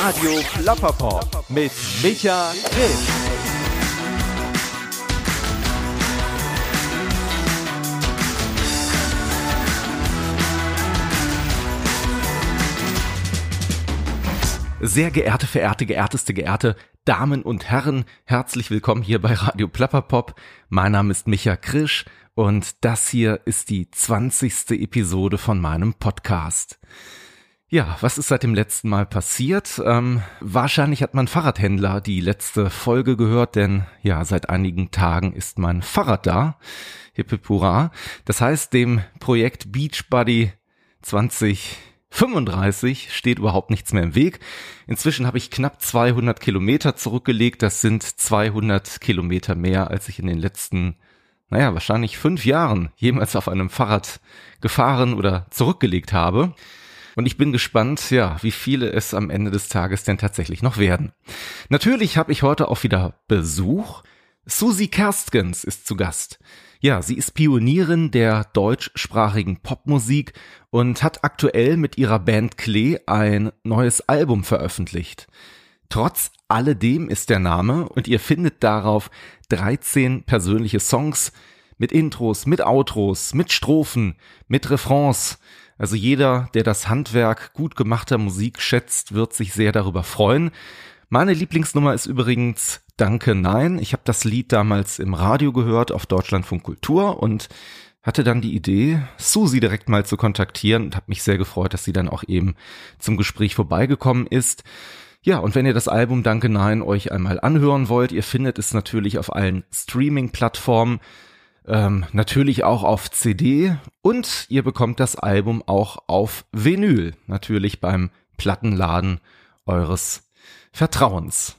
Radio Plapperpop mit Micha Grimm. Sehr geehrte, verehrte, geehrteste, geehrte Damen und Herren, herzlich willkommen hier bei Radio Plapperpop. Mein Name ist Micha Krisch und das hier ist die 20. Episode von meinem Podcast. Ja, was ist seit dem letzten Mal passiert? Ähm, wahrscheinlich hat mein Fahrradhändler die letzte Folge gehört, denn ja, seit einigen Tagen ist mein Fahrrad da. Hippipura. Das heißt, dem Projekt Beachbody 2035 steht überhaupt nichts mehr im Weg. Inzwischen habe ich knapp 200 Kilometer zurückgelegt. Das sind 200 Kilometer mehr, als ich in den letzten, naja, wahrscheinlich fünf Jahren jemals auf einem Fahrrad gefahren oder zurückgelegt habe. Und ich bin gespannt, ja, wie viele es am Ende des Tages denn tatsächlich noch werden. Natürlich habe ich heute auch wieder Besuch. Susi Kerstgens ist zu Gast. Ja, sie ist Pionierin der deutschsprachigen Popmusik und hat aktuell mit ihrer Band Klee ein neues Album veröffentlicht. Trotz alledem ist der Name und ihr findet darauf 13 persönliche Songs mit Intros, mit Outros, mit Strophen, mit Refrains, also jeder, der das Handwerk gut gemachter Musik schätzt, wird sich sehr darüber freuen. Meine Lieblingsnummer ist übrigens Danke Nein. Ich habe das Lied damals im Radio gehört auf Deutschlandfunk Kultur und hatte dann die Idee, Susi direkt mal zu kontaktieren und habe mich sehr gefreut, dass sie dann auch eben zum Gespräch vorbeigekommen ist. Ja, und wenn ihr das Album Danke Nein euch einmal anhören wollt, ihr findet es natürlich auf allen Streaming-Plattformen ähm, natürlich auch auf CD und ihr bekommt das Album auch auf Vinyl, natürlich beim Plattenladen eures Vertrauens.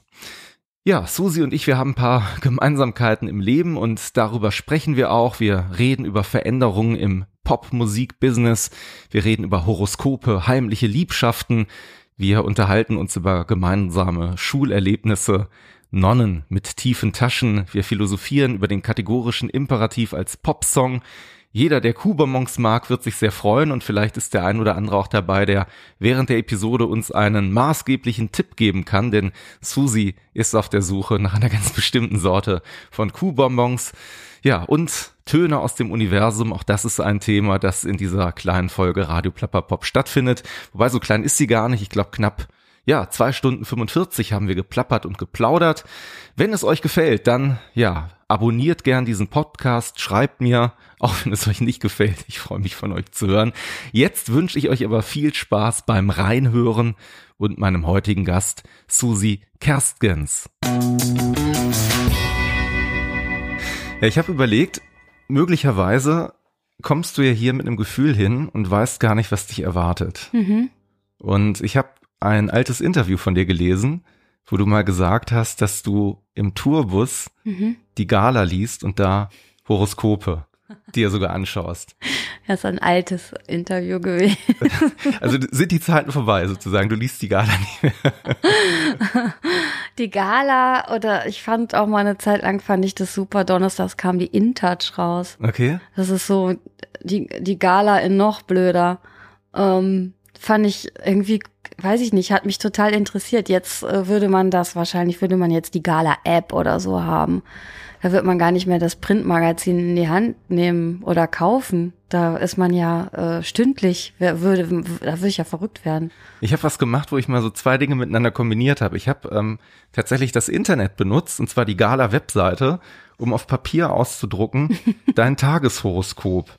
Ja, Susi und ich, wir haben ein paar Gemeinsamkeiten im Leben und darüber sprechen wir auch. Wir reden über Veränderungen im Popmusik-Business. Wir reden über Horoskope, heimliche Liebschaften. Wir unterhalten uns über gemeinsame Schulerlebnisse. Nonnen mit tiefen Taschen. Wir philosophieren über den kategorischen Imperativ als Popsong. Jeder, der Kubamons mag, wird sich sehr freuen und vielleicht ist der ein oder andere auch dabei, der während der Episode uns einen maßgeblichen Tipp geben kann, denn Susi ist auf der Suche nach einer ganz bestimmten Sorte von Kuhbonbons. Ja, und Töne aus dem Universum, auch das ist ein Thema, das in dieser kleinen Folge Radio Plapperpop stattfindet. Wobei so klein ist sie gar nicht, ich glaube knapp ja, zwei Stunden 45 haben wir geplappert und geplaudert. Wenn es euch gefällt, dann, ja, abonniert gern diesen Podcast, schreibt mir, auch wenn es euch nicht gefällt. Ich freue mich von euch zu hören. Jetzt wünsche ich euch aber viel Spaß beim Reinhören und meinem heutigen Gast, Susi Kerstgens. Ja, ich habe überlegt, möglicherweise kommst du ja hier mit einem Gefühl hin und weißt gar nicht, was dich erwartet. Mhm. Und ich habe ein altes Interview von dir gelesen, wo du mal gesagt hast, dass du im Tourbus mhm. die Gala liest und da Horoskope dir sogar anschaust. Das ist ein altes Interview gewesen. Also sind die Zeiten vorbei sozusagen, du liest die Gala nicht mehr. Die Gala oder ich fand auch mal eine Zeit lang fand ich das super, donnerstags kam die InTouch raus. Okay. Das ist so die, die Gala in noch blöder. Ähm, fand ich irgendwie weiß ich nicht, hat mich total interessiert. Jetzt äh, würde man das, wahrscheinlich würde man jetzt die Gala-App oder so haben. Da wird man gar nicht mehr das Printmagazin in die Hand nehmen oder kaufen. Da ist man ja äh, stündlich, wer würde, da würde ich ja verrückt werden. Ich habe was gemacht, wo ich mal so zwei Dinge miteinander kombiniert habe. Ich habe ähm, tatsächlich das Internet benutzt, und zwar die Gala-Webseite, um auf Papier auszudrucken, dein Tageshoroskop.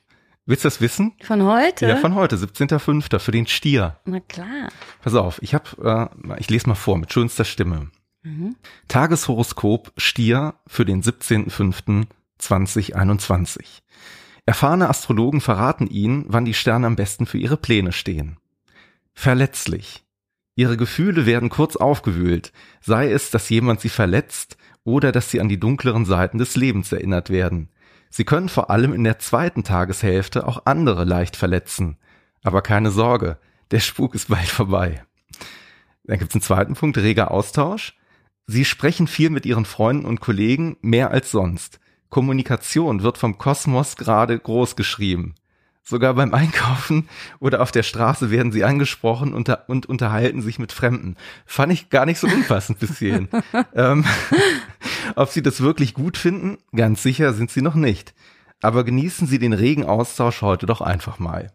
Willst du das wissen? Von heute? Ja, von heute, 17.05. für den Stier. Na klar. Pass auf, ich habe, äh, ich lese mal vor mit schönster Stimme. Mhm. Tageshoroskop Stier für den 17.05.2021. Erfahrene Astrologen verraten Ihnen, wann die Sterne am besten für Ihre Pläne stehen. Verletzlich. Ihre Gefühle werden kurz aufgewühlt, sei es, dass jemand sie verletzt oder dass sie an die dunkleren Seiten des Lebens erinnert werden. Sie können vor allem in der zweiten Tageshälfte auch andere leicht verletzen. Aber keine Sorge, der Spuk ist bald vorbei. Dann gibt es einen zweiten Punkt, reger Austausch. Sie sprechen viel mit Ihren Freunden und Kollegen, mehr als sonst. Kommunikation wird vom Kosmos gerade groß geschrieben. Sogar beim Einkaufen oder auf der Straße werden sie angesprochen und, und unterhalten sich mit Fremden. Fand ich gar nicht so unpassend bis hierhin. ähm, ob sie das wirklich gut finden? Ganz sicher sind sie noch nicht. Aber genießen Sie den regen Austausch heute doch einfach mal.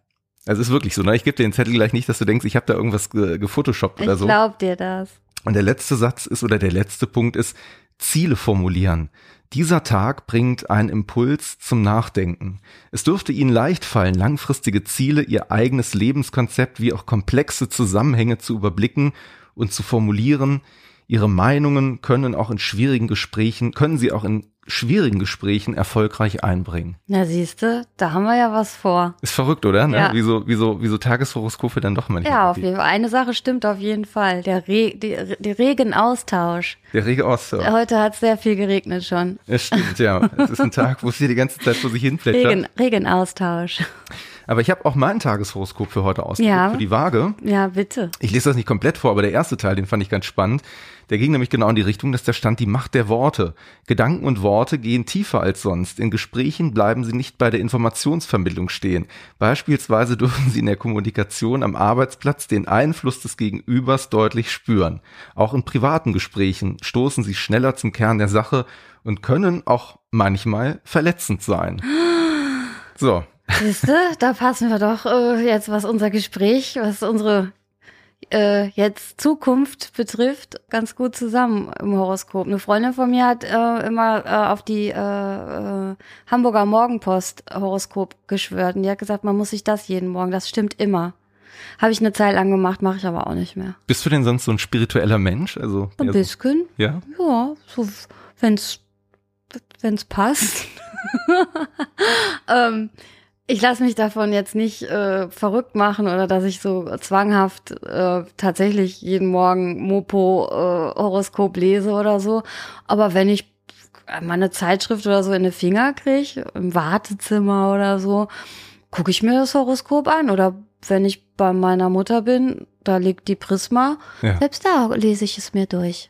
Also ist wirklich so, ne? Ich gebe dir den Zettel gleich nicht, dass du denkst, ich habe da irgendwas ge gefotoshoppt oder so. Ich glaub dir das. Und der letzte Satz ist oder der letzte Punkt ist Ziele formulieren. Dieser Tag bringt einen Impuls zum Nachdenken. Es dürfte Ihnen leicht fallen, langfristige Ziele, Ihr eigenes Lebenskonzept wie auch komplexe Zusammenhänge zu überblicken und zu formulieren. Ihre Meinungen können auch in schwierigen Gesprächen, können Sie auch in schwierigen Gesprächen erfolgreich einbringen. Na siehste, da haben wir ja was vor. Ist verrückt, oder? Ne? Ja. Wieso, wieso, wieso Tageshoroskope dann doch manchmal. Ja, auf jeden Fall. Eine Sache stimmt auf jeden Fall. Der, Re die, der regen Austausch. Der rege Austausch. Heute hat sehr viel geregnet schon. Es stimmt, ja. Es ist ein Tag, wo es hier die ganze Zeit vor sich hin plätschert. Regen, Regenaustausch. Aber ich habe auch mein Tageshoroskop für heute ausgedruckt, Ja. für die Waage. Ja, bitte. Ich lese das nicht komplett vor, aber der erste Teil, den fand ich ganz spannend. Der ging nämlich genau in die Richtung, dass da stand die Macht der Worte. Gedanken und Worte gehen tiefer als sonst. In Gesprächen bleiben sie nicht bei der Informationsvermittlung stehen. Beispielsweise dürfen sie in der Kommunikation am Arbeitsplatz den Einfluss des Gegenübers deutlich spüren. Auch in privaten Gesprächen stoßen sie schneller zum Kern der Sache und können auch manchmal verletzend sein. So, Siehste, da passen wir doch äh, jetzt, was unser Gespräch, was unsere äh, jetzt Zukunft betrifft, ganz gut zusammen im Horoskop. Eine Freundin von mir hat äh, immer äh, auf die äh, äh, Hamburger Morgenpost Horoskop geschwört und die hat gesagt, man muss sich das jeden Morgen, das stimmt immer. Habe ich eine Zeit lang gemacht, mache ich aber auch nicht mehr. bist du denn sonst so ein spiritueller Mensch? Also, Ein eher so- bisschen, ja. ja, so wenn's wenn's passt. ähm, ich lasse mich davon jetzt nicht äh, verrückt machen oder dass ich so zwanghaft äh, tatsächlich jeden Morgen Mopo äh, Horoskop lese oder so. Aber wenn ich mal eine Zeitschrift oder so in die Finger kriege, im Wartezimmer oder so, gucke ich mir das Horoskop an. Oder wenn ich bei meiner Mutter bin, da liegt die Prisma, Ja. selbst da lese ich es mir durch.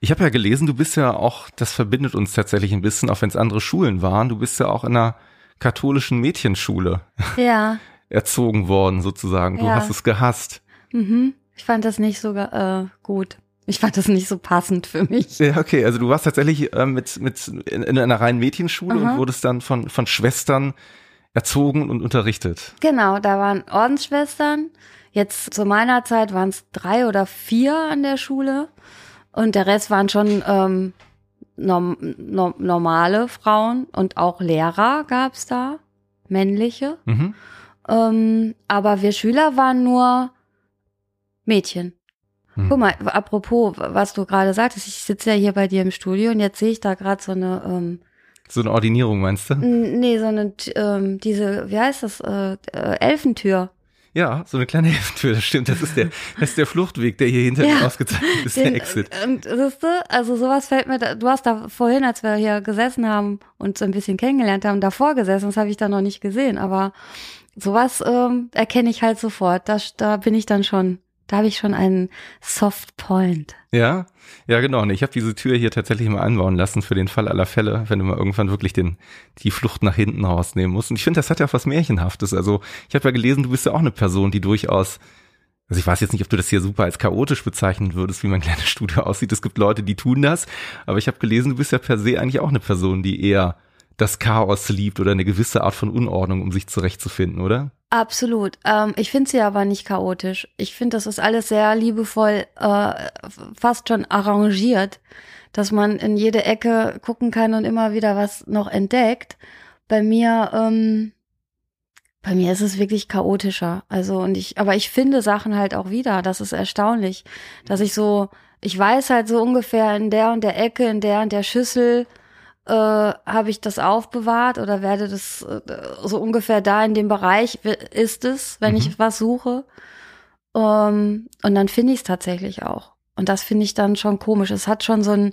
Ich habe ja gelesen, du bist ja auch, das verbindet uns tatsächlich ein bisschen, auch wenn es andere Schulen waren, du bist ja auch in einer katholischen Mädchenschule Ja. erzogen worden, sozusagen. Du Ja. hast es gehasst. Mhm. Ich fand das nicht so äh, gut. Ich fand das nicht so passend für mich. Ja, okay, also du warst tatsächlich äh, mit, mit in, in einer reinen Mädchenschule Aha. und wurdest dann von, von Schwestern erzogen und unterrichtet. Genau, da waren Ordensschwestern. Jetzt zu meiner Zeit waren es drei oder vier an der Schule. Und der Rest waren schon ähm, norm, norm, normale Frauen und auch Lehrer gab's da, männliche. Mhm. Ähm, aber wir Schüler waren nur Mädchen. Hm. Guck mal, apropos, was du gerade sagtest, ich sitze ja hier bei dir im Studio und jetzt sehe ich da gerade so eine, ähm, So eine Ordinierung, meinst du? nee, so eine, ähm, diese, wie heißt das, äh, äh, Elfentür. Ja, so eine kleine Hilftür, das stimmt. Das ist der, das ist der Fluchtweg, der hier hinter Ja. mir ausgezeichnet ist, der Den- Exit. Und siehst du, also sowas fällt mir, da, du hast da vorhin, als wir hier gesessen haben und so ein bisschen kennengelernt haben, davor gesessen, das habe ich da noch nicht gesehen, aber sowas ähm, erkenne ich halt sofort. Da, da bin ich dann schon, da habe ich schon einen Soft Point. Ja, ja genau. Und ich habe diese Tür hier tatsächlich mal einbauen lassen für den Fall aller Fälle, wenn du mal irgendwann wirklich den die Flucht nach hinten rausnehmen musst. Und ich finde, das hat ja auch was Märchenhaftes. Also ich habe ja gelesen, du bist ja auch eine Person, die durchaus also ich weiß jetzt nicht, ob du das hier super als chaotisch bezeichnen würdest, wie mein kleines Studio aussieht. Es gibt Leute, die tun das, aber ich habe gelesen, du bist ja per se eigentlich auch eine Person, die eher das Chaos liebt oder eine gewisse Art von Unordnung, um sich zurechtzufinden, oder? Absolut. Ähm, ich finde sie aber nicht chaotisch. Ich finde, das ist alles sehr liebevoll, äh, fast schon arrangiert, dass man in jede Ecke gucken kann und immer wieder was noch entdeckt. Bei mir, ähm, bei mir ist es wirklich chaotischer. Also und ich, aber ich finde Sachen halt auch wieder. Das ist erstaunlich, dass ich so, ich weiß halt so ungefähr in der und der Ecke, in der und der Schüssel äh, habe ich das aufbewahrt oder werde das äh, so ungefähr da in dem Bereich ist es, wenn Mhm. ich was suche. Ähm, und dann finde ich es tatsächlich auch. Und das finde ich dann schon komisch. Es hat schon so ein,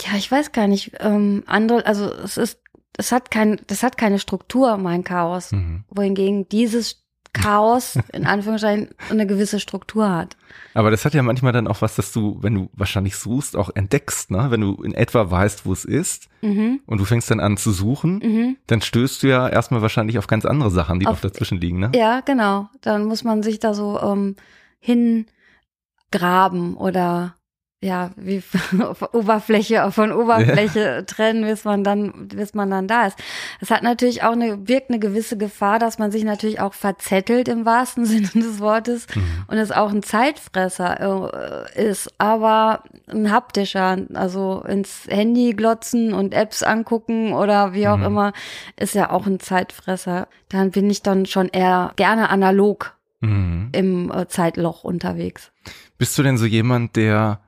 ja, ich weiß gar nicht, ähm, andere, also es ist, es hat kein, das hat keine Struktur, mein Chaos. Mhm. Wohingegen dieses Chaos in Anführungszeichen eine gewisse Struktur hat. Aber das hat ja manchmal dann auch was, dass du, wenn du wahrscheinlich suchst, auch entdeckst, ne? Wenn du in etwa weißt, wo es ist mhm. und du fängst dann an zu suchen, mhm. dann stößt du ja erstmal wahrscheinlich auf ganz andere Sachen, die auf, noch dazwischen liegen, ne? Ja, genau. Dann muss man sich da so ähm, hingraben oder ja, wie Oberfläche von Oberfläche ja. trennen, bis man dann, bis man dann da ist. Es hat natürlich auch eine, wirkt eine gewisse Gefahr, dass man sich natürlich auch verzettelt im wahrsten Sinne des Wortes mhm. und es auch ein Zeitfresser äh, ist, aber ein haptischer, also ins Handy glotzen und Apps angucken oder wie auch mhm. immer, ist ja auch ein Zeitfresser. Dann bin ich dann schon eher gerne analog mhm. im äh, Zeitloch unterwegs. Bist du denn so jemand, der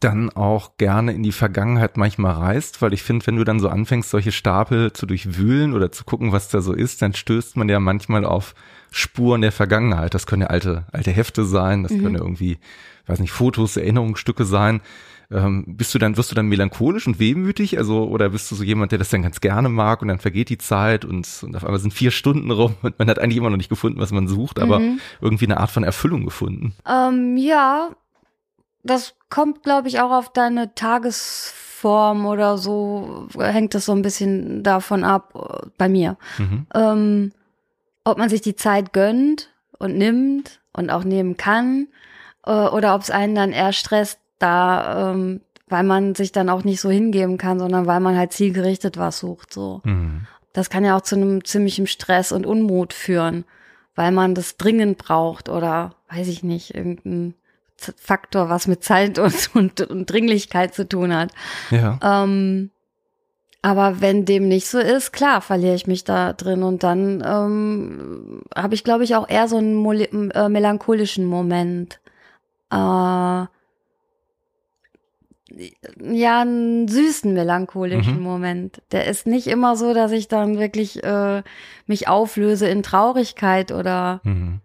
dann auch gerne in die Vergangenheit manchmal reist, weil ich finde, wenn du dann so anfängst, solche Stapel zu durchwühlen oder zu gucken, was da so ist, dann stößt man ja manchmal auf Spuren der Vergangenheit. Das können ja alte, alte Hefte sein, das mhm. können ja irgendwie, weiß nicht, Fotos, Erinnerungsstücke sein. Ähm, bist du dann, wirst du dann melancholisch und wehmütig? Also, oder bist du so jemand, der das dann ganz gerne mag und dann vergeht die Zeit und, und auf einmal sind vier Stunden rum und man hat eigentlich immer noch nicht gefunden, was man sucht, aber mhm. irgendwie eine Art von Erfüllung gefunden? Ähm, ja, das kommt, glaube ich, auch auf deine Tagesform oder so, hängt das so ein bisschen davon ab, äh, bei mir. Mhm. Ähm, ob man sich die Zeit gönnt und nimmt und auch nehmen kann, äh, oder ob es einen dann eher stresst, da, ähm, weil man sich dann auch nicht so hingeben kann, sondern weil man halt zielgerichtet was sucht, so. Mhm. Das kann ja auch zu einem ziemlichen Stress und Unmut führen, weil man das dringend braucht oder weiß ich nicht, irgendein Faktor, was mit Zeit und, und, und Dringlichkeit zu tun hat. Ja. Ähm, aber wenn dem nicht so ist, klar, verliere ich mich da drin und dann ähm, habe ich, glaube ich, auch eher so einen äh, melancholischen Moment. Äh, ja, einen süßen melancholischen mhm. Moment. Der ist nicht immer so, dass ich dann wirklich äh, mich auflöse in Traurigkeit oder mhm.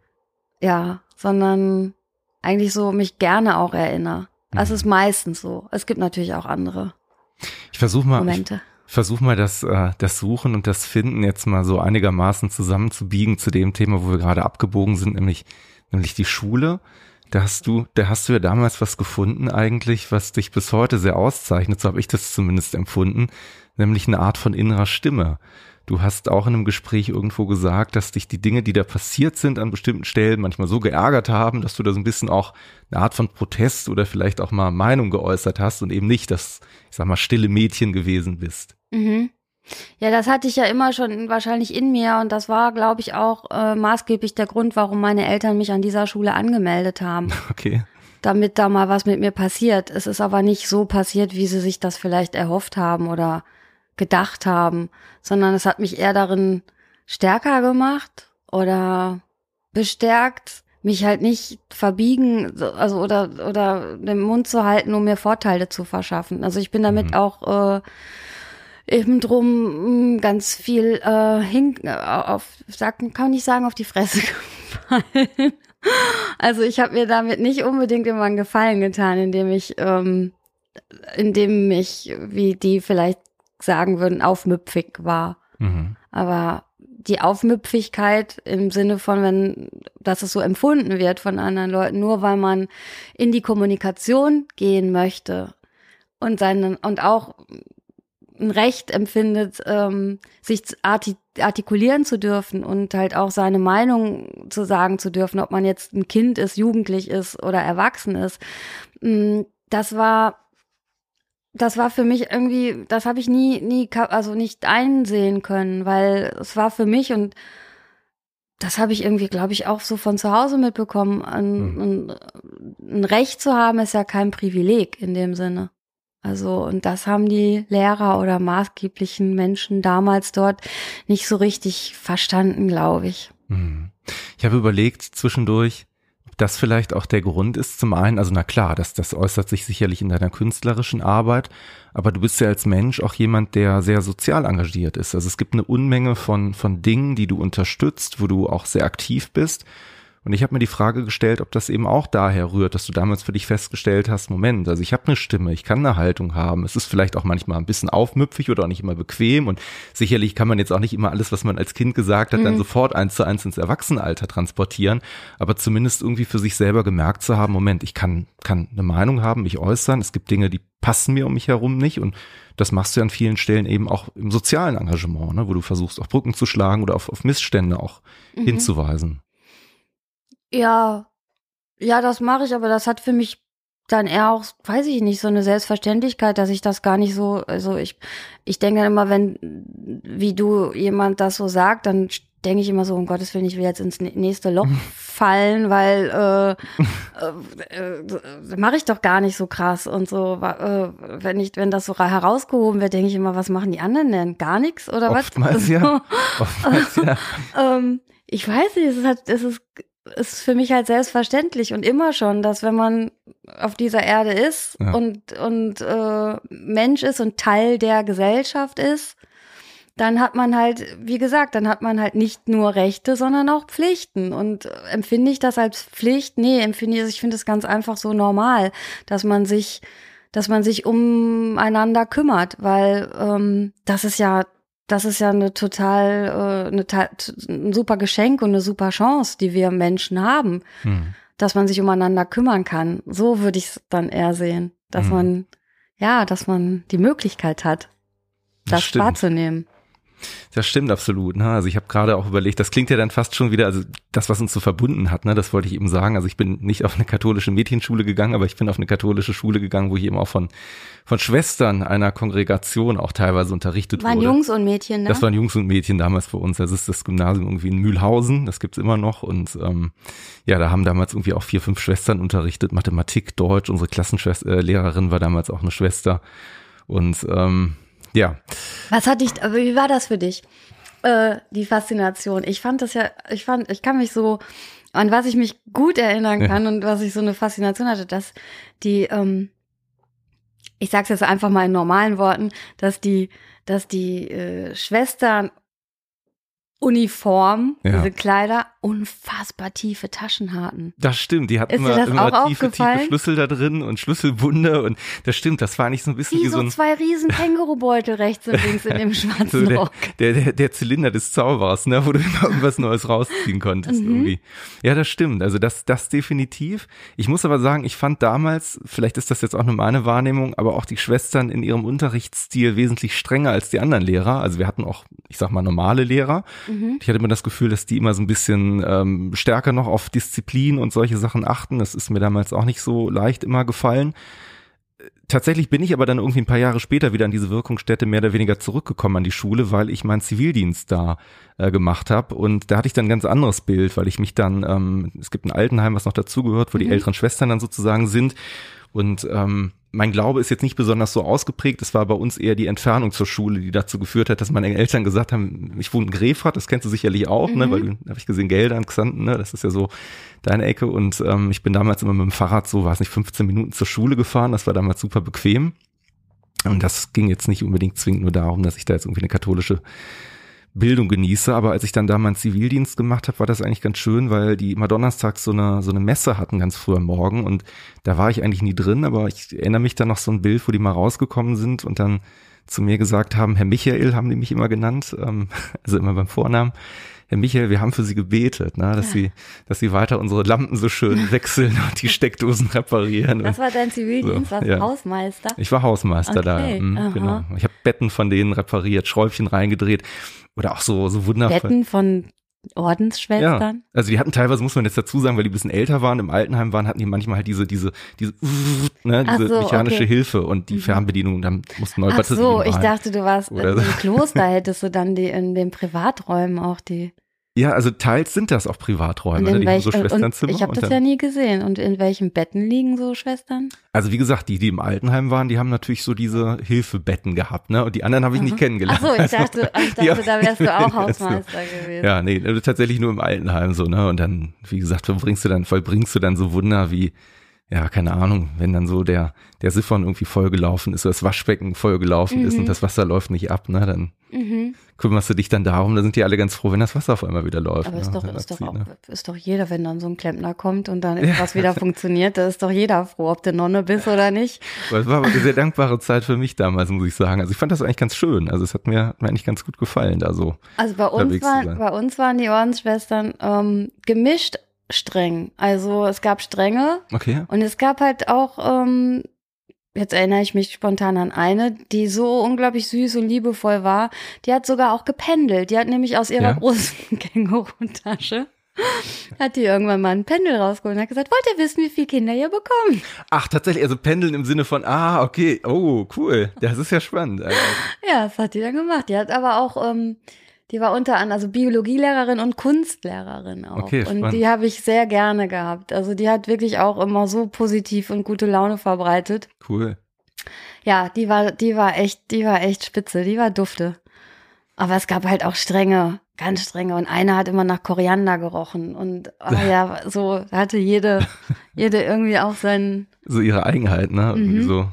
ja, sondern eigentlich so mich gerne auch erinnere. Das mhm. ist meistens so. Es gibt natürlich auch andere ich versuch mal, Momente. Versuch mal das, äh, das Suchen und das Finden jetzt mal so einigermaßen zusammenzubiegen zu dem Thema, wo wir gerade abgebogen sind, nämlich, nämlich die Schule. Da hast du, da hast du ja damals was gefunden eigentlich, was dich bis heute sehr auszeichnet, so habe ich das zumindest empfunden, nämlich eine Art von innerer Stimme. Du hast auch in einem Gespräch irgendwo gesagt, dass dich die Dinge, die da passiert sind an bestimmten Stellen, manchmal so geärgert haben, dass du da so ein bisschen auch eine Art von Protest oder vielleicht auch mal Meinung geäußert hast und eben nicht das, ich sag mal, stille Mädchen gewesen bist. Mhm. Ja, das hatte ich ja immer schon wahrscheinlich in mir und das war, glaube ich, auch äh, maßgeblich der Grund, warum meine Eltern mich an dieser Schule angemeldet haben. Okay. Damit da mal was mit mir passiert. Es ist aber nicht so passiert, wie sie sich das vielleicht erhofft haben oder gedacht haben, sondern es hat mich eher darin stärker gemacht oder bestärkt, mich halt nicht verbiegen, also oder oder den Mund zu halten, um mir Vorteile zu verschaffen. Also ich bin damit mhm. auch äh, eben drum mm, ganz viel äh, hin äh, auf sagen kann ich sagen auf die Fresse gefallen. Also ich habe mir damit nicht unbedingt immer einen Gefallen getan, indem ich ähm, indem ich wie die vielleicht sagen würden, aufmüpfig war. Mhm. Aber die Aufmüpfigkeit im Sinne von, wenn, dass es so empfunden wird von anderen Leuten, nur weil man in die Kommunikation gehen möchte und seinen, und auch ein Recht empfindet, ähm, sich artikulieren zu dürfen und halt auch seine Meinung zu sagen zu dürfen, ob man jetzt ein Kind ist, jugendlich ist oder erwachsen ist. Mm, das war das war für mich irgendwie, das habe ich nie, nie, also nicht einsehen können, weil es war für mich und das habe ich irgendwie, glaube ich, auch so von zu Hause mitbekommen. Ein, mhm. ein, ein, Recht zu haben ist ja kein Privileg in dem Sinne. Also, und das haben die Lehrer oder maßgeblichen Menschen damals dort nicht so richtig verstanden, glaube ich. Mhm. Ich habe überlegt zwischendurch, das vielleicht auch der Grund ist. Zum einen, also na klar, das, das äußert sich sicherlich in deiner künstlerischen Arbeit, aber du bist ja als Mensch auch jemand, der sehr sozial engagiert ist. Also es gibt eine Unmenge von, von Dingen, die du unterstützt, wo du auch sehr aktiv bist. Und ich habe mir die Frage gestellt, ob das eben auch daher rührt, dass du damals für dich festgestellt hast, Moment, also ich habe eine Stimme, ich kann eine Haltung haben. Es ist vielleicht auch manchmal ein bisschen aufmüpfig oder auch nicht immer bequem. Und sicherlich kann man jetzt auch nicht immer alles, was man als Kind gesagt hat, mhm. dann sofort eins zu eins ins Erwachsenenalter transportieren. Aber zumindest irgendwie für sich selber gemerkt zu haben, Moment, ich kann, kann eine Meinung haben, mich äußern. Es gibt Dinge, die passen mir um mich herum nicht. Und das machst du an vielen Stellen eben auch im sozialen Engagement, ne, wo du versuchst, auch Brücken zu schlagen oder auf, auf Missstände auch mhm. hinzuweisen. Ja, ja, das mache ich, aber das hat für mich dann eher auch, weiß ich nicht, so eine Selbstverständlichkeit, dass ich das gar nicht so, also ich, ich denke immer, wenn, wie du jemand das so sagt, dann denke ich immer so, um Gottes Willen, ich will jetzt ins nächste Loch fallen, weil äh, äh, äh, mache ich doch gar nicht so krass und so. Äh, wenn ich, wenn das so herausgehoben wird, denke ich immer, was machen die anderen denn? Gar nichts oder Oftmals was? Ja. Oftmals ja. ähm, ich weiß nicht, es ist halt, es ist ist für mich halt selbstverständlich und immer schon, dass wenn man auf dieser Erde ist ja. und, und äh, Mensch ist und Teil der Gesellschaft ist, dann hat man halt, wie gesagt, dann hat man halt nicht nur Rechte, sondern auch Pflichten. Und empfinde ich das als Pflicht? Nee, empfinde ich, ich finde es ganz einfach so normal, dass man sich, dass man sich umeinander kümmert, weil ähm, das ist ja das ist ja eine total, äh, eine, ein super Geschenk und eine super Chance, die wir Menschen haben, hm. dass man sich umeinander kümmern kann. So würde ich es dann eher sehen, dass hm. man, ja, dass man die Möglichkeit hat, das, das wahrzunehmen. Das stimmt absolut. Ne? Also ich habe gerade auch überlegt, das klingt ja dann fast schon wieder, also das, was uns so verbunden hat, ne, das wollte ich eben sagen. Also ich bin nicht auf eine katholische Mädchenschule gegangen, aber ich bin auf eine katholische Schule gegangen, wo ich eben auch von, von Schwestern einer Kongregation auch teilweise unterrichtet waren wurde. Waren Jungs und Mädchen, ne? Das waren Jungs und Mädchen damals für uns. Das ist das Gymnasium irgendwie in Mühlhausen, das gibt's immer noch. Und ähm, ja, da haben damals irgendwie auch vier, fünf Schwestern unterrichtet, Mathematik, Deutsch. Unsere Klassenlehrerin äh, war damals auch eine Schwester. Und ähm, ja. Was hat dich, aber wie war das für dich? Äh, die Faszination. Ich fand das ja, ich fand, ich kann mich so, an was ich mich gut erinnern kann ja. und was ich so eine Faszination hatte, dass die, ähm, ich sag's jetzt einfach mal in normalen Worten, dass die, dass die äh, Schwestern Uniform, ja. diese Kleider, unfassbar tiefe Taschen hatten. Das stimmt, die hatten immer, immer tiefe, tiefe Schlüssel da drin und Schlüsselbunde und das stimmt, das war nicht so ein bisschen wie, wie so, ein zwei riesen Kängurubeutel rechts und links in dem schwarzen so der, Der, der, der Zylinder des Zaubers, ne, wo du immer irgendwas Neues rausziehen konntest mhm. irgendwie. Ja, das stimmt, also das, das definitiv. Ich muss aber sagen, ich fand damals, vielleicht ist das jetzt auch nur meine Wahrnehmung, aber auch die Schwestern in ihrem Unterrichtsstil wesentlich strenger als die anderen Lehrer. Also wir hatten auch, ich sag mal, normale Lehrer Mhm. Ich hatte immer das Gefühl, dass die immer so ein bisschen ähm, stärker noch auf Disziplin und solche Sachen achten. Das ist mir damals auch nicht so leicht immer gefallen. Tatsächlich bin ich aber dann irgendwie ein paar Jahre später wieder an diese Wirkungsstätte mehr oder weniger zurückgekommen an die Schule, weil ich meinen Zivildienst da äh, gemacht habe und da hatte ich dann ein ganz anderes Bild, weil ich mich dann, ähm, es gibt ein Altenheim, was noch dazugehört, wo mhm. die älteren Schwestern dann sozusagen sind und ähm, mein Glaube ist jetzt nicht besonders so ausgeprägt. Es war bei uns eher die Entfernung zur Schule, die dazu geführt hat, dass meine Eltern gesagt haben, ich wohne in Grefrath, das kennst du sicherlich auch, ne, mhm. ne, weil du, habe ich gesehen, Gelder Xanten, ne, das ist ja so deine Ecke. Und ähm, ich bin damals immer mit dem Fahrrad so, es nicht, 15 Minuten zur Schule gefahren. Das war damals super bequem. Und das ging jetzt nicht unbedingt zwingend nur darum, dass ich da jetzt irgendwie eine katholische Bildung genieße. Aber als ich dann da meinen Zivildienst gemacht habe, war das eigentlich ganz schön, weil die immer donnerstags so eine, so eine Messe hatten ganz früh am Morgen und da war ich eigentlich nie drin, aber ich erinnere mich dann noch so ein Bild, wo die mal rausgekommen sind und dann zu mir gesagt haben, Herr Michael haben die mich immer genannt, ähm, also immer beim Vornamen. Herr Michael, wir haben für Sie gebetet, ne, dass ja. Sie, dass Sie weiter unsere Lampen so schön wechseln und die Steckdosen reparieren. Das war dein Zivildienst, so, warst ja. Hausmeister? Ich war Hausmeister okay. da, mhm, genau. Ich habe Betten von denen repariert, Schräubchen reingedreht oder auch so, so wundervoll. Betten von Ordensschwestern? Ja. Also die hatten teilweise, muss man jetzt dazu sagen, weil die ein bisschen älter waren, im Altenheim waren, hatten die manchmal halt diese, diese, diese, ne, diese so, mechanische okay. Hilfe und die mhm. Fernbedienung, dann mussten neue Ach so, ich dachte, du warst Oder im Kloster, hättest du dann die in den Privaträumen auch die. Ja, also teils sind das auch Privaträume, ne? die welch, haben so Schwesternzimmer. ich habe das ja nie gesehen. Und in welchen Betten liegen so Schwestern? Also wie gesagt, die, die im Altenheim waren, die haben natürlich so diese Hilfebetten gehabt, ne? Und die anderen habe ich Aha. nicht kennengelernt. Ach so, ich dachte, ich dachte da wärst du auch Hausmeister gewesen. Ja, nee, also tatsächlich nur im Altenheim so, ne? Und dann, wie gesagt, verbringst du dann, vollbringst du dann so Wunder wie, ja, keine Ahnung, wenn dann so der, der Siphon irgendwie vollgelaufen ist, oder das Waschbecken vollgelaufen mhm. ist und mhm. das Wasser läuft nicht ab, ne, dann mhm kümmerst du dich dann darum, da sind die alle ganz froh, wenn das Wasser auf einmal wieder läuft. Aber ne? ist doch, ist, doch auch, ne? ist doch jeder, wenn dann so ein Klempner kommt und dann etwas wieder funktioniert, da ist doch jeder froh, ob du Nonne bist oder nicht. Aber es war aber eine sehr dankbare Zeit für mich damals, muss ich sagen. Also ich fand das eigentlich ganz schön. Also es hat mir, hat mir eigentlich ganz gut gefallen, da so. Also bei uns, waren, bei uns waren die Ordensschwestern ähm, gemischt streng. Also es gab strenge Okay. und es gab halt auch, ähm, jetzt erinnere ich mich spontan an eine, die so unglaublich süß und liebevoll war. Die hat sogar auch gependelt. Die hat nämlich aus ihrer Ja? großen Känguru-Tasche hat die irgendwann mal ein Pendel rausgeholt und hat gesagt, wollt ihr wissen, wie viele Kinder ihr bekommt? Ach, tatsächlich, also pendeln im Sinne von, ah, okay, oh, cool. Das ist ja spannend. Ja, das hat die dann gemacht. Die hat aber auch, ähm, die war unter anderem also Biologielehrerin und Kunstlehrerin auch. Okay, und spannend. die habe ich sehr gerne gehabt. Also die hat wirklich auch immer so positiv und gute Laune verbreitet. Cool. Ja, die war, die war echt, die war echt spitze, die war dufte. Aber es gab halt auch strenge, ganz strenge. Und einer hat immer nach Koriander gerochen. Und oh ja, so hatte jede, jede irgendwie auch seinen. So ihre Eigenheit, ne? Mhm. so.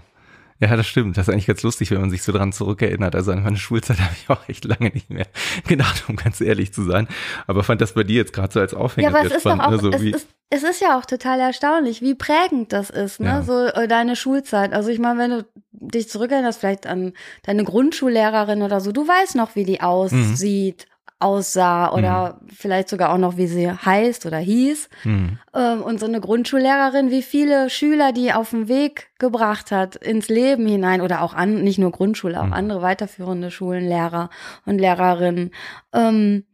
Ja, das stimmt. Das ist eigentlich ganz lustig, wenn man sich so dran zurückerinnert. Also an meine Schulzeit habe ich auch echt lange nicht mehr gedacht, um ganz ehrlich zu sein. Aber fand das bei dir jetzt gerade so als Aufhänger Ja, aber es ist doch spannend. auch, ne? so es, ist, es ist ja auch total erstaunlich, wie prägend das ist, ne? Ja. So äh, deine Schulzeit. Also ich meine, wenn du dich zurückerinnerst, vielleicht an deine Grundschullehrerin oder so, du weißt noch, wie die aussieht, aussah oder vielleicht sogar auch noch, wie sie heißt oder hieß. hm, Ähm, und so eine Grundschullehrerin, wie viele Schüler die auf den Weg gebracht hat ins Leben hinein oder auch an, nicht nur Grundschule, auch Mhm. andere weiterführende Schulen, Lehrer und Lehrerinnen. Ähm,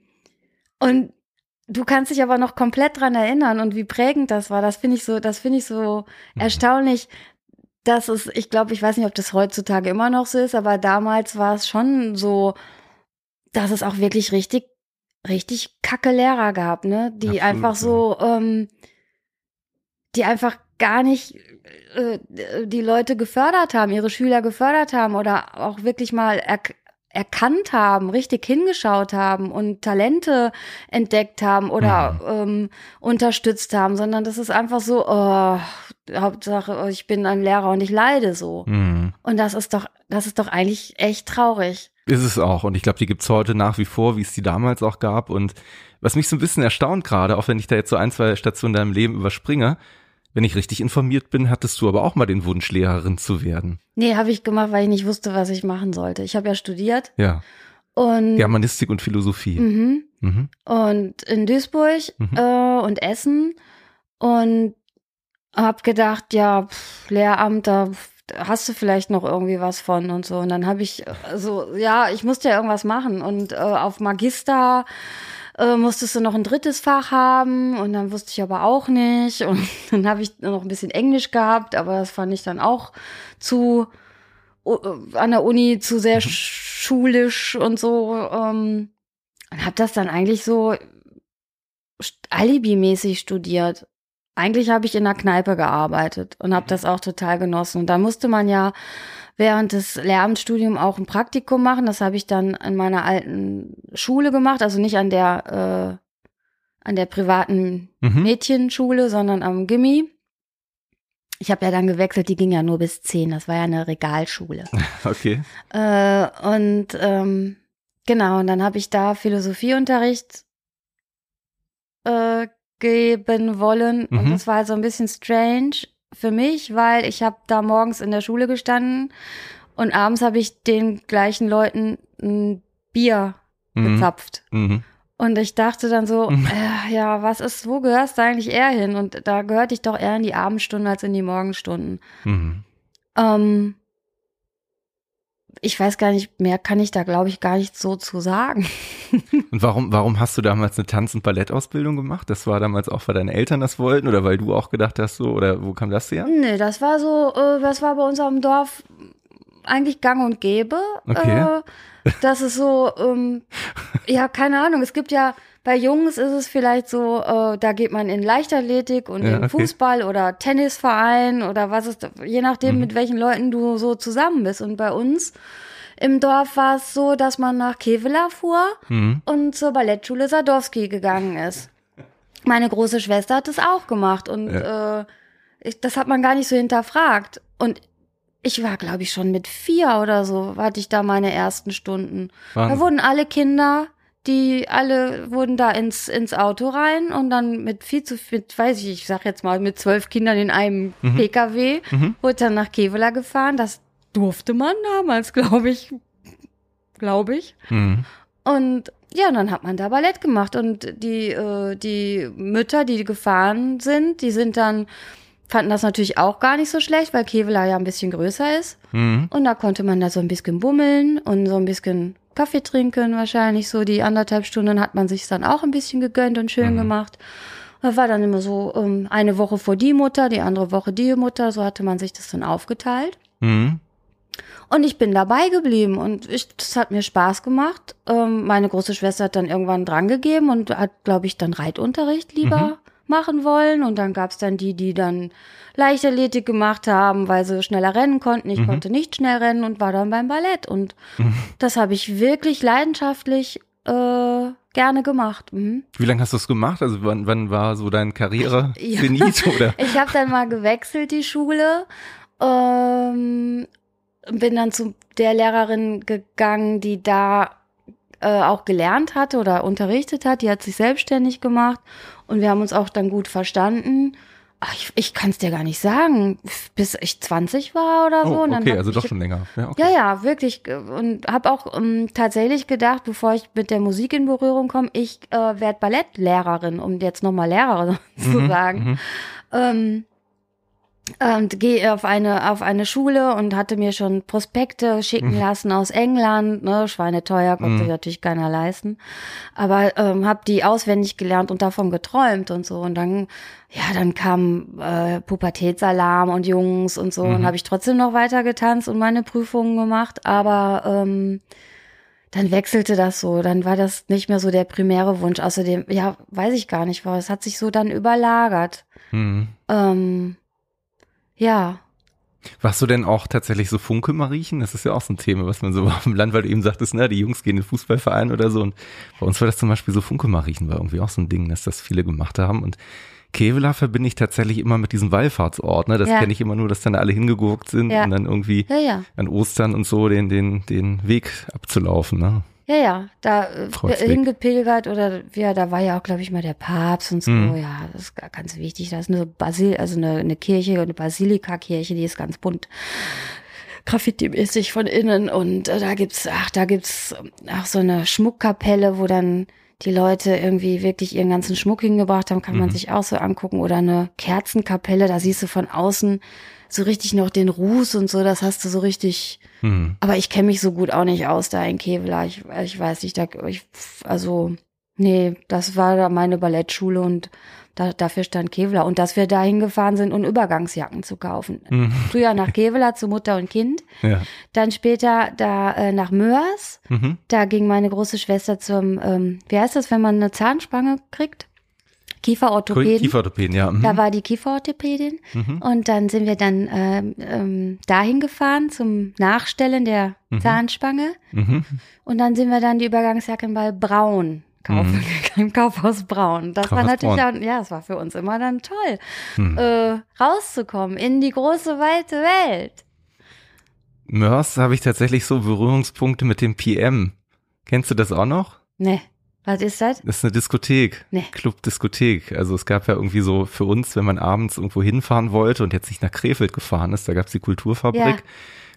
und du kannst dich aber noch komplett dran erinnern und wie prägend das war. Das finde ich so, das finde ich so Mhm. erstaunlich. dass es, ich glaube, ich weiß nicht, ob das heutzutage immer noch so ist, aber damals war es schon so, dass es auch wirklich richtig, richtig kacke Lehrer gab, ne? Die Absolut, einfach so, ähm, die einfach gar nicht äh, die Leute gefördert haben, ihre Schüler gefördert haben oder auch wirklich mal er erkannt haben, richtig hingeschaut haben und Talente entdeckt haben oder ähm, unterstützt haben, sondern das ist einfach so, oh, Hauptsache, ich bin ein Lehrer und ich leide so. Mhm. Und das ist doch, das ist doch eigentlich echt traurig. Ist es auch. Und ich glaube, die gibt's heute nach wie vor, wie es die damals auch gab. Und was mich so ein bisschen erstaunt gerade, auch wenn ich da jetzt so ein, zwei Stationen in deinem Leben überspringe, wenn ich richtig informiert bin, hattest du aber auch mal den Wunsch, Lehrerin zu werden. Nee, habe ich gemacht, weil ich nicht wusste, was ich machen sollte. Ich habe ja studiert Ja. und Germanistik und Philosophie. mhm, Mhm. und in Duisburg Mhm. äh, und Essen und hab gedacht, ja, pff, Lehramt, da hast du vielleicht noch irgendwie was von und so. Und dann habe ich äh, so, ja, ich musste ja irgendwas machen. Und äh, auf Magister äh, musstest du noch ein drittes Fach haben. Und dann wusste ich aber auch nicht. Und dann habe ich noch ein bisschen Englisch gehabt, aber das fand ich dann auch zu uh, an der Uni zu sehr schulisch und so. Ähm, und habe das dann eigentlich so alibimäßig studiert. Eigentlich habe ich in der Kneipe gearbeitet und habe das auch total genossen. Und da musste man ja während des Lehramtsstudiums auch ein Praktikum machen. Das habe ich dann an meiner alten Schule gemacht, also nicht an der äh, an der privaten Mhm. Mädchenschule, sondern am Gimmi. Ich habe ja dann gewechselt, die ging ja nur bis zehn. Das war ja eine Regalschule. Okay. Äh, und ähm, genau, und dann habe ich da Philosophieunterricht äh, geben wollen. Und Mhm. das war so ein bisschen strange für mich, weil ich habe da morgens in der Schule gestanden und abends habe ich den gleichen Leuten ein Bier Mhm. gezapft. Mhm. Und ich dachte dann so, Mhm. äh, ja, was ist, wo gehörst du eigentlich eher hin? Und da gehörte ich doch eher in die Abendstunden als in die Morgenstunden. Mhm. Ähm, ich weiß gar nicht, mehr kann ich da, glaube ich, gar nicht so zu sagen. Und warum, warum hast du damals eine Tanz- und Ballettausbildung gemacht? Das war damals auch, weil deine Eltern das wollten oder weil du auch gedacht hast so, oder wo kam das her? Nee, das war so, äh, das war bei uns am Dorf eigentlich gang und gäbe. Okay. Äh, das ist so, ähm, ja, keine Ahnung. Es gibt ja, bei Jungs ist es vielleicht so, äh, da geht man in Leichtathletik und Ja, in okay. Fußball oder Tennisverein oder was ist, je nachdem, Mhm. mit welchen Leuten du so zusammen bist. Und bei uns im Dorf war es so, dass man nach Kevela fuhr Mhm. und zur Ballettschule Sadowski gegangen ist. Meine große Schwester hat es auch gemacht und äh, ich, das hat man gar nicht so hinterfragt. Und ich war, glaube ich, schon mit vier oder so, hatte ich da meine ersten Stunden. Wahnsinn. Da wurden alle Kinder, die alle wurden da ins, ins Auto rein und dann mit viel zu viel, weiß ich, ich sag jetzt mal, mit zwölf Kindern in einem Mhm. PKW, Mhm. wurde dann nach Kevela gefahren. Das durfte man damals, glaube ich. Glaube ich. Mhm. Und ja, dann hat man da Ballett gemacht und die, äh, die Mütter, die gefahren sind, die sind dann, fanden das natürlich auch gar nicht so schlecht, weil Kevela ja ein bisschen größer ist. Mhm. Und da konnte man da so ein bisschen bummeln und so ein bisschen Kaffee trinken, wahrscheinlich so die anderthalb Stunden hat man sich dann auch ein bisschen gegönnt und schön Mhm. gemacht. Da war dann immer so ähm, eine Woche vor die Mutter, die andere Woche die Mutter, so hatte man sich das dann aufgeteilt. Mhm. Und ich bin dabei geblieben und ich, das hat mir Spaß gemacht. Ähm, meine große Schwester hat dann irgendwann drangegeben und hat, glaube ich, dann Reitunterricht lieber Mhm. Machen wollen. Und dann gab's dann die, die dann Leichtathletik gemacht haben, weil sie schneller rennen konnten. Ich Mhm. konnte nicht schnell rennen und war dann beim Ballett. Und Mhm. das habe ich wirklich leidenschaftlich äh, gerne gemacht. Mhm. Wie lange hast du es gemacht? Also wann, wann war so dein Karriere Ja. Zenit oder? Ich habe dann mal gewechselt, die Schule. Ähm, bin dann zu der Lehrerin gegangen, die da äh, auch gelernt hatte oder unterrichtet hat. Die hat sich selbstständig gemacht und wir haben uns auch dann gut verstanden. Ach, ich ich kann es dir gar nicht sagen, bis ich 20 war oder so. Oh, Und dann okay, also doch schon länger. Ja, okay. ja, ja, wirklich. Und habe auch ähm, tatsächlich gedacht, bevor ich mit der Musik in Berührung komme, ich äh, werde Ballettlehrerin, um jetzt nochmal Lehrerin zu Mhm, sagen. mhm. Ähm, und gehe auf eine auf eine Schule und hatte mir schon Prospekte schicken Mhm. lassen aus England, ne, schweineteuer, konnte Mhm. sich natürlich keiner leisten, aber ähm, habe die auswendig gelernt und davon geträumt und so und dann ja, dann kam äh, Pubertätsalarm und Jungs und so und Mhm. habe ich trotzdem noch weiter getanzt und meine Prüfungen gemacht, aber ähm, dann wechselte das so, dann war das nicht mehr so der primäre Wunsch. Außerdem, ja, weiß ich gar nicht, es hat sich so dann überlagert. Mhm. Ähm, ja, Warst du denn auch tatsächlich so Funke-Mariechen? Das ist ja auch so ein Thema, was man so auf dem Land, weil du eben sagtest, na, die Jungs gehen in den Fußballverein oder so. Und bei uns war das zum Beispiel so Funke-Mariechen, war irgendwie auch so ein Ding, dass das viele gemacht haben. Und Kevela verbinde ich tatsächlich immer mit diesem Wallfahrtsort. Ne? Das Ja. kenne ich immer nur, dass dann alle hingegurkt sind Ja. und dann irgendwie ja, an Ostern und so den, den, den Weg abzulaufen. Ne? Ja, ja, da äh, Kreuzweg. hingepilgert oder ja, da war ja auch, glaube ich, mal der Papst und so. Mhm. Ja, das ist ga- ganz wichtig. Da ist eine Basil, also eine, eine Kirche, eine Basilika-Kirche, die ist ganz bunt. Graffiti-mäßig von innen und äh, da gibt's, ach, da gibt's auch so eine Schmuckkapelle, wo dann die Leute irgendwie wirklich ihren ganzen Schmuck hingebracht haben, kann man Mhm. sich auch so angucken oder eine Kerzenkapelle, da siehst du von außen so richtig noch den Ruß und so, das hast du so richtig, Hm. aber ich kenne mich so gut auch nicht aus da in Kevlar. Ich, ich weiß nicht, da, ich, also, nee, das war da meine Ballettschule und da, dafür stand Kevlar. Und dass wir da hingefahren sind, um Übergangsjacken zu kaufen. Mhm. Früher nach Kevlar zu Mutter und Kind, Ja. dann später da äh, nach Mörs. Mhm. Da ging meine große Schwester zum, ähm, wie heißt das, wenn man eine Zahnspange kriegt? Kieferorthopäden. Kieferorthopäden, ja. Mhm. Da war die Kieferorthopädin. Mhm. Und dann sind wir dann ähm, ähm, dahin gefahren zum Nachstellen der Mhm. Zahnspange. Mhm. Und dann sind wir dann die Übergangsjacken bei Braun kaufen Mhm. gegangen, Kaufhaus Braun. Das war Kaufhaus natürlich Braun. auch, ja, es war für uns immer dann toll, Hm. äh, rauszukommen in die große, weite Welt. Mörs habe ich tatsächlich so Berührungspunkte mit dem PM. Kennst du das auch noch? Ne, was ist das? Das ist eine Diskothek. Nee. Club-Diskothek. Also es gab ja irgendwie so für uns, wenn man abends irgendwo hinfahren wollte und jetzt nicht nach Krefeld gefahren ist, da gab es die Kulturfabrik. Ja.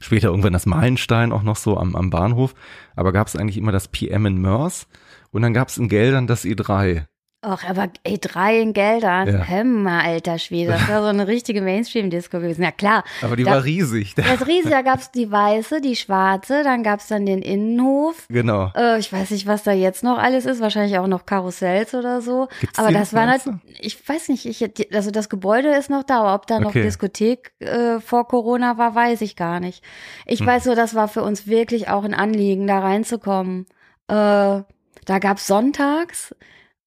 Später irgendwann das Meilenstein auch noch so am, am Bahnhof. Aber gab es eigentlich immer das PM in Mörs. Und dann gab es in Geldern das E3. Och, aber ey, drei in Geldern. Ja. Hämmer, alter Schwede. Das war so eine richtige Mainstream-Disco gewesen. Ja klar, Aber die Da- war riesig. das Riesige, da gab's die weiße, die schwarze, dann gab's dann den Innenhof. genau. Äh, ich weiß nicht, was da jetzt noch alles ist. Wahrscheinlich auch noch Karussells oder so. Gibt's aber das war natürlich, ich weiß nicht, ich, also das Gebäude ist noch da, aber ob da noch Okay. Diskothek äh, vor Corona war, weiß ich gar nicht. Ich Hm. weiß nur, das war für uns wirklich auch ein Anliegen, da reinzukommen. Äh, da gab's sonntags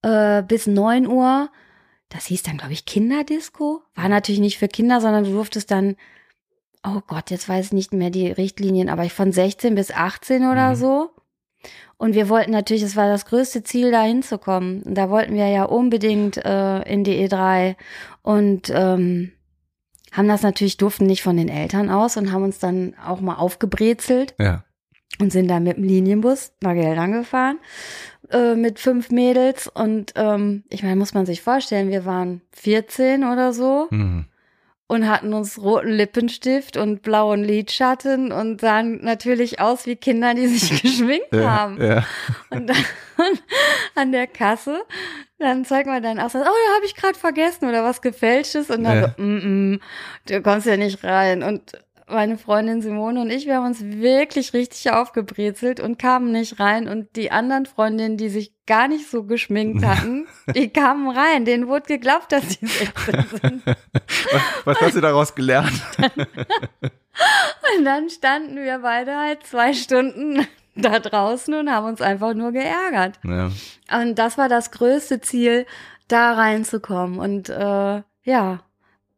äh, bis neun Uhr, das hieß dann, glaube ich, Kinderdisco. War natürlich nicht für Kinder, sondern du durftest dann, oh Gott, jetzt weiß ich nicht mehr die Richtlinien, aber von 16 bis 18 oder Mhm. so. Und wir wollten natürlich, es war das größte Ziel, da hinzukommen. Da wollten wir ja unbedingt äh, in die E3. Und ähm, haben das natürlich, durften nicht von den Eltern aus und haben uns dann auch mal aufgebrezelt Ja. und sind dann mit dem Linienbus nach Geldern gefahren äh, mit fünf Mädels und ähm, ich meine, muss man sich vorstellen, wir waren 14 oder so Mhm. und hatten uns roten Lippenstift und blauen Lidschatten und sahen natürlich aus wie Kinder, die sich geschminkt Ja, haben. ja. Und dann an der Kasse, dann zeigen wir dann aus, oh, da habe ich gerade vergessen oder was gefälschtes und dann Ja. so, mm, mm, du kommst ja nicht rein. Und meine Freundin Simone und ich, wir haben uns wirklich richtig aufgebrezelt und kamen nicht rein. Und die anderen Freundinnen, die sich gar nicht so geschminkt hatten, die kamen rein. Denen wurde geglaubt, dass sie 16 sind. Was, was hast du daraus gelernt? Und dann standen wir beide halt zwei Stunden da draußen und haben uns einfach nur geärgert. Ja. Und das war das größte Ziel, da reinzukommen. Und äh, ja,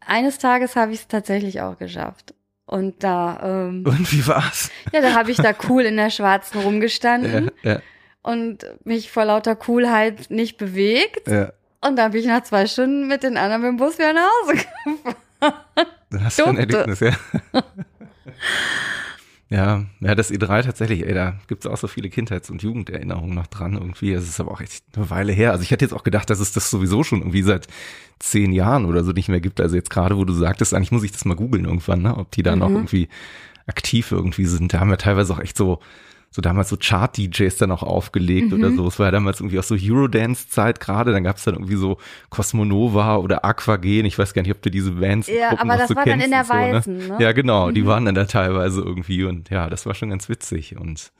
eines Tages habe ich es tatsächlich auch geschafft. Und da, ähm, Und wie war's? ja, da habe ich da cool in der Schwarzen rumgestanden Ja, ja, und mich vor lauter Coolheit nicht bewegt. ja. Und dann bin ich nach zwei Stunden mit den anderen mit dem Bus wieder nach Hause gefahren. Dann hast du ein. Erlebnis, ja. Ja, ja, das E3 tatsächlich, ey, da gibt's auch so viele Kindheits- und Jugenderinnerungen noch dran irgendwie. Es ist aber auch echt eine Weile her. Also ich hätte jetzt auch gedacht, dass es das sowieso schon irgendwie seit zehn Jahren oder so nicht mehr gibt. Also jetzt gerade, wo du sagtest, eigentlich muss ich das mal googeln irgendwann, ne? ob die da noch Mhm. irgendwie aktiv irgendwie sind. Da haben wir teilweise auch echt so, so damals so Chart-DJs dann auch aufgelegt oder Mhm. so. Es war ja damals irgendwie auch so Eurodance-Zeit gerade. Dann gab's dann irgendwie so Cosmonova oder Aquagen. Ich weiß gar nicht, ob du diese Bands Ja, aber das so war dann in der so, ne? Weißen, ne? Ja, genau. Die Mhm. waren dann da teilweise irgendwie und ja, das war schon ganz witzig und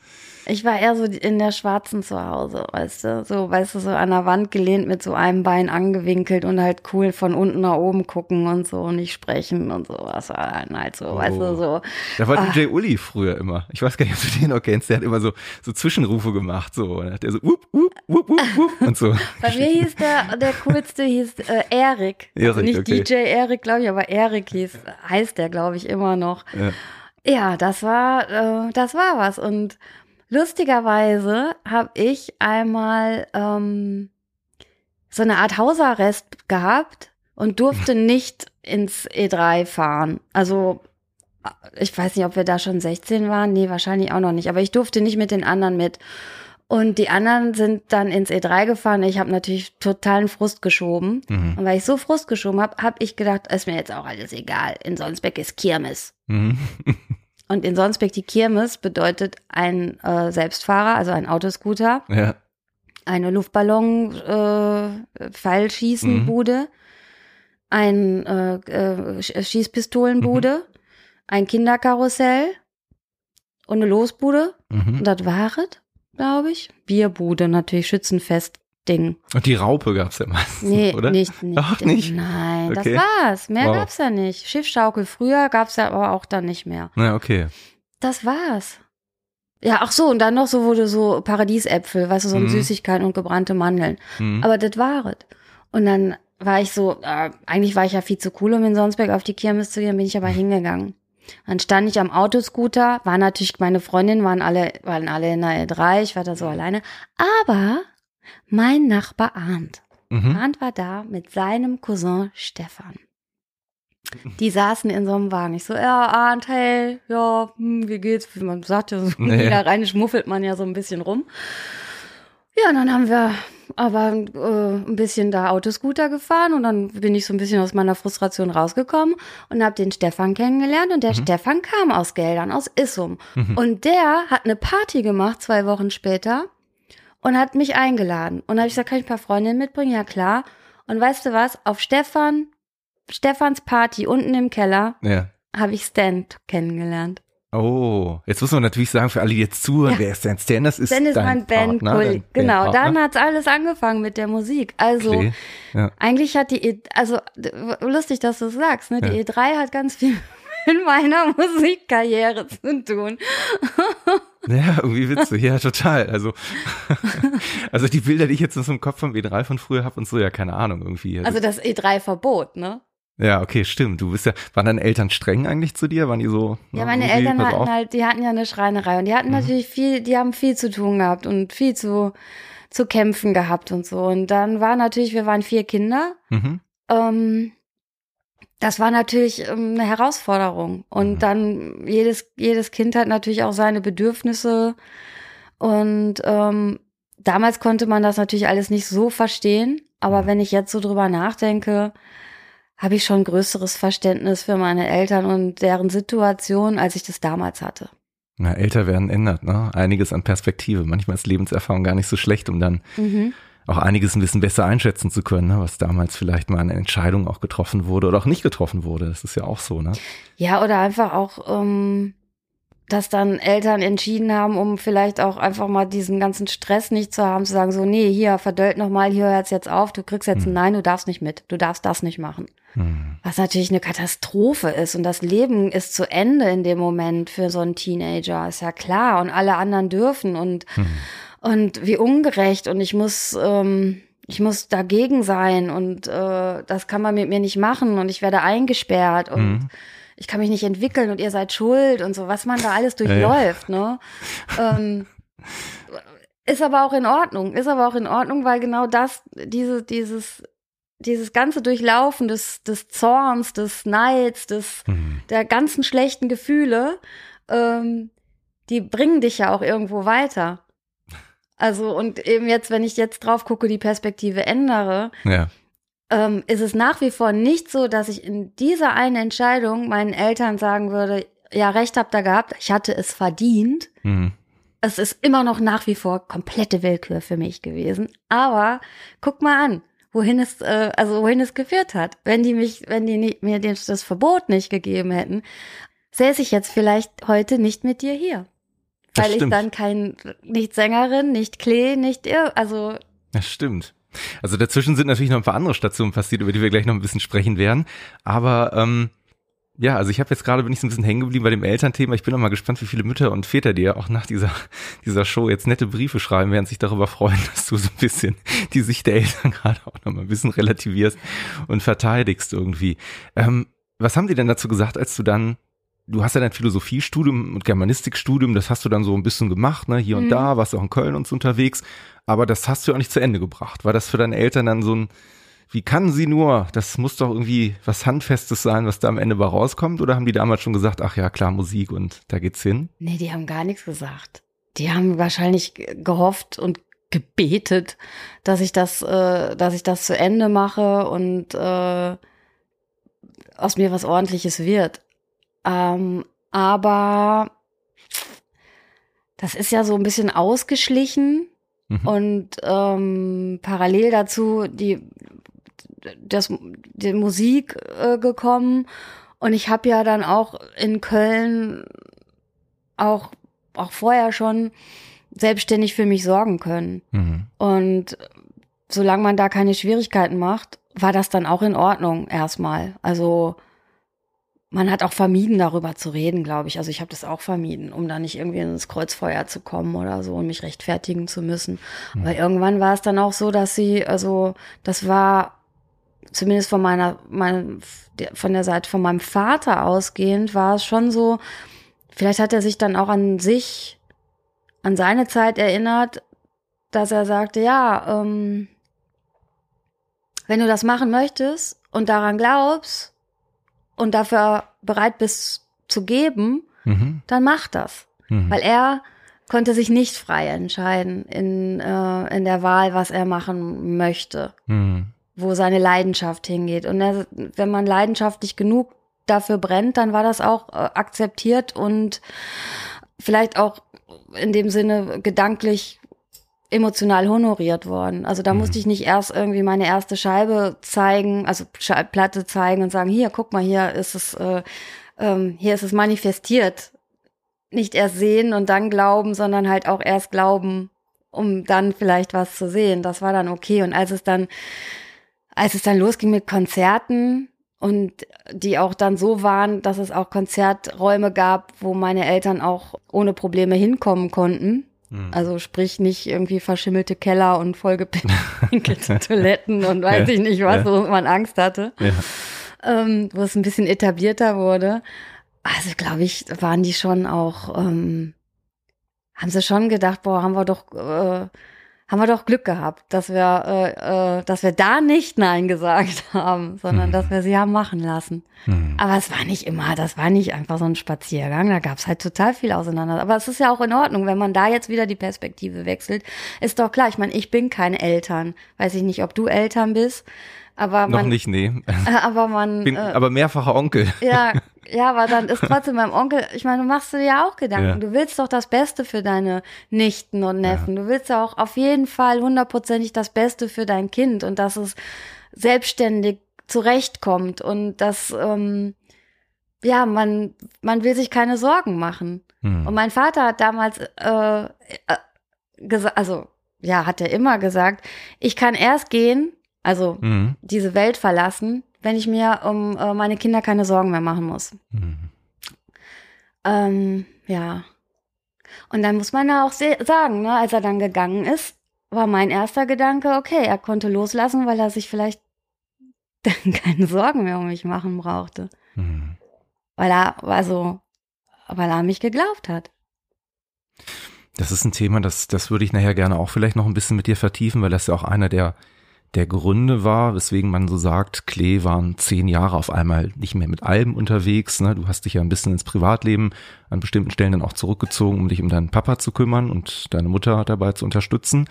Ich war eher so in der Schwarzen zu Hause, weißt du, so, weißt du, so an der Wand gelehnt mit so einem Bein angewinkelt und halt cool von unten nach oben gucken und so und nicht sprechen und so. Was war dann halt so, weißt du, so. da war Ah. DJ Uli früher immer. Ich weiß gar nicht, ob du den noch kennst. Der hat immer so, so Zwischenrufe gemacht, so. Dann hat der so, wup, wup, wup, wup, wup und so. Bei mir hieß der, der coolste hieß äh, Erik. Also Erik, nicht okay. DJ Erik, glaube ich, aber Erik hieß, heißt der, glaube ich, immer noch. Ja. Ja, das war, äh, das war was. Und lustigerweise habe ich einmal ähm, so eine Art Hausarrest gehabt und durfte nicht ins E3 fahren. Also ich weiß nicht, ob wir da schon 16 waren. Nee, wahrscheinlich auch noch nicht. Aber ich durfte nicht mit den anderen mit. Und die anderen sind dann ins E3 gefahren. Ich habe natürlich totalen Frust geschoben. Mhm. Und weil ich so Frust geschoben habe, habe ich gedacht, ist mir jetzt auch alles egal. In Sonsbeck ist Kirmes. Mhm. Und in Sonsbeck die Kirmes bedeutet ein äh, Selbstfahrer, also ein Autoscooter, Ja. eine Luftballon äh, Pfeilschießenbude, ein äh, äh, Sch- Schießpistolenbude, ein Kinderkarussell und eine Losbude. Mhm. Und das war es, glaube ich. Bierbude, natürlich Schützenfest. Ding. Und die Raupe gab's ja meistens, Nee, oder? nicht, nicht. Auch nicht? Nein, Okay. das war's. Mehr Wow. gab's ja nicht. Schiffschaukel früher gab's ja aber auch dann nicht mehr. Na, okay. Das war's. Ja, ach so, und dann noch so wurde so Paradiesäpfel, weißt du, so Mhm. Süßigkeiten und gebrannte Mandeln. Mhm. Aber das war es. Und dann war ich so, äh, eigentlich war ich ja viel zu cool, um in Sonsberg auf die Kirmes zu gehen, bin ich aber hingegangen. Dann stand ich am Autoscooter, war natürlich, meine Freundinnen waren alle, waren alle in der E3, ich war da so alleine. Aber mein Nachbar Arndt, Mhm. Arndt war da mit seinem Cousin Stefan. Die saßen in so einem Wagen. Ich so, ja, Arndt, hey, ja, hm, wie geht's? Wie man sagt ja so, Nee. da rein schmuffelt man ja so ein bisschen rum. Ja, und dann haben wir aber äh, ein bisschen da Autoscooter gefahren und dann bin ich so ein bisschen aus meiner Frustration rausgekommen und habe den Stefan kennengelernt und der Stefan kam aus Geldern, aus Issum. Mhm. Und der hat eine Party gemacht zwei Wochen später und hat mich eingeladen. Und habe ich gesagt, kann ich ein paar Freundinnen mitbringen? Ja, klar. Und weißt du was? Auf Stefan, Stefans Party unten im Keller Ja. habe ich Stan kennengelernt. Oh, jetzt muss man natürlich sagen, für alle, die jetzt zuhören, Ja. wer ist denn Stan? Das ist Stan ist dein mein Band, Partner, dein genau. Bandpartner. Dann hat's alles angefangen mit der Musik. Also Okay. Ja. eigentlich hat die, E- also lustig, dass du es sagst, ne? Die Ja. E3 hat ganz viel in meiner Musikkarriere zu tun. Ja, irgendwie witzig, ja, total. Also, also die Bilder, die ich jetzt so im Kopf vom E3 von früher habe und so, ja, keine Ahnung, irgendwie. Also das E3-Verbot, ne? ja, okay, stimmt. Du bist ja, waren deine Eltern streng eigentlich zu dir? Waren die so? Ja, na, meine Eltern hatten auf? halt, die hatten ja eine Schreinerei und die hatten Mhm. natürlich viel, die haben viel zu tun gehabt und viel zu, zu kämpfen gehabt und so. Und dann war natürlich, wir waren vier Kinder. Mhm. Ähm, das war natürlich ähm, eine Herausforderung. Und mhm. dann jedes, jedes Kind hat natürlich auch seine Bedürfnisse. Und ähm, damals konnte man das natürlich alles nicht so verstehen. Aber mhm. wenn ich jetzt so drüber nachdenke, habe ich schon größeres Verständnis für meine Eltern und deren Situation, als ich das damals hatte. Na, älter werden ändert, ne? Einiges an Perspektive. Manchmal ist Lebenserfahrung gar nicht so schlecht, um dann mhm auch einiges ein bisschen besser einschätzen zu können, ne, was damals vielleicht mal eine Entscheidung auch getroffen wurde oder auch nicht getroffen wurde. Das ist ja auch so, ne? Ja, oder einfach auch, ähm, dass dann Eltern entschieden haben, um vielleicht auch einfach mal diesen ganzen Stress nicht zu haben, zu sagen, so, nee, hier, verdöllt nochmal, hier hört's jetzt auf, du kriegst jetzt hm. ein Nein, du darfst nicht mit, du darfst das nicht machen. Hm. Was natürlich eine Katastrophe ist und das Leben ist zu Ende in dem Moment für so einen Teenager, ist ja klar und alle anderen dürfen und hm und wie ungerecht und ich muss, ähm, ich muss dagegen sein und äh, das kann man mit mir nicht machen und ich werde eingesperrt und mhm. ich kann mich nicht entwickeln und ihr seid schuld und so, was man da alles durchläuft, ja, ja. ne? Ähm, ist aber auch in Ordnung, ist aber auch in Ordnung, weil genau das, diese, dieses, dieses ganze Durchlaufen des, des Zorns, des Neids, des, mhm. der ganzen schlechten Gefühle, ähm, die bringen dich ja auch irgendwo weiter. Also und eben jetzt, wenn ich jetzt drauf gucke, die Perspektive ändere, ja. ähm, ist es nach wie vor nicht so, dass ich in dieser einen Entscheidung meinen Eltern sagen würde, ja, recht habt ihr gehabt, ich hatte es verdient. Mhm. Es ist immer noch nach wie vor komplette Willkür für mich gewesen. Aber guck mal an, wohin es, äh, also wohin es geführt hat. Wenn die mich, wenn die nicht, mir das Verbot nicht gegeben hätten, säße ich jetzt vielleicht heute nicht mit dir hier weil ich dann kein, nicht Sängerin, nicht Klee, nicht ihr, also. Das stimmt. Also dazwischen sind natürlich noch ein paar andere Stationen passiert, über die wir gleich noch ein bisschen sprechen werden. Aber ähm, ja, also ich habe jetzt gerade bin ich so ein bisschen hängen geblieben bei dem Elternthema. Ich bin noch mal gespannt, wie viele Mütter und Väter dir auch nach dieser dieser Show jetzt nette Briefe schreiben, werden sich darüber freuen, dass du so ein bisschen die Sicht der Eltern gerade auch noch mal ein bisschen relativierst und verteidigst irgendwie. Ähm, was haben die denn dazu gesagt, als du dann du hast ja dein Philosophiestudium und Germanistikstudium, das hast du dann so ein bisschen gemacht, ne, hier und mhm. da, warst auch in Köln und so unterwegs, aber das hast du auch nicht zu Ende gebracht. War das für deine Eltern dann so ein, wie kann sie nur, das muss doch irgendwie was Handfestes sein, was da am Ende bei rauskommt, oder haben die damals schon gesagt, ach ja, klar, Musik und da geht's hin? Nee, die haben gar nichts gesagt. Die haben wahrscheinlich gehofft und gebetet, dass ich das, äh, dass ich das zu Ende mache und äh, aus mir was ordentliches wird. Ähm, aber das ist ja so ein bisschen ausgeschlichen mhm. und ähm, parallel dazu die, das, die Musik äh, gekommen. Und ich habe ja dann auch in Köln auch, auch vorher schon selbstständig für mich sorgen können. Mhm. Und solange man da keine Schwierigkeiten macht, war das dann auch in Ordnung erstmal. Also man hat auch vermieden, darüber zu reden, glaube ich. Also ich habe das auch vermieden, um da nicht irgendwie ins Kreuzfeuer zu kommen oder so und mich rechtfertigen zu müssen. Mhm. Weil irgendwann war es dann auch so, dass sie, also das war zumindest von meiner, mein, von der Seite von meinem Vater ausgehend, war es schon so, vielleicht hat er sich dann auch an sich, an seine Zeit erinnert, dass er sagte, ja, ähm, wenn du das machen möchtest und daran glaubst, und dafür bereit bist zu geben, mhm. dann mach das. Mhm. Weil er konnte sich nicht frei entscheiden in, äh, in der Wahl, was er machen möchte, mhm. wo seine Leidenschaft hingeht. Und er, wenn man leidenschaftlich genug dafür brennt, dann war das auch äh, akzeptiert und vielleicht auch in dem Sinne gedanklich emotional honoriert worden. Also da mhm. musste ich nicht erst irgendwie meine erste Scheibe zeigen, also Platte zeigen und sagen, hier, guck mal, hier ist es, äh, ähm, hier ist es manifestiert. Nicht erst sehen und dann glauben, sondern halt auch erst glauben, um dann vielleicht was zu sehen. Das war dann okay. Und als es dann, als es dann losging mit Konzerten, und die auch dann so waren, dass es auch Konzerträume gab, wo meine Eltern auch ohne Probleme hinkommen konnten. Mhm. Also sprich nicht irgendwie verschimmelte Keller und vollgepinkelte Toiletten und weiß ja, ich nicht was, ja. wo man Angst hatte. Ja. Ähm, wo es ein bisschen etablierter wurde. Also glaube ich, waren die schon auch, ähm, haben sie schon gedacht, boah, haben wir doch, äh, haben wir doch Glück gehabt, dass wir, äh, äh, dass wir da nicht Nein gesagt haben, sondern Mhm. dass wir sie haben machen lassen. Mhm. Aber es war nicht immer, das war nicht einfach so ein Spaziergang, da gab's halt total viel auseinander. Aber es ist ja auch in Ordnung, wenn man da jetzt wieder die Perspektive wechselt. Ist doch klar, ich meine, ich bin keine Eltern. Weiß ich nicht, ob du Eltern bist, aber Noch man, nicht, nee. aber man, Bin äh, aber mehrfacher Onkel. ja, ja, aber dann ist trotzdem beim Onkel, ich meine, du machst dir ja auch Gedanken. Ja. Du willst doch das Beste für deine Nichten und Neffen. Du willst ja auch auf jeden Fall hundertprozentig das Beste für dein Kind und dass es selbstständig zurechtkommt und dass, ähm, ja, man, man will sich keine Sorgen machen. Mhm. Und mein Vater hat damals äh, äh, gesagt, also ja, hat er immer gesagt, ich kann erst gehen, also Mhm. diese Welt verlassen, wenn ich mir um äh, meine Kinder keine Sorgen mehr machen muss. Mhm. Ähm, ja. Und dann muss man ja auch sagen, ne, als er dann gegangen ist, war mein erster Gedanke, okay, er konnte loslassen, weil er sich vielleicht dann keine Sorgen mehr um mich machen brauchte. Mhm. Weil er, also, weil er an mich geglaubt hat. Das ist ein Thema, das, das würde ich nachher gerne auch vielleicht noch ein bisschen mit dir vertiefen, weil das ja auch einer der, der Gründe war, weswegen man so sagt, Klee waren zehn Jahre auf einmal nicht mehr mit Alben unterwegs. Ne? Du hast dich ja ein bisschen ins Privatleben an bestimmten Stellen dann auch zurückgezogen, um dich um deinen Papa zu kümmern und deine Mutter dabei zu unterstützen.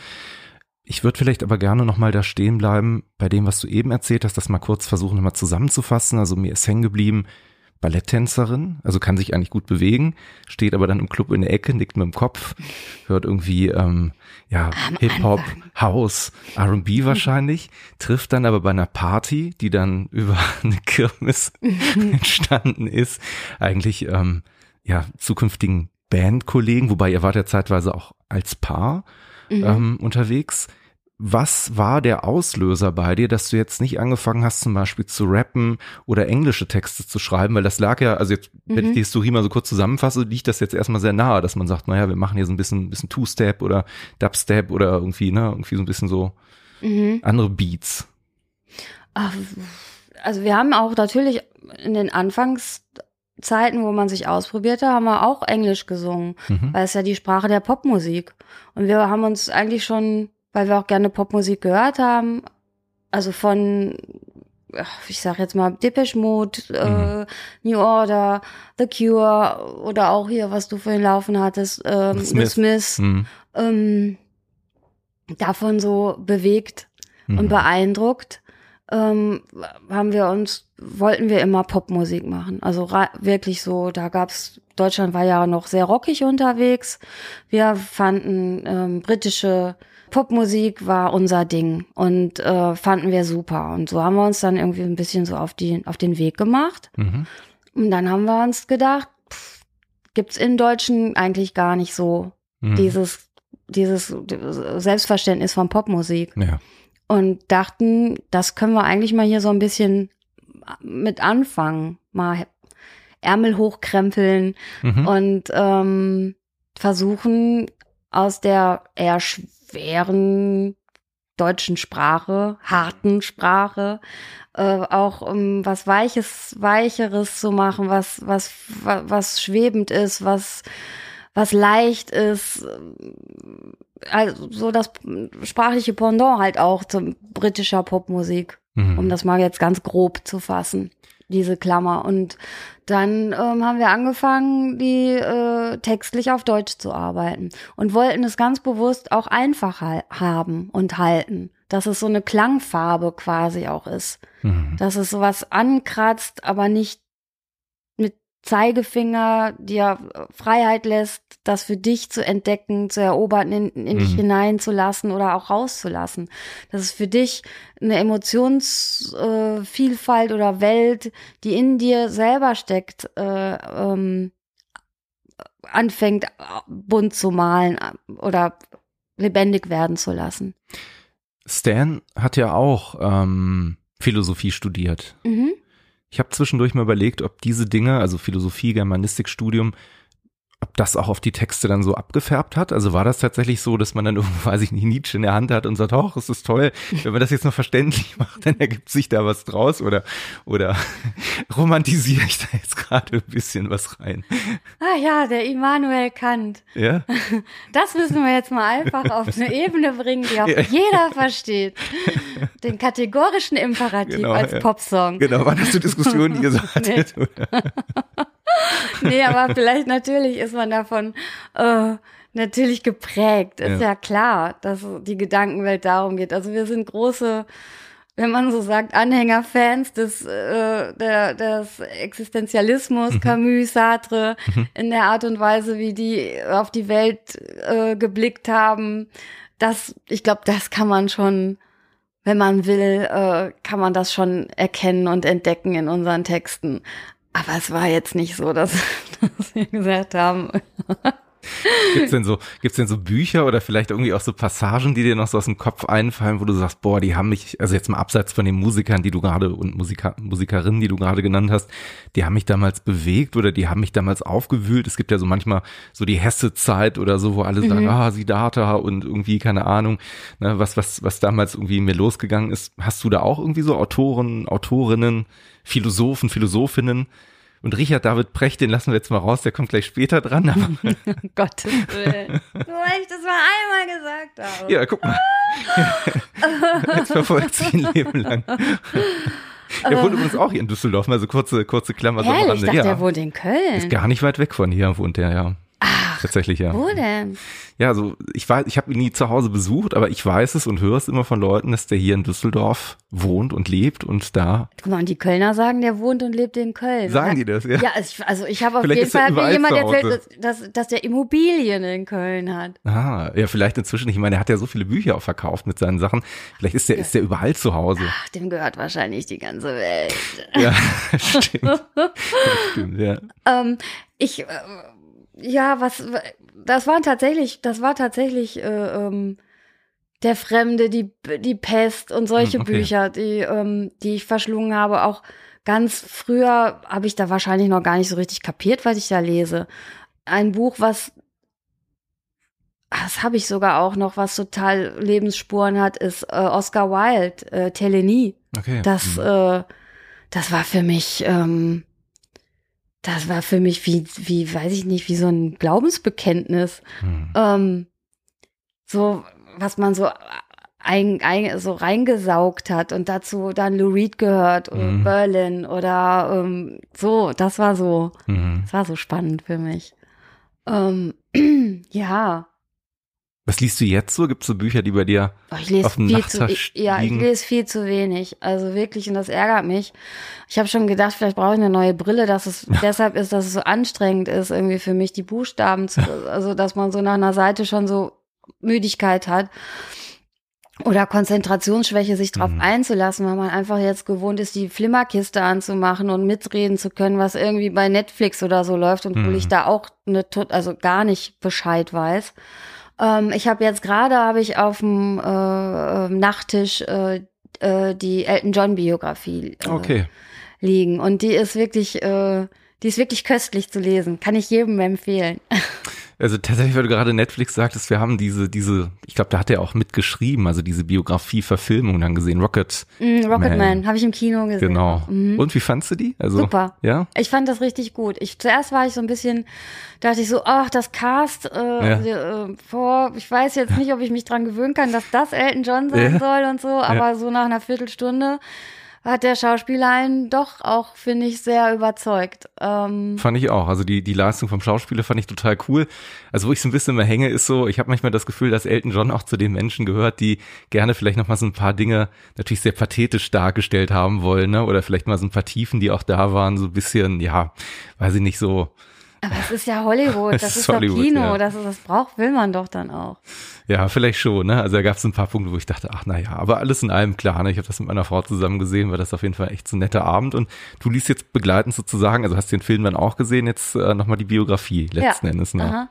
Ich würde vielleicht aber gerne nochmal da stehen bleiben bei dem, was du eben erzählt hast, das mal kurz versuchen, nochmal zusammenzufassen. Also mir ist hängen geblieben, Balletttänzerin, also kann sich eigentlich gut bewegen, steht aber dann im Club in der Ecke, nickt mit dem Kopf, hört irgendwie ähm, ja Hip-Hop. House, R&B wahrscheinlich, trifft dann aber bei einer Party, die dann über eine Kirmes entstanden ist, eigentlich ähm, ja zukünftigen Bandkollegen, wobei ihr wart ja zeitweise auch als Paar Mhm. ähm, unterwegs. Was war der Auslöser bei dir, dass du jetzt nicht angefangen hast, zum Beispiel zu rappen oder englische Texte zu schreiben? Weil das lag ja, also jetzt, wenn ich Mhm. die Historie mal so kurz zusammenfasse, liegt das jetzt erstmal sehr nahe, dass man sagt, naja, wir machen hier so ein bisschen, bisschen Two-Step oder Dubstep oder irgendwie, ne, irgendwie so ein bisschen so Mhm. andere Beats. Ach, Also wir haben auch natürlich in den Anfangszeiten, wo man sich ausprobierte, haben wir auch Englisch gesungen, Mhm. weil es ja die Sprache der Popmusik. Und wir haben uns eigentlich schon, weil wir auch gerne Popmusik gehört haben, also von, ich sag jetzt mal Depeche Mode, äh, New Order, The Cure oder auch hier, was du vorhin laufen hattest, ähm, Smiths. Smiths, Mhm. ähm, davon so bewegt Mhm. und beeindruckt ähm, haben wir uns wollten wir immer Popmusik machen also wirklich so da gab's Deutschland war ja noch sehr rockig unterwegs wir fanden ähm, britische Popmusik war unser Ding und äh, fanden wir super und so haben wir uns dann irgendwie ein bisschen so auf die auf den Weg gemacht Mhm. und dann haben wir uns gedacht pff, gibt's in Deutschen eigentlich gar nicht so Mhm. dieses dieses Selbstverständnis von Popmusik Ja. und dachten, das können wir eigentlich mal hier so ein bisschen mit anfangen, mal Ärmel hochkrempeln Mhm. und ähm, versuchen aus der eher schweren deutschen Sprache, harten Sprache, äh, auch um was Weiches, Weicheres zu machen, was, was, was, was schwebend ist, was, was leicht ist, also so das sprachliche Pendant halt auch zum britischer Popmusik, Mhm. um das mal jetzt ganz grob zu fassen, diese Klammer. Und dann ähm, haben wir angefangen, die äh, textlich auf Deutsch zu arbeiten und wollten es ganz bewusst auch einfach hal- haben und halten, dass es so eine Klangfarbe quasi auch ist, Mhm. dass es sowas ankratzt, aber nicht Zeigefinger dir Freiheit lässt, das für dich zu entdecken, zu erobern, in, in dich Mhm. hineinzulassen oder auch rauszulassen. Dass es für dich eine Emotionsvielfalt äh, oder Welt, die in dir selber steckt, äh, ähm, anfängt bunt zu malen äh, oder lebendig werden zu lassen. Stan hat ja auch ähm, Philosophie studiert. Mhm. Ich habe zwischendurch mal überlegt, ob diese Dinge, also Philosophie, Germanistikstudium, ob das auch auf die Texte dann so abgefärbt hat. Also war das tatsächlich so, dass man dann irgendwo, weiß ich nicht, Nietzsche in der Hand hat und sagt, oh, es ist toll, wenn man das jetzt noch verständlich macht, dann ergibt sich da was draus oder, oder romantisiere ich da jetzt gerade ein bisschen was rein? Ah ja, der Immanuel Kant. Ja. Das müssen wir jetzt mal einfach auf eine Ebene bringen, die auch Ja. jeder versteht. Den kategorischen Imperativ Genau, als ja. Popsong. Genau, waren das so Diskussionen, die ihr so hattet? Oder? Nee, aber vielleicht natürlich ist man davon äh, natürlich geprägt. Ist Ja. ja. klar, dass die Gedankenwelt darum geht. Also wir sind große, wenn man so sagt, Anhängerfans des, äh, der, des Existenzialismus, Mhm. Camus, Sartre, in der Art und Weise, wie die auf die Welt äh, geblickt haben. Das, ich glaube, das kann man schon, wenn man will, äh, kann man das schon erkennen und entdecken in unseren Texten. Aber es war jetzt nicht so, dass, dass wir gesagt haben, Gibt's denn so, gibt's denn so Bücher oder vielleicht irgendwie auch so Passagen, die dir noch so aus dem Kopf einfallen, wo du sagst, boah, die haben mich, also jetzt mal abseits von den Musikern, die du gerade und Musiker, Musikerinnen, die du gerade genannt hast, die haben mich damals bewegt oder die haben mich damals aufgewühlt. Es gibt ja so manchmal so die Hesse-Zeit oder so, wo alle sagen, ah, Siddhartha und irgendwie, keine Ahnung, ne, was, was, was damals irgendwie in mir losgegangen ist. Hast du da auch irgendwie so Autoren, Autorinnen, Philosophen, Philosophinnen? Und Richard David Precht, den lassen wir jetzt mal raus, der kommt gleich später dran, aber Gottes Willen. Nur weil ich das mal einmal gesagt habe. Ja, guck mal. Jetzt verfolgt sie ein Leben lang. Der wohnt übrigens auch hier in Düsseldorf, mal so kurze, kurze Klammer. so am Ehrlich, ich dachte, ja, der wohnt in Köln. ist gar nicht weit weg von hier, wohnt der, ja. Tatsächlich, ja. Wo denn? Ja, also ich weiß, ich habe ihn nie zu Hause besucht, aber ich weiß es und höre es immer von Leuten, dass der hier in Düsseldorf wohnt und lebt und da. Guck mal, und die Kölner sagen, der wohnt und lebt in Köln. Sagen die das, ja? Ja, also ich, also habe auf Vielleicht jeden Fall mir jemand erzählt, dass, dass, dass der Immobilien in Köln hat. Ah, ja, vielleicht inzwischen. Ich meine, er hat ja so viele Bücher auch verkauft mit seinen Sachen. Vielleicht ist der, ist der überall zu Hause. Ach, dem gehört wahrscheinlich die ganze Welt. Ja, stimmt. Stimmt, ja. Ähm, ich, äh, ja, was, das war tatsächlich, das war tatsächlich äh, ähm, der Fremde, die die Pest und solche Hm, okay. Bücher, die die, die ich verschlungen habe. Auch ganz früher habe ich da wahrscheinlich noch gar nicht so richtig kapiert, was ich da lese. Ein Buch, was das habe ich sogar auch noch, was total Lebensspuren hat, ist äh, Oscar Wilde, äh, Telenie. Okay. Das, Hm. äh, das war für mich, ähm, das war für mich wie, wie, weiß ich nicht, wie so ein Glaubensbekenntnis. Hm. Ähm, so, was man so ein, ein, so reingesaugt hat und dazu dann Lou Reed gehört oder Mhm. Berlin oder ähm, so, das war so, Mhm. das war so spannend für mich. Ähm, ja, Was liest du jetzt so? Gibt es so Bücher, die bei dir Oh, Ich lese auf dem viel zu, ich, ja, ich lese viel zu wenig. Also wirklich, und das ärgert mich. Ich habe schon gedacht, vielleicht brauche ich eine neue Brille, dass es deshalb ist, dass es so anstrengend ist, irgendwie für mich die Buchstaben zu, also dass man so nach einer Seite schon so Müdigkeit hat. Oder Konzentrationsschwäche, sich drauf Mhm. einzulassen, weil man einfach jetzt gewohnt ist, die Flimmerkiste anzumachen und mitreden zu können, was irgendwie bei Netflix oder so läuft und wo Mhm. ich da auch eine, also gar nicht Bescheid weiß. Ähm, ich habe jetzt gerade habe ich auf dem äh, äh, Nachttisch äh, äh, die Elton John Biografie äh, Okay. liegen und die ist wirklich äh, die ist wirklich köstlich zu lesen, kann ich jedem empfehlen. Also tatsächlich, weil du gerade Netflix sagtest, wir haben diese, diese, ich glaube, da hat er auch mitgeschrieben, also diese Biografie-Verfilmung dann gesehen, Rocket. Mm, Rocketman Man. habe ich im Kino gesehen. Genau. Mhm. Und wie fandst du die? Also, Super. Ja? Ich fand das richtig gut. Ich zuerst war ich so ein bisschen, dachte ich so, ach, das Cast, äh, äh, vor, ich weiß jetzt nicht, ob ich mich dran gewöhnen kann, dass das Elton John sein Ja. soll und so, aber so nach einer Viertelstunde hat der Schauspieler einen doch auch, finde ich, sehr überzeugt. Ähm, Fand ich auch. Also die, die Leistung vom Schauspieler fand ich total cool. Also wo ich so ein bisschen mehr hänge, ist so, ich habe manchmal das Gefühl, dass Elton John auch zu den Menschen gehört, die gerne vielleicht noch mal so ein paar Dinge natürlich sehr pathetisch dargestellt haben wollen, ne? Oder vielleicht mal so ein paar Tiefen, die auch da waren, so ein bisschen, ja, weiß ich nicht, so, aber es ist ja Hollywood, das ist Hollywood, Kino, ja. das, ist, das braucht, will man doch dann auch. ja, vielleicht schon, ne? Also da gab es ein paar Punkte, wo ich dachte, ach naja, aber alles in allem klar, ne? Ich habe das mit meiner Frau zusammen gesehen, war das auf jeden Fall echt so ein netter Abend. Und du liest jetzt begleitend sozusagen, also hast den Film dann auch gesehen, jetzt äh, nochmal die Biografie letzten ja. Endes, ne? Aha.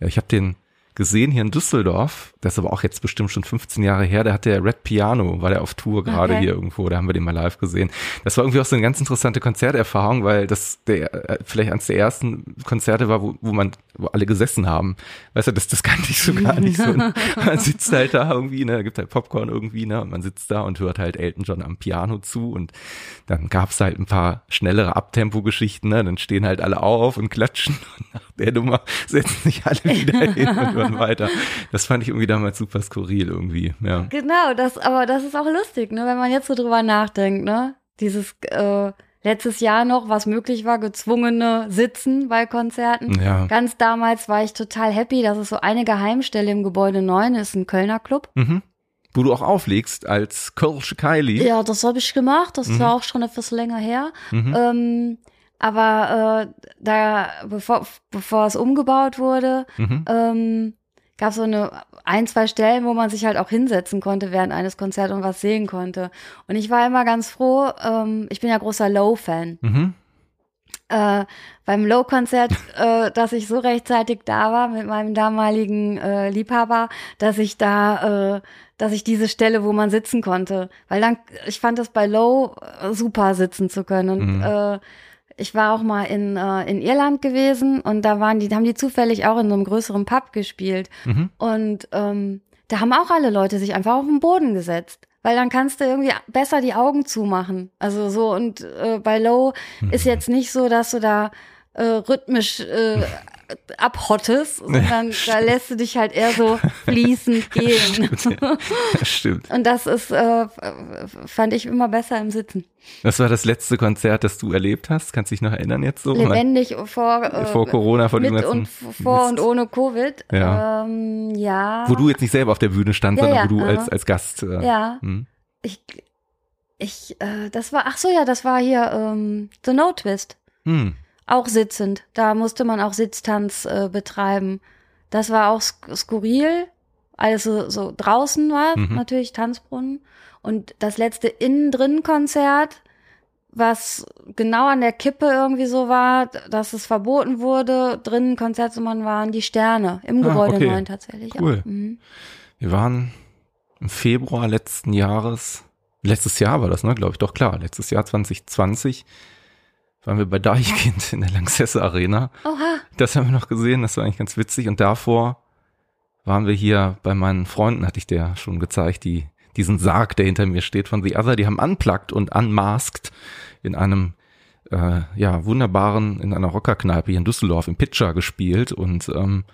Ja, ich habe den, gesehen hier in Düsseldorf. Das ist aber auch jetzt bestimmt schon 15 Jahre her. Da hat der Red Piano, war der auf Tour gerade Okay. hier irgendwo. Da haben wir den mal live gesehen. Das war irgendwie auch so eine ganz interessante Konzerterfahrung, weil das der äh, vielleicht eines der ersten Konzerte war, wo, wo man, wo alle gesessen haben. Weißt du, das, das kannte ich so gar nicht so. man sitzt halt da irgendwie, ne, gibt halt Popcorn irgendwie, ne, und man sitzt da und hört halt Elton John am Piano zu und dann gab's halt ein paar schnellere Abtempo-Geschichten, ne, dann stehen halt alle auf und klatschen und nach der Nummer setzen sich alle wieder hin und hören weiter. Das fand ich irgendwie damals super skurril irgendwie, ja. Genau, das, aber das ist auch lustig, ne, wenn man jetzt so drüber nachdenkt, ne? Dieses äh, letztes Jahr noch, was möglich war, gezwungene Sitzen bei Konzerten. Ja. Ganz damals war ich total happy, dass es so eine Geheimstelle im Gebäude 9 ist, ein Kölner Club. Mhm. Wo du auch auflegst als Kölsche Kylie. Ja, das habe ich gemacht. Das Mhm. war auch schon etwas länger her. Mhm. Ähm, aber äh, da, bevor, bevor es umgebaut wurde, Mhm. ähm, gab so eine ein, zwei Stellen, wo man sich halt auch hinsetzen konnte während eines Konzerts und was sehen konnte. Und ich war immer ganz froh, ähm, ich bin ja großer Low-Fan. Mhm. Äh, beim Low-Konzert, äh, dass ich so rechtzeitig da war mit meinem damaligen äh, Liebhaber, dass ich da, äh, dass ich diese Stelle, wo man sitzen konnte, weil dann, ich fand es bei Low äh, super sitzen zu können und Mhm. äh, ich war auch mal in, äh, in Irland gewesen und da waren die, haben die zufällig auch in so einem größeren Pub gespielt. Mhm. Und ähm, da haben auch alle Leute sich einfach auf den Boden gesetzt. Weil dann kannst du irgendwie besser die Augen zumachen. Also so, und äh, bei Low ist jetzt nicht so, dass du da äh, rhythmisch äh, abhottest, sondern da lässt du dich halt eher so fließend gehen. Das stimmt. Und das ist, äh, fand ich immer besser im Sitzen. Das war das letzte Konzert, das du erlebt hast. Kannst du dich noch erinnern jetzt so? Lebendig vor, äh, vor Corona, vor dem mit ganzen und vor Mist. und ohne Covid. Ja. Ähm, ja. Wo du jetzt nicht selber auf der Bühne standst, Ja, sondern ja, wo du als, als Gast. Äh, Ja. hm. Ich, ich, äh, das war, ach so, ja, das war hier ähm, The No Twist. Hm. Auch sitzend. Da musste man auch Sitztanz äh, betreiben. Das war auch sk skurril. Also so draußen war Mhm. natürlich Tanzbrunnen. Und das letzte Innen-Drin-Konzert, was genau an der Kippe irgendwie so war, dass es verboten wurde, drinnen Konzertnummern waren die Sterne im Ah, Gebäude okay. 9 tatsächlich. Cool. Ja. Mhm. Wir waren im Februar letzten Jahres, letztes Jahr war das, ne, glaube ich, doch klar, letztes Jahr 2020 waren wir bei Deichkind in der Lanxess Arena. Oha. Das haben wir noch gesehen, das war eigentlich ganz witzig. Und davor waren wir hier bei meinen Freunden, hatte ich dir schon gezeigt, die diesen Sarg, der hinter mir steht von The Other, die haben unplugged und unmasked in einem äh, ja wunderbaren, in einer Rockerkneipe hier in Düsseldorf im Pitcher gespielt und ähm,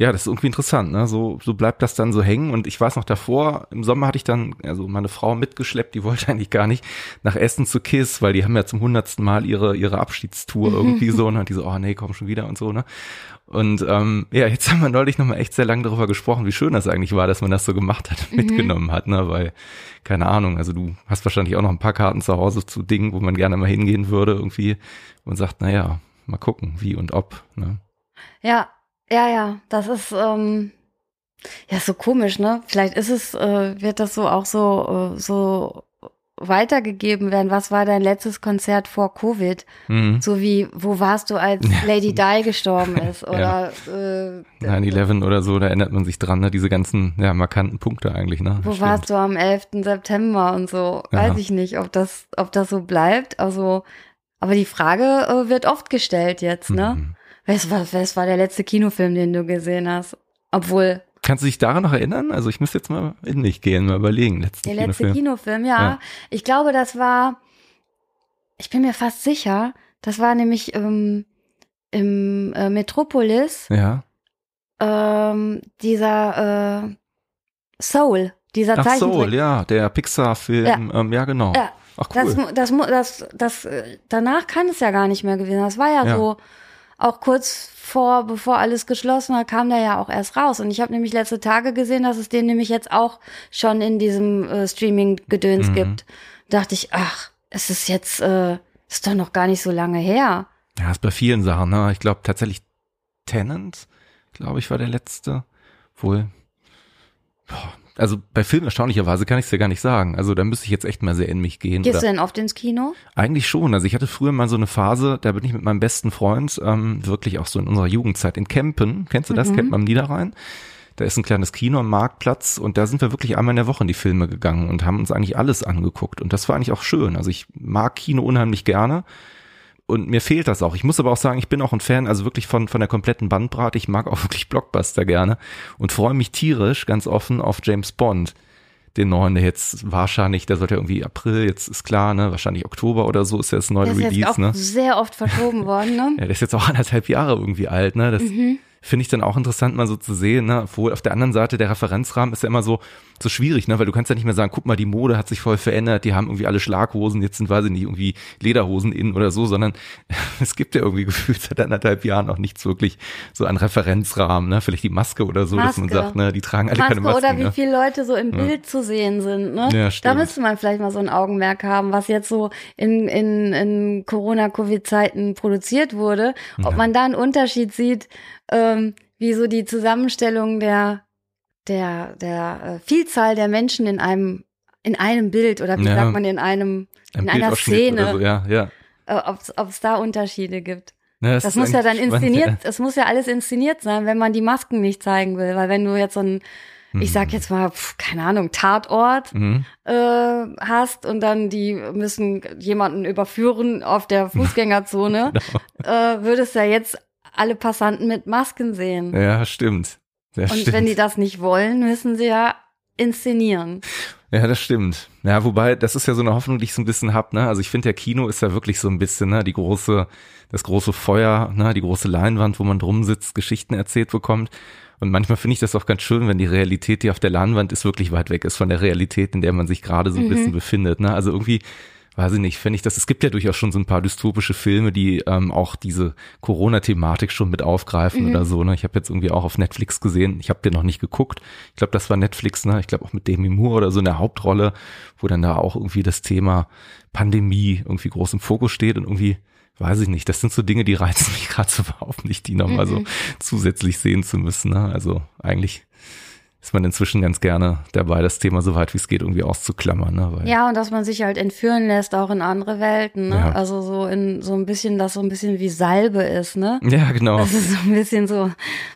ja, das ist irgendwie interessant, ne? So, so bleibt das dann so hängen. Und ich weiß noch davor, im Sommer hatte ich dann, also meine Frau mitgeschleppt, die wollte eigentlich gar nicht nach Essen zu Kiss, weil die haben ja zum hundertsten Mal ihre, ihre Abschiedstour irgendwie so, ne? Und die so, oh nee, komm schon wieder und so, ne? Und ähm, ja, jetzt haben wir neulich nochmal echt sehr lange darüber gesprochen, wie schön das eigentlich war, dass man das so gemacht hat, mitgenommen hat, ne? Weil, keine Ahnung, also du hast wahrscheinlich auch noch ein paar Karten zu Hause zu Dingen, wo man gerne mal hingehen würde, irgendwie, und sagt, naja, mal gucken, wie und ob, ne? Ja, ja, ja, das ist ähm, ja so komisch, ne? Vielleicht ist es, äh, wird das so auch so, äh, so weitergegeben werden. Was war dein letztes Konzert vor Covid? Mhm. So wie, wo warst du, als Lady Di gestorben ist? Oder äh, 9-11 oder so, da erinnert man sich dran, ne? diese ganzen ja, markanten Punkte eigentlich. Ne? wo Stimmt. warst du am 11. September und so? Ja. Weiß ich nicht, ob das, ob das so bleibt. Also, aber die Frage äh, wird oft gestellt jetzt, ne? Mhm. Was war, was war der letzte Kinofilm, den du gesehen hast? Obwohl, Kannst du dich daran noch erinnern? Also ich muss jetzt mal in mich gehen, mal überlegen. Letzten Der letzte Kinofilm. Kinofilm, ja. Ja. Ich glaube, das war, ich bin mir fast sicher, das war nämlich ähm, im äh, Metropolis, Ja. ähm, dieser äh, Soul, dieser Ach Zeichentrick. so, ja, der Pixar-Film. Ja. Ähm, ja, genau. Ja, Ach das, cool. das, das, das, äh, danach kann es ja gar nicht mehr gewesen. Das war ja, Ja. so, auch kurz vor, bevor alles geschlossen war, kam der ja auch erst raus. Und ich habe nämlich letzte Tage gesehen, dass es den nämlich jetzt auch schon in diesem äh, Streaming-Gedöns Mhm. gibt. Dachte ich, ach, es ist jetzt, äh, ist doch noch gar nicht so lange her. Ja, ist bei vielen Sachen. Ne? Ich glaube tatsächlich Tenant, glaube ich, war der letzte. Wohl, boah, also bei Filmen erstaunlicherweise kann ich es ja gar nicht sagen. Also da müsste ich jetzt echt mal sehr in mich gehen. Gehst du denn oft ins Kino? Eigentlich schon. Also ich hatte früher mal so eine Phase, da bin ich mit meinem besten Freund, ähm, wirklich auch so in unserer Jugendzeit in Kempen. Kennst du das? Mhm. Man am Niederrhein? Da ist ein kleines Kino am Marktplatz und da sind wir wirklich einmal in der Woche in die Filme gegangen und haben uns eigentlich alles angeguckt. Und das war eigentlich auch schön. Also ich mag Kino unheimlich gerne. Und mir fehlt das auch. Ich muss aber auch sagen, ich bin auch ein Fan, also wirklich von, von der kompletten Bandbreite. Ich mag auch wirklich Blockbuster gerne und freue mich tierisch, ganz offen, auf James Bond. Den neuen, der jetzt wahrscheinlich, der sollte ja irgendwie April, jetzt ist klar, ne, wahrscheinlich Oktober oder so ist ja das neue Das ist jetzt Release, auch ne? sehr oft verschoben worden, ne? Ja, der ist jetzt auch anderthalb Jahre irgendwie alt, ne? Das Mhm. finde ich dann auch interessant, mal so zu sehen, ne? Obwohl auf der anderen Seite der Referenzrahmen ist ja immer so, so schwierig, ne? Weil du kannst ja nicht mehr sagen, guck mal, die Mode hat sich voll verändert, die haben irgendwie alle Schlaghosen, jetzt sind, weiß ich nicht, irgendwie Lederhosen innen oder so, sondern es gibt ja irgendwie gefühlt seit anderthalb Jahren auch nichts wirklich so an Referenzrahmen, ne? Vielleicht die Maske oder so, dass man Maske. sagt, ne, die tragen alle Maske keine Masken. oder wie ne? viele Leute so im Bild zu sehen sind, ne? Ja, da müsste man vielleicht mal so ein Augenmerk haben, was jetzt so in, in, in Corona-Covid-Zeiten produziert wurde, ob Ja. man da einen Unterschied sieht, ähm, wie so die Zusammenstellung der, der, der äh, Vielzahl der Menschen in einem, in einem Bild oder wie Ja. sagt man in einem, Ein in einer Szene, so, ja, ja. äh, ob es da Unterschiede gibt. Ne, Das ist muss ja dann eigentlich spannend, inszeniert, es muss ja alles inszeniert sein, wenn man die Masken nicht zeigen will. Weil wenn du jetzt so ein, ich sag jetzt mal, pf, keine Ahnung, Tatort Mhm. äh, hast und dann die müssen jemanden überführen auf der Fußgängerzone, äh, würdest du ja jetzt alle Passanten mit Masken sehen. Ja, stimmt. Ja, und stimmt. wenn die das nicht wollen, müssen sie ja inszenieren. Ja, das stimmt. Ja, wobei, das ist ja so eine Hoffnung, die ich so ein bisschen hab, ne? Also ich finde, der Kino ist ja wirklich so ein bisschen, ne, die große, das große Feuer, ne, die große Leinwand, wo man drum sitzt, Geschichten erzählt bekommt. Und manchmal finde ich das auch ganz schön, wenn die Realität, die auf der Leinwand ist, wirklich weit weg ist von der Realität, in der man sich gerade so ein Mhm. bisschen befindet. Ne? Also irgendwie, weiß ich nicht, finde ich das, es gibt ja durchaus schon so ein paar dystopische Filme, die ähm, auch diese Corona-Thematik schon mit aufgreifen Mhm. oder so. Ne? Ich habe jetzt irgendwie auch auf Netflix gesehen, ich habe den noch nicht geguckt. Ich glaube, das war Netflix, ne? Ich glaube auch mit Demi Moore oder so in der Hauptrolle, wo dann da auch irgendwie das Thema Pandemie irgendwie groß im Fokus steht und irgendwie weiß ich nicht, das sind so Dinge, die reizen mich gerade so überhaupt nicht, die nochmal so Mhm. zusätzlich sehen zu müssen. Ne? Also eigentlich ist man inzwischen ganz gerne dabei, das Thema so weit wie es geht irgendwie auszuklammern. Ne? Weil, Ja, und dass man sich halt entführen lässt, auch in andere Welten, ne? Ja. Also so in so ein bisschen, dass so ein bisschen wie Salbe ist, ne? ja genau. Das ist so ein bisschen so,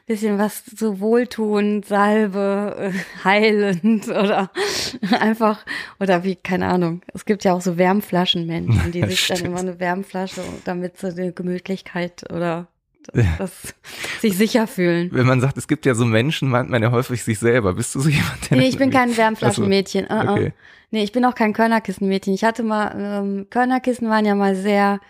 bisschen was so wohltuend, Salbe, äh, heilend oder einfach, oder wie, keine Ahnung. Es gibt ja auch so Wärmflaschenmenschen, die sich dann immer eine Wärmflasche, damit sie die Gemütlichkeit oder. Das, sich sicher fühlen. Wenn man sagt, es gibt ja so Menschen, meint man ja häufig sich selber. Bist du so jemand, der Nee, ich bin kein Wärmflaschenmädchen. Ach so, Uh -uh. okay. Nee, ich bin auch kein Körnerkissenmädchen. Ich hatte mal, ähm, Körnerkissen waren ja mal sehr,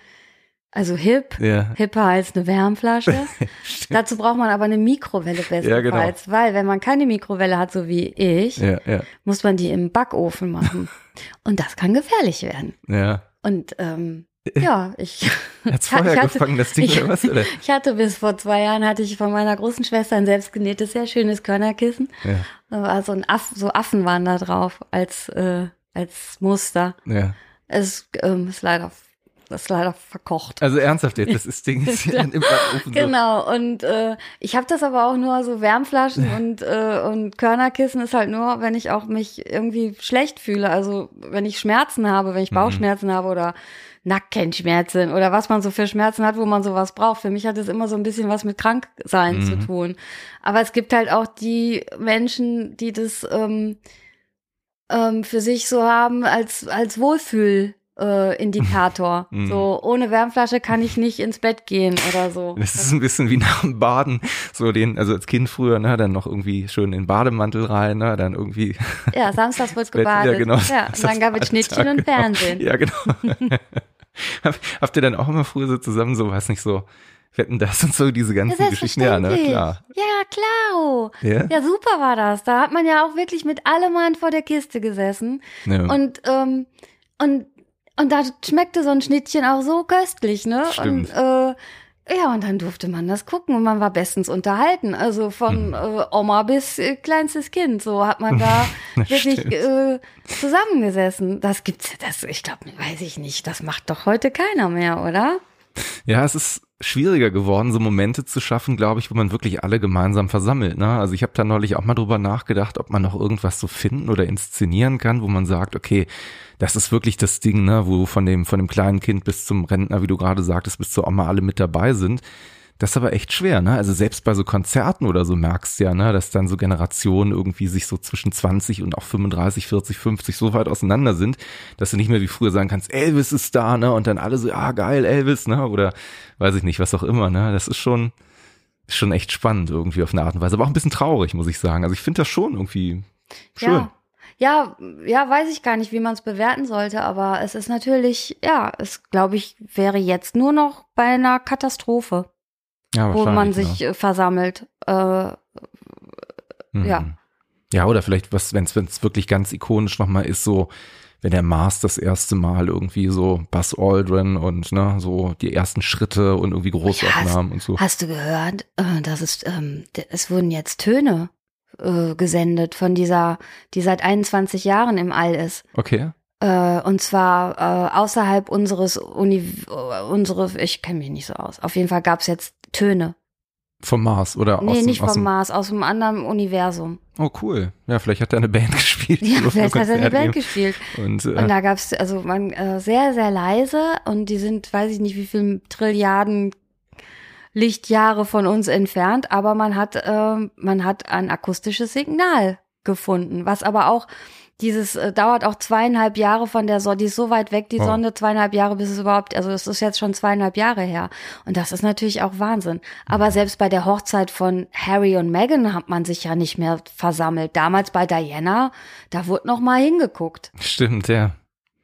also hip, Ja, hipper als eine Wärmflasche. Dazu braucht man aber eine Mikrowelle bestenfalls, weil wenn man keine Mikrowelle hat, so wie ich, Ja, ja, muss man die im Backofen machen. Und das kann gefährlich werden. ja. Und ähm, ja, ich, Hat's Feuer ich hatte- gefangen, das Ding ich- oder was? Oder? ich hatte bis vor zwei Jahren, hatte ich von meiner großen Schwester ein selbstgenähtes, sehr schönes Körnerkissen. Ja, Da war so ein Aff, so Affen waren da drauf als, äh, als Muster. ja. Es ähm, ist leider, ist leider verkocht. Also ernsthaft jetzt, das ist Ding ist ja im Backofen so. Genau, und äh, ich habe das aber auch nur so Wärmflaschen und, äh, und Körnerkissen ist halt nur, wenn ich auch mich irgendwie schlecht fühle. Also wenn ich Schmerzen habe, wenn ich Mhm. Bauchschmerzen habe oder Nackenschmerzen oder was man so für Schmerzen hat, wo man sowas braucht. Für mich hat es immer so ein bisschen was mit Kranksein zu Mhm. tun. Aber es gibt halt auch die Menschen, die das ähm, ähm, für sich so haben als, als Wohlfühl. Äh, Indikator. Mhm. So, ohne Wärmflasche kann ich nicht ins Bett gehen oder so. Das ist ein bisschen wie nach dem Baden, so den, also als Kind früher, ne, dann noch irgendwie schön in den Bademantel rein, ne, dann irgendwie. Ja, samstags wird Bett, gebadet. ja, genau. Ja, und dann gab es Schnittchen und genau. Fernsehen. Ja, genau. Hab- Habt ihr dann auch immer früher so zusammen so, weiß nicht, so, wetten das und so, diese ganzen Geschichten? Ja, ne, klar. Ja, klar. Ja? Ja, super war das. Da hat man ja auch wirklich mit allem Mann vor der Kiste gesessen. ja. Und, ähm, und, und da schmeckte so ein Schnittchen auch so köstlich, ne? Stimmt. Und, äh, ja, und dann durfte man das gucken und man war bestens unterhalten. Also von Mhm. äh, Oma bis äh, kleinstes Kind. So hat man da wirklich äh, zusammengesessen. Das gibt's, das, ich glaube, weiß ich nicht. Das macht doch heute keiner mehr, oder? Ja, es ist schwieriger geworden, so Momente zu schaffen, glaube ich, wo man wirklich alle gemeinsam versammelt. Ne? Also ich habe da neulich auch mal drüber nachgedacht, ob man noch irgendwas so finden oder inszenieren kann, wo man sagt, okay, das ist wirklich das Ding, ne, wo von dem von dem kleinen Kind bis zum Rentner, wie du gerade sagtest, bis zur Oma alle mit dabei sind. Das ist aber echt schwer, ne? Also selbst bei so Konzerten oder so merkst du ja, ne, dass dann so Generationen irgendwie sich so zwischen 20 und auch 35, 40, 50 so weit auseinander sind, dass du nicht mehr wie früher sagen kannst, Elvis ist da, ne? Und dann alle so, ah, geil, Elvis, ne? Oder weiß ich nicht, was auch immer, ne? Das ist schon, schon echt spannend irgendwie auf eine Art und Weise, aber auch ein bisschen traurig, muss ich sagen. Also ich finde das schon irgendwie schön. Ja. Ja, ja, weiß ich gar nicht, wie man es bewerten sollte, aber es ist natürlich, ja, es glaube ich, wäre jetzt nur noch bei einer Katastrophe Ja, wo man wahrscheinlich, sich ne? äh, versammelt. Äh, Mhm. ja. Ja, oder vielleicht, was, wenn es wirklich ganz ikonisch nochmal ist, so, wenn der Mars das erste Mal irgendwie so Buzz Aldrin und ne, so die ersten Schritte und irgendwie Großaufnahmen und so. Hast du gehört, äh, dass es, ähm, es wurden jetzt Töne äh, gesendet von dieser, die seit 21 Jahren im All ist. Okay. Äh, und zwar äh, außerhalb unseres Uni, äh, unsere, ich kenne mich nicht so aus. Auf jeden Fall gab es jetzt Töne. Vom Mars oder aus Nee, dem, nicht aus vom dem, Mars, aus einem anderen Universum. Oh, cool. Ja, vielleicht hat er eine Band gespielt. Ja, vielleicht hat er eine Band gespielt. Und, Und äh, da gab's also man äh, sehr, sehr leise und die sind, weiß ich nicht, wie viel Trilliarden Lichtjahre von uns entfernt, aber man hat, ähm, man hat ein akustisches Signal gefunden, was aber auch dieses äh, dauert auch zweieinhalb Jahre von der Sonne, die ist so weit weg, die Oh. Sonne, zweieinhalb Jahre, bis es überhaupt, also es ist jetzt schon zweieinhalb Jahre her. Und das ist natürlich auch Wahnsinn. Aber selbst bei der Hochzeit von Harry und Meghan hat man sich ja nicht mehr versammelt. Damals bei Diana, da wurde noch mal hingeguckt. stimmt, ja.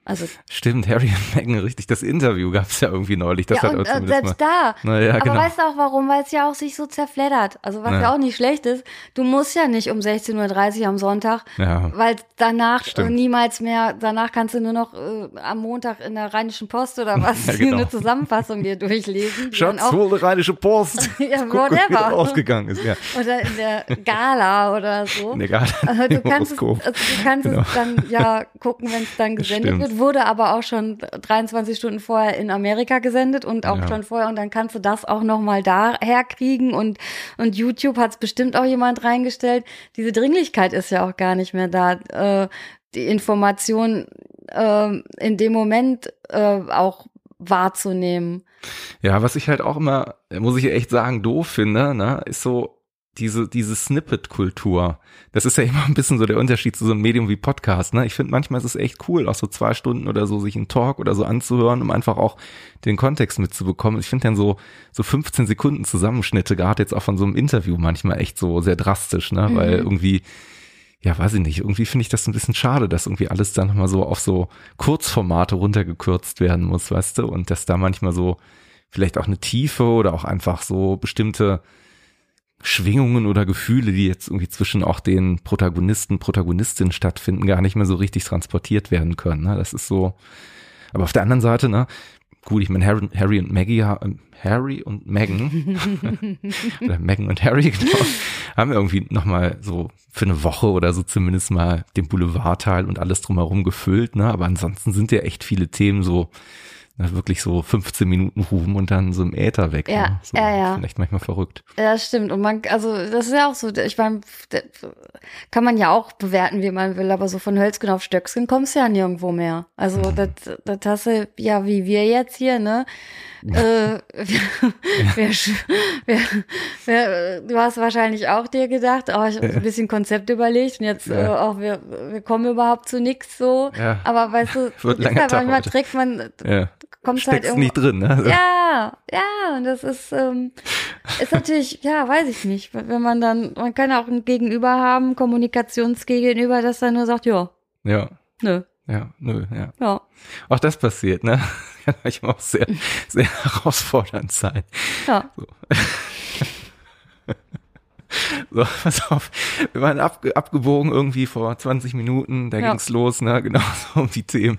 Also Stimmt, Harry und Meghan, richtig. Das Interview gab es ja irgendwie neulich. Das ja, hat und äh, selbst mal. da. Naja, Aber genau. weißt du auch warum? Weil es ja auch sich so zerfleddert. Also was Ja. ja. auch nicht schlecht ist. Du musst ja nicht um 16.30 Uhr am Sonntag, ja. weil danach äh, Stimmt. niemals mehr, danach kannst du nur noch äh, am Montag in der Rheinischen Post oder was Ja, genau. eine Zusammenfassung dir durchlesen. Schatz, auch, hol die Rheinische Post. Ja, Guck, whatever. ausgegangen ist, ja. oder in der Gala oder so. Egal. Also du kannst, es, also du kannst Genau. es dann ja gucken, wenn es dann gesendet Stimmt. wird. Wurde aber auch schon 23 Stunden vorher in Amerika gesendet und auch Ja. schon vorher. Und dann kannst du das auch noch mal da herkriegen. Und, und YouTube hat es bestimmt auch jemand reingestellt. Diese Dringlichkeit ist ja auch gar nicht mehr da. Äh, die Information äh, in dem Moment äh, auch wahrzunehmen. Ja, was ich halt auch immer, muss ich echt sagen, doof finde, ne, ist so diese, diese Snippet-Kultur. Das ist ja immer ein bisschen so der Unterschied zu so einem Medium wie Podcast, ne? Ich finde manchmal ist es echt cool, auch so zwei Stunden oder so sich einen Talk oder so anzuhören, um einfach auch den Kontext mitzubekommen. Ich finde dann so, so 15 Sekunden Zusammenschnitte, gerade jetzt auch von so einem Interview manchmal echt so sehr drastisch, ne? Weil Mhm. irgendwie, ja, weiß ich nicht, irgendwie finde ich das ein bisschen schade, dass irgendwie alles dann nochmal so auf so Kurzformate runtergekürzt werden muss, weißt du, und dass da manchmal so vielleicht auch eine Tiefe oder auch einfach so bestimmte Schwingungen oder Gefühle, die jetzt irgendwie zwischen auch den Protagonisten, Protagonistinnen stattfinden, gar nicht mehr so richtig transportiert werden können. Ne? Das ist so. Aber auf der anderen Seite, ne, gut, ich meine, Harry, Harry und Maggie, ähm, Harry und Meghan, oder Meghan und Harry, genau, haben irgendwie nochmal so für eine Woche oder so zumindest mal den Boulevardteil und alles drumherum gefüllt, ne? Aber ansonsten sind ja echt viele Themen so, wirklich so 15 Minuten Ruhm und dann so im Äther weg. Ja, ne? so, ja, ja. Vielleicht manchmal verrückt. Ja, das stimmt. Und man, also das ist ja auch so, ich meine, kann man ja auch bewerten, wie man will, aber so von Hölzgen auf Stöcksken kommst du ja nirgendwo mehr. Also das, das hast du, ja, wie wir jetzt hier, ne? Äh, wer, wer, wer, du hast wahrscheinlich auch dir gedacht, oh, ich habe ein bisschen Konzept überlegt und jetzt Ja. äh, auch wir, wir kommen überhaupt zu nichts so. Ja. Aber weißt du, Wird ist halt manchmal heute. trägt man, Ja. kommt halt irgendwo nicht drin, ne? ja, ja, und das ist, ähm, ist natürlich, ja, weiß ich nicht. Wenn man dann, man kann auch ein Gegenüber haben, Kommunikationsgegenüber, das dann nur sagt, ja, Ja. nö, Ja, nö, ja. ja, Auch das passiert, ne? Kann manchmal auch sehr, sehr herausfordernd sein. ja. So, pass auf. Wir waren ab, abgebogen irgendwie vor 20 Minuten, da Ja. ging's los, ne, genau so um die Themen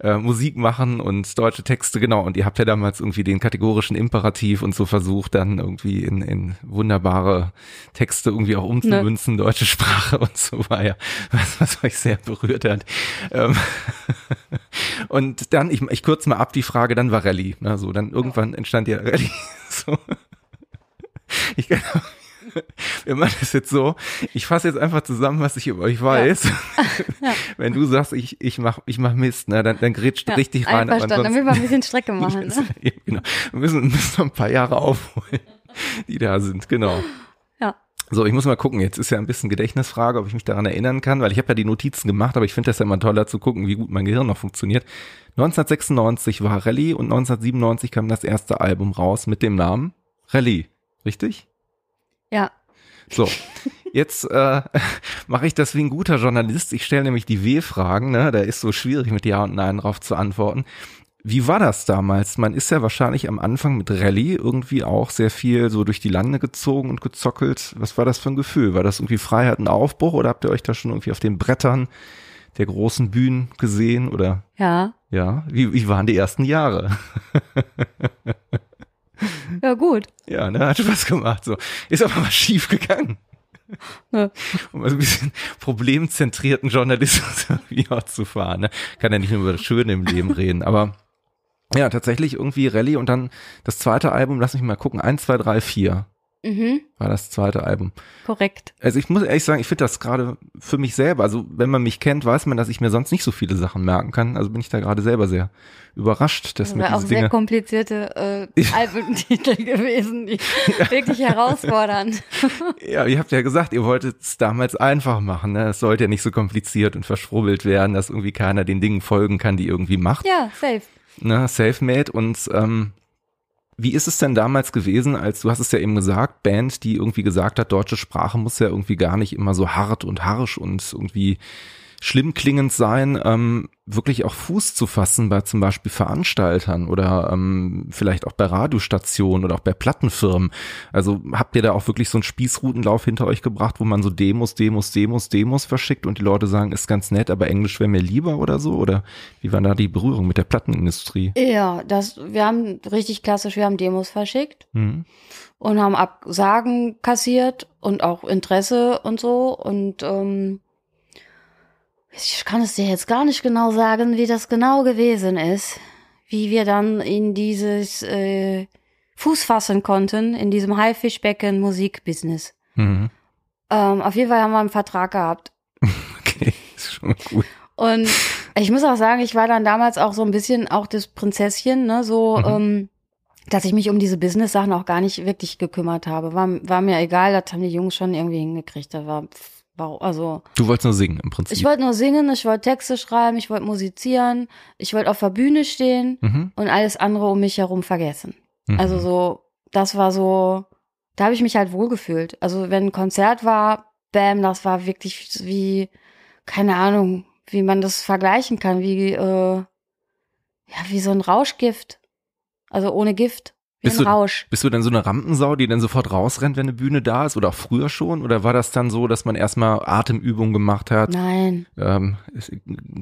äh, Musik machen und deutsche Texte, genau. Und ihr habt ja damals irgendwie den kategorischen Imperativ und so versucht, dann irgendwie in, in wunderbare Texte irgendwie auch umzumünzen, deutsche Sprache und so war ja, was, was euch sehr berührt hat. Ähm, und dann, ich, ich kürze mal ab die Frage, dann war Rallye. Ne, so, dann irgendwann entstand ja Rallye. So. Ich kann, wir machen das jetzt so. Ich fasse jetzt einfach zusammen, was ich über euch weiß. Wenn du sagst, ich, ich mach, ich mach Mist, ne, dann, dann grätscht Ja, richtig rein. Einverstanden, damit wir ein bisschen Strecke machen. Ne? Ja, genau. Wir müssen, müssen noch ein paar Jahre aufholen, die da sind, genau. Ja. So, ich muss mal gucken. Jetzt ist ja ein bisschen Gedächtnisfrage, ob ich mich daran erinnern kann, weil ich habe ja die Notizen gemacht, aber ich finde das ja immer toller zu gucken, wie gut mein Gehirn noch funktioniert. 1996 war Rallye und 1997 kam das erste Album raus mit dem Namen Rallye. Richtig? Ja. So, jetzt äh, mache ich das wie ein guter Journalist. Ich stelle nämlich die W-Fragen, ne? Da ist so schwierig mit Ja und Nein drauf zu antworten. Wie war das damals? Man ist ja wahrscheinlich am Anfang mit Rallye irgendwie auch sehr viel so durch die Lande gezogen und gezockelt. Was war das für ein Gefühl? War das irgendwie Freiheit und Aufbruch oder habt ihr euch da schon irgendwie auf den Brettern der großen Bühnen gesehen oder Ja. ja? Wie, wie waren die ersten Jahre? Ja, gut. Ja, ne, hat Spaß gemacht. So. Ist aber mal schief gegangen. Ja. Um mal so ein bisschen problemzentrierten Journalismus irgendwie auch zu fahren. Ne? Kann ja nicht nur über das Schöne im Leben reden, aber ja, tatsächlich irgendwie Rallye und dann das zweite Album, lass mich mal gucken, eins, zwei, drei, vier Mhm. war das zweite Album. Korrekt. Also ich muss ehrlich sagen, ich finde das gerade für mich selber, also wenn man mich kennt, weiß man, dass ich mir sonst nicht so viele Sachen merken kann. Also bin ich da gerade selber sehr überrascht, dass Das mir wäre auch diese sehr Dinge komplizierte äh, Albumtitel gewesen, die wirklich herausfordernd. Ja, ihr habt ja gesagt, ihr wolltet es damals einfach machen. Ne? Es sollte ja nicht so kompliziert und verschwurbelt werden, dass irgendwie keiner den Dingen folgen kann, die irgendwie macht. Ja, safe. Ne? Selfmade. Und ähm, wie ist es denn damals gewesen, als du hast es ja eben gesagt, Band, die irgendwie gesagt hat, deutsche Sprache muss ja irgendwie gar nicht immer so hart und harsch und irgendwie schlimm klingend sein, ähm, wirklich auch Fuß zu fassen bei zum Beispiel Veranstaltern oder ähm, vielleicht auch bei Radiostationen oder auch bei Plattenfirmen. Also habt ihr da auch wirklich so einen Spießrutenlauf hinter euch gebracht, wo man so Demos, Demos, Demos, Demos verschickt und die Leute sagen, ist ganz nett, aber Englisch wäre mir lieber oder so? Oder wie war da die Berührung mit der Plattenindustrie? Ja, das, wir haben richtig klassisch, wir haben Demos verschickt Mhm. und haben Absagen kassiert und auch Interesse und so und ähm, ich kann es dir jetzt gar nicht genau sagen, wie das genau gewesen ist, wie wir dann in dieses äh, Fuß fassen konnten in diesem Haifischbecken Musikbusiness. Mhm. Ähm, auf jeden Fall haben wir einen Vertrag gehabt. Okay, ist schon mal gut. Und ich muss auch sagen, ich war dann damals auch so ein bisschen auch das Prinzesschen, ne, so, Mhm. ähm, dass ich mich um diese Business-Sachen auch gar nicht wirklich gekümmert habe. War, war mir egal, das haben die Jungs schon irgendwie hingekriegt. Da war, also, Du wolltest nur singen im Prinzip. ich wollte nur singen, ich wollte Texte schreiben, ich wollte musizieren, ich wollte auf der Bühne stehen mhm. und alles andere um mich herum vergessen. Mhm. Also so, das war so, da habe ich mich halt wohlgefühlt. Also wenn ein Konzert war, bam, das war wirklich wie, keine Ahnung, wie man das vergleichen kann, wie, äh, ja, wie so ein Rauschgift. Also ohne Gift. Wie Bist du- Rausch. Bist du dann so eine Rampensau, die dann sofort rausrennt, wenn eine Bühne da ist? Oder auch früher schon? Oder war das dann so, dass man erstmal Atemübungen gemacht hat, Nein, ähm,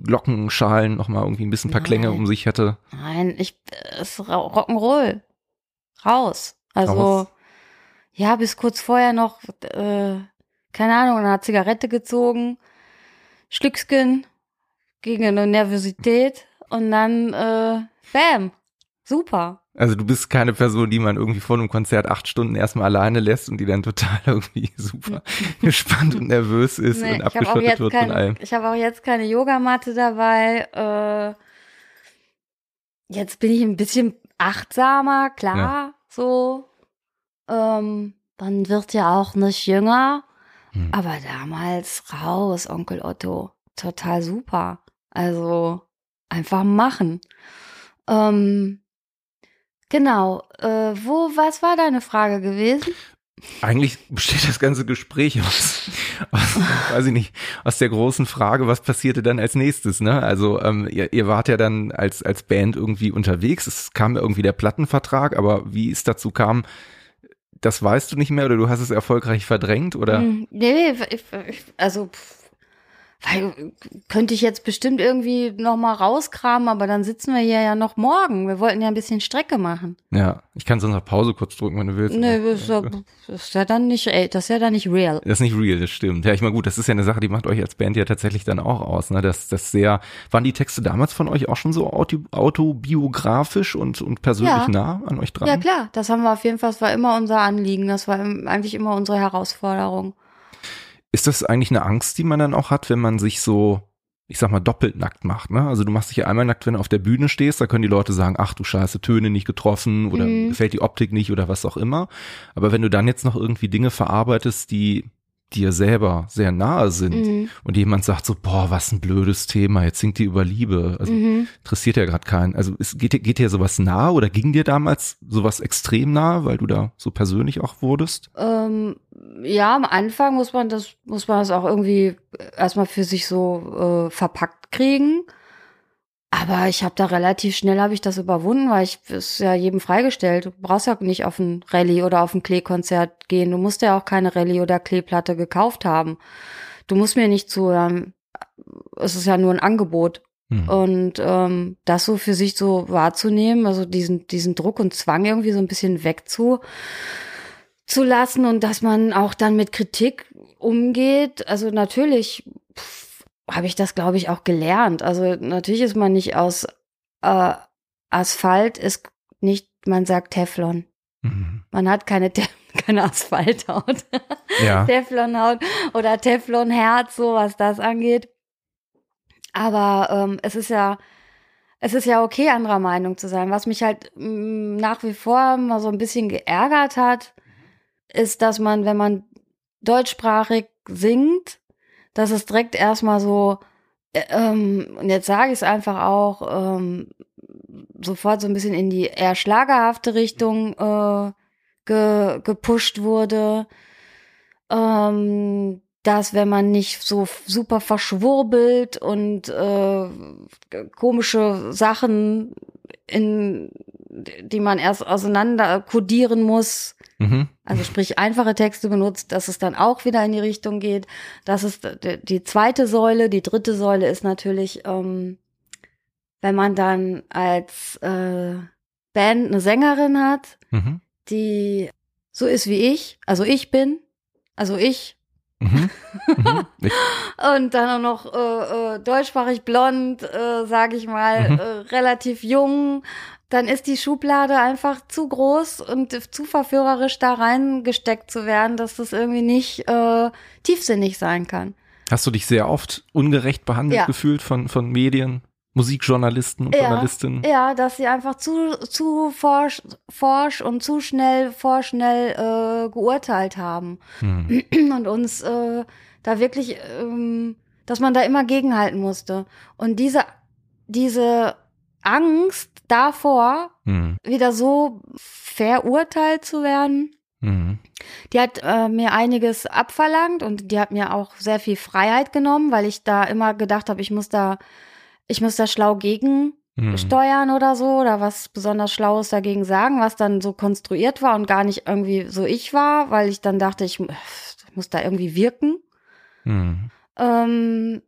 Glockenschalen, nochmal irgendwie ein bisschen ein paar Klänge Nein. um sich hatte? nein, ich, es ist Rock'n'Roll. Raus. Also, Raus. ja, bis kurz vorher noch, äh, keine Ahnung, eine Zigarette gezogen, Schlücksken gegen eine Nervosität und dann, äh, bam, super. Also du bist keine Person, die man irgendwie vor einem Konzert acht Stunden erstmal alleine lässt und die dann total irgendwie super gespannt und nervös ist Nee, und habe abgeschottet wird von kein, allem. ich hab auch jetzt keine Yogamatte dabei. Äh, jetzt bin ich ein bisschen achtsamer, klar, so. Ähm, man wird ja auch nicht jünger. Hm. Aber damals raus, Onkel Otto. Total super. Also einfach machen. Ähm, genau. Äh, wo, was war deine Frage gewesen? Eigentlich besteht das ganze Gespräch aus, aus weiß ich nicht, aus der großen Frage, was passierte dann als nächstes, ne? Also ähm, ihr, ihr wart ja dann als, als Band irgendwie unterwegs, es kam irgendwie der Plattenvertrag, aber wie es dazu kam, das weißt du nicht mehr oder du hast es erfolgreich verdrängt oder? Hm, Nee, ich- also pff, weil, könnte ich jetzt bestimmt irgendwie noch mal rauskramen, aber dann sitzen wir hier ja noch morgen. Wir wollten ja ein bisschen Strecke machen. Ja, ich kann sonst auf Pause kurz drücken, wenn du willst. Nee, das ist, ja, ist ja dann nicht, ey, das ist ja dann nicht real. Das ist nicht real, das stimmt. Ja, ich meine, gut, das ist ja eine Sache, die macht euch als Band ja tatsächlich dann auch aus. Ne? Das, das sehr, waren die Texte damals von euch auch schon so auto, autobiografisch und, und persönlich Ja. nah an euch dran? Ja klar, das haben wir auf jeden Fall, das war immer unser Anliegen, das war eigentlich immer unsere Herausforderung. Ist das eigentlich eine Angst, die man dann auch hat, wenn man sich so, ich sag mal, doppelt nackt macht? Ne? Also du machst dich ja einmal nackt, wenn du auf der Bühne stehst, da können die Leute sagen, ach du Scheiße, Töne nicht getroffen oder Mhm. gefällt die Optik nicht oder was auch immer. Aber wenn du dann jetzt noch irgendwie Dinge verarbeitest, die dir selber sehr nahe sind Mhm. und jemand sagt so, boah, was ein blödes Thema, jetzt singt die über Liebe. Also Mhm. interessiert ja gerade keinen. Also es geht, dir- geht dir sowas nahe oder ging dir damals sowas extrem nahe, weil du da so persönlich auch wurdest? Ähm, ja, am Anfang muss man das, muss man das auch irgendwie erstmal für sich so äh, verpackt kriegen. Aber ich habe da relativ schnell habe ich das überwunden, weil ich ist ja jedem freigestellt. Du brauchst ja nicht auf ein Rallye oder auf ein Klee-Konzert gehen. Du musst ja auch keine Rallye oder Kleeplatte gekauft haben. Du musst mir nicht zuhören. Es ist ja nur ein Angebot. Hm. Und ähm, das so für sich so wahrzunehmen, also diesen, diesen Druck und Zwang irgendwie so ein bisschen wegzu zu lassen und dass man auch dann mit Kritik umgeht. Also natürlich habe ich das, glaube ich, auch gelernt. Also natürlich ist man nicht aus äh, Asphalt, ist nicht, man sagt Teflon. Mhm. Man hat keine, Te keine Asphalthaut. Ja. Teflonhaut oder Teflonherz, so was das angeht. Aber ähm, es ist ja, es ist ja okay, anderer Meinung zu sein. Was mich halt mh, nach wie vor mal so ein bisschen geärgert hat, ist, dass man, wenn man deutschsprachig singt, dass es direkt erstmal so, äh, ähm, und jetzt sage ich es einfach auch, ähm, sofort so ein bisschen in die eher schlagerhafte Richtung äh, ge, gepusht wurde. Ähm, dass wenn man nicht so super verschwurbelt und äh, komische Sachen in die man erst auseinander kodieren muss, Mhm. also sprich einfache Texte benutzt, dass es dann auch wieder in die Richtung geht. Das ist d- die zweite Säule. Die dritte Säule ist natürlich, ähm, wenn man dann als äh, Band eine Sängerin hat, Mhm. die so ist wie ich, also ich bin, also ich, Mhm. Mhm. Ich, und dann auch noch äh, äh, deutschsprachig blond, äh, sage ich mal, Mhm. äh, relativ jung, dann ist die Schublade einfach zu groß und zu verführerisch da reingesteckt zu werden, dass das irgendwie nicht äh, tiefsinnig sein kann. hast du dich sehr oft ungerecht behandelt Ja. gefühlt von, von Medien, Musikjournalisten und Ja. Journalistinnen? Ja, dass sie einfach zu, zu forsch, forsch und zu schnell, vorschnell äh, geurteilt haben. Mhm. und uns äh, da wirklich, ähm, dass man da immer gegenhalten musste. Und diese, diese Angst davor, Mhm. wieder so verurteilt zu werden, Mhm. die hat äh, mir einiges abverlangt und die hat mir auch sehr viel Freiheit genommen, weil ich da immer gedacht habe, ich muss da, ich muss da schlau gegen Mhm. steuern oder so oder was besonders Schlaues dagegen sagen, was dann so konstruiert war und gar nicht irgendwie so ich war, weil ich dann dachte, ich mu- ich muss da irgendwie wirken. Mhm. Ähm,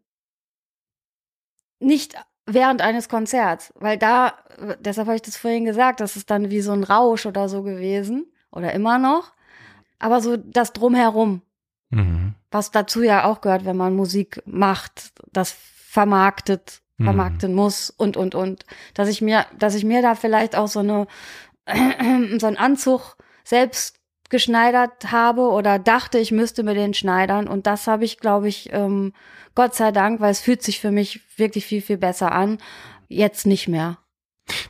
nicht während eines Konzerts, weil da, deshalb habe ich das vorhin gesagt, das ist dann wie so ein Rausch oder so gewesen oder immer noch. Aber so das drumherum, Mhm. was dazu ja auch gehört, wenn man Musik macht, das vermarktet, Mhm. vermarkten muss und und und, dass ich mir, dass ich mir da vielleicht auch so eine so einen Anzug selbst geschneidert habe oder dachte, ich müsste mir den schneidern und das habe ich, glaube ich, ähm, Gott sei Dank, weil es fühlt sich für mich wirklich viel viel besser an, jetzt nicht mehr.